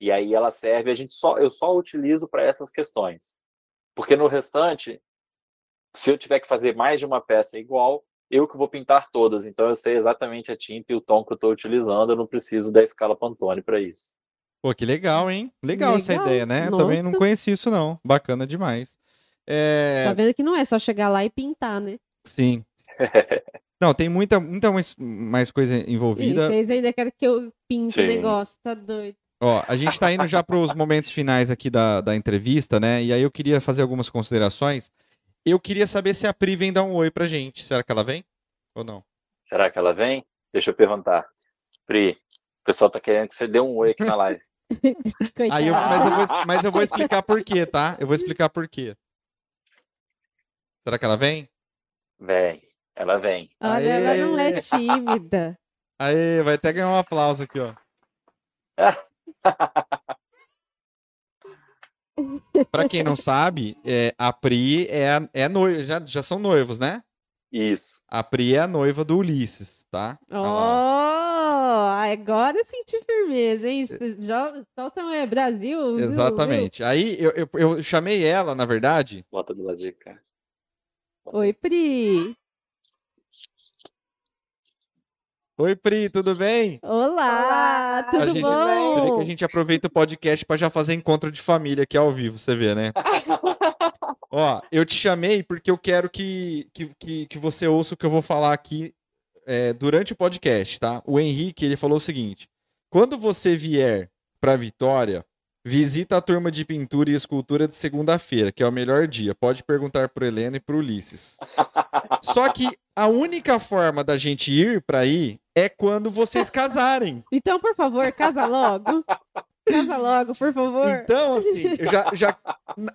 E aí ela serve, a gente só, eu só utilizo para essas questões. Porque no restante, se eu tiver que fazer mais de uma peça igual, eu que vou pintar todas, então eu sei exatamente a tinta e o tom que eu estou utilizando, eu não preciso da escala Pantone para isso. Pô, que legal, hein? Legal, legal. essa ideia, né? Nossa. Também não conheci isso, não. Bacana demais. É... Você tá vendo que não é só chegar lá e pintar, né? Sim. não, tem muita, muita mais, mais coisa envolvida. Vocês ainda querem que eu pinte o negócio, tá doido. Ó, a gente tá indo já para os momentos finais aqui da, da entrevista, né? E aí eu queria fazer algumas considerações. Eu queria saber se a Pri vem dar um oi pra gente. Será que ela vem? Ou não? Será que ela vem? Deixa eu perguntar. Pri, o pessoal tá querendo que você dê um oi aqui na live. Aí eu, mas, eu vou, mas eu vou explicar por quê, tá? Eu vou explicar por quê. Será que ela vem? Vem, ela vem. Olha, ela não é tímida. Aê, vai até ganhar um aplauso aqui, ó. Pra quem não sabe, é, a Pri é, é noiva, já, já são noivos, né? Isso. A Pri é a noiva do Ulisses, tá? Oh, agora eu senti firmeza, hein? Já, solta é Brasil. Exatamente. Viu? Aí eu, eu, eu, chamei ela, na verdade. Bota do lado de cá. Oi, Pri. Oi, Pri, tudo bem? Olá, tudo gente, bom? Você vê que a gente aproveita o podcast para já fazer encontro de família aqui ao vivo, você vê, né? Ó, eu te chamei porque eu quero que, que, que, que você ouça o que eu vou falar aqui é, durante o podcast, tá? O Henrique, ele falou o seguinte: quando você vier para Vitória, visita a turma de pintura e escultura de segunda-feira, que é o melhor dia. Pode perguntar pro Helena e pro Ulisses. Só que a única forma da gente ir para aí é quando vocês casarem. Então, por favor, casa logo. Casa logo, por favor. Então, assim, eu já, já.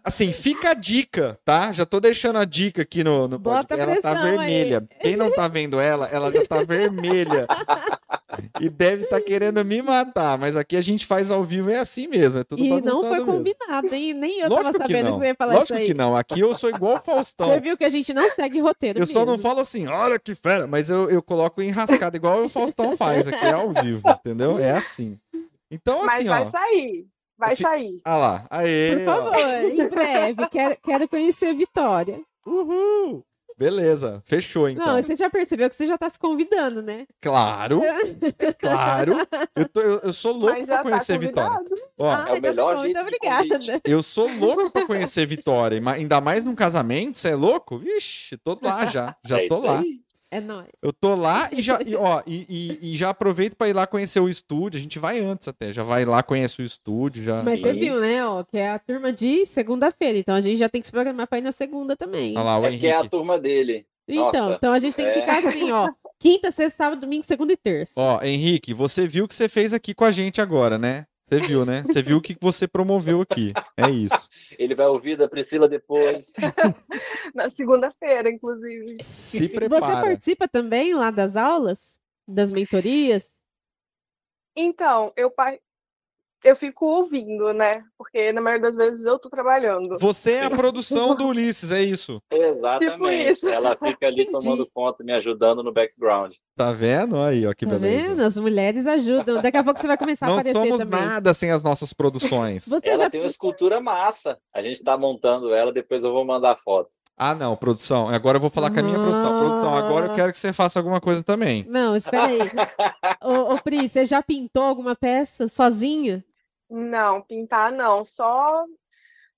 Assim, fica a dica, tá? Já tô deixando a dica aqui no, no Bota podcast. Ela tá vermelha. Aí. Quem não tá vendo ela, ela já tá vermelha. e deve estar tá querendo me matar. Mas aqui a gente faz ao vivo, é assim mesmo. É tudo E não foi combinado, hein? Nem eu Lógico tava sabendo que, que, você ia falar Lógico isso aí. que não. Aqui eu sou igual o Faustão. Você viu que a gente não segue roteiro. Eu mesmo. só não falo assim, olha que fera, mas eu, eu coloco enrascado, igual o Faustão faz. Aqui é ao vivo, entendeu? É assim. Então, Mas assim, vai ó. sair. Vai Fi- sair. Ah lá. Aê, Por favor, em breve. Quero, quero conhecer Vitória. ó. Uhul. Beleza. Fechou, então. Não, você já percebeu que você já tá se convidando, né? Claro. claro. Eu, tô- eu- eu sou louco Mas pra tá conhecer Vitória. convidado. Ó, ah, é o então melhor tá bom, jeito muito de obrigada. eu sou louco pra conhecer Vitória. Ainda mais num casamento, você é louco? Vixe, tô lá já. Já É tô lá. aí. É nóis. Eu tô lá e já, e, ó, e, e- e já aproveito pra ir lá conhecer o estúdio. A gente vai antes até, já vai lá, conhece o estúdio, já. Mas você viu, né, ó, que é a turma de segunda-feira. Então a gente já tem que se programar pra ir na segunda também. Olha lá, o É porque é a Henrique. turma dele. Então, Nossa, então a gente tem que é. ficar assim, ó. Quinta, sexta, sábado, domingo, segunda e terça. Ó, Henrique, você viu o que você fez aqui com a gente agora, né? Você viu, né? Você viu o que você promoveu aqui. É isso. Ele vai ouvir da Priscila depois. Na segunda-feira, inclusive. Se Você prepara. participa também lá das aulas? Das mentorias? Então, eu eu fico ouvindo, né? Porque na maioria das vezes eu tô trabalhando. Você é a produção do Ulisses, é isso. Exatamente. isso. Ela fica ali Entendi. tomando conta, me ajudando no background. Tá vendo? Aí, ó, que Tá beleza. vendo? As mulheres ajudam. Daqui a pouco você vai começar a Não aparecer somos também. nada sem as nossas produções. Você Ela já tem uma escultura massa. A gente tá montando ela, depois eu vou mandar foto. Ah, não, produção. Agora eu vou falar com a minha produção. Produção, agora eu quero que você faça alguma coisa também. Não, espera aí. ô, ô, Pri, você já pintou alguma peça sozinha? Não, pintar não. Só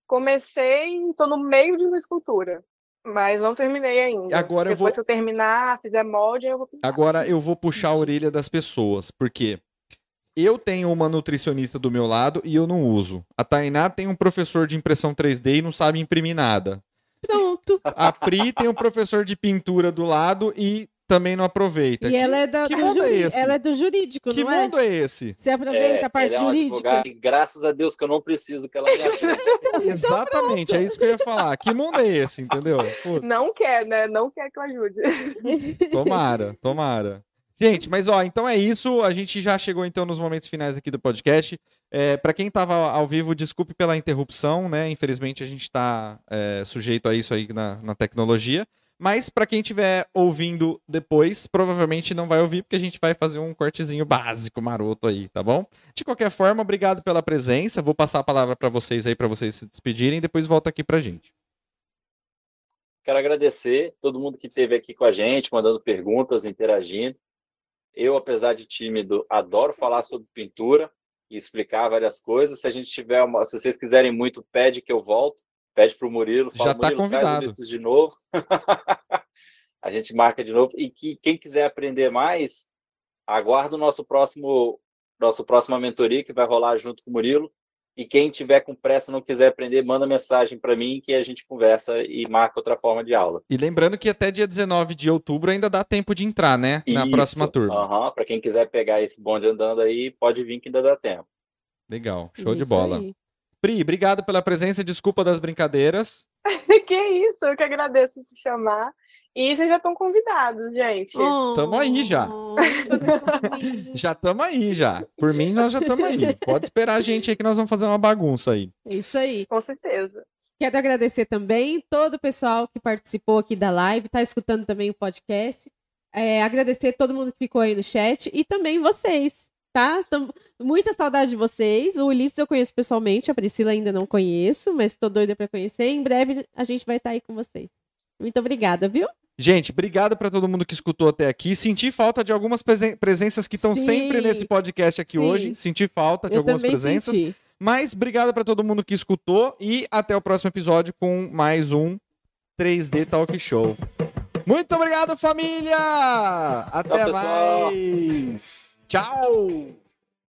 comecei, tô no meio de uma escultura. Mas não terminei ainda. Agora eu Depois vou- que eu terminar, fizer molde, eu vou pintar. Agora eu vou puxar a orelha das pessoas, porque eu tenho uma nutricionista do meu lado e eu não uso. A Tainá tem um professor de impressão 3D e não sabe imprimir nada. Pronto. A Pri tem um professor de pintura do lado e também não aproveita. E que ela é, da, que do mundo é esse? ela é do jurídico, que não é? mundo é esse? Você aproveita a parte é jurídica. e graças a Deus que eu não preciso que ela me ajude. Exatamente, é isso que eu ia falar. Que mundo é esse, entendeu? Putz. Não quer, né? Não quer que eu ajude. Tomara, tomara. Gente, mas ó, então é isso. A gente já chegou então nos momentos finais aqui do podcast. É, para quem tava ao vivo, desculpe pela interrupção, né? Infelizmente a gente tá é, sujeito a isso aí na, na tecnologia. Mas para quem estiver ouvindo depois, provavelmente não vai ouvir, porque a gente vai fazer um cortezinho básico, maroto aí, tá bom? De qualquer forma, obrigado pela presença. Vou passar a palavra para vocês aí, para vocês se despedirem, depois volta aqui pra gente. Quero agradecer todo mundo que esteve aqui com a gente, mandando perguntas, interagindo. Eu, apesar de tímido, adoro falar sobre pintura e explicar várias coisas. Se a gente tiver uma, se vocês quiserem muito, pede que eu volto. Pede para o Murilo. Fala, Já tá o convidado. De novo. a gente marca de novo. E que quem quiser aprender mais, aguarda o nosso próximo, nosso próxima mentoria que vai rolar junto com o Murilo. E quem tiver com pressa não quiser aprender, manda mensagem para mim que a gente conversa e marca outra forma de aula. E lembrando que até dia 19 de outubro ainda dá tempo de entrar, né? Na Isso. próxima turma. Aham, para quem quiser pegar esse bonde andando aí, pode vir que ainda dá tempo. Legal, show de Isso bola. aí. Pri, obrigado pela presença, desculpa das brincadeiras. que isso, eu que agradeço se chamar. E vocês já estão convidados, gente. Oh, Tamo aí já. Já estamos aí, já. Por mim, nós já estamos aí. Pode esperar a gente aí que nós vamos fazer uma bagunça aí. Isso aí. Com certeza. Quero agradecer também todo o pessoal que participou aqui da live, tá escutando também o podcast. É, agradecer todo mundo que ficou aí no chat e também vocês, tá? Tam- muita saudade de vocês. O Ulisses eu conheço pessoalmente, a Priscila ainda não conheço, mas tô doida para conhecer. Em breve a gente vai estar aí com vocês. Muito obrigada, viu? Gente, obrigado para todo mundo que escutou até aqui. Senti falta de algumas presen- presenças que estão sempre nesse podcast aqui Sim. hoje. Senti falta de eu algumas presenças. senti. Mas obrigado para todo mundo que escutou e até o próximo episódio com mais um 3D Talk Show. Muito obrigado, família! Até Tchau, pessoal. mais! Tchau!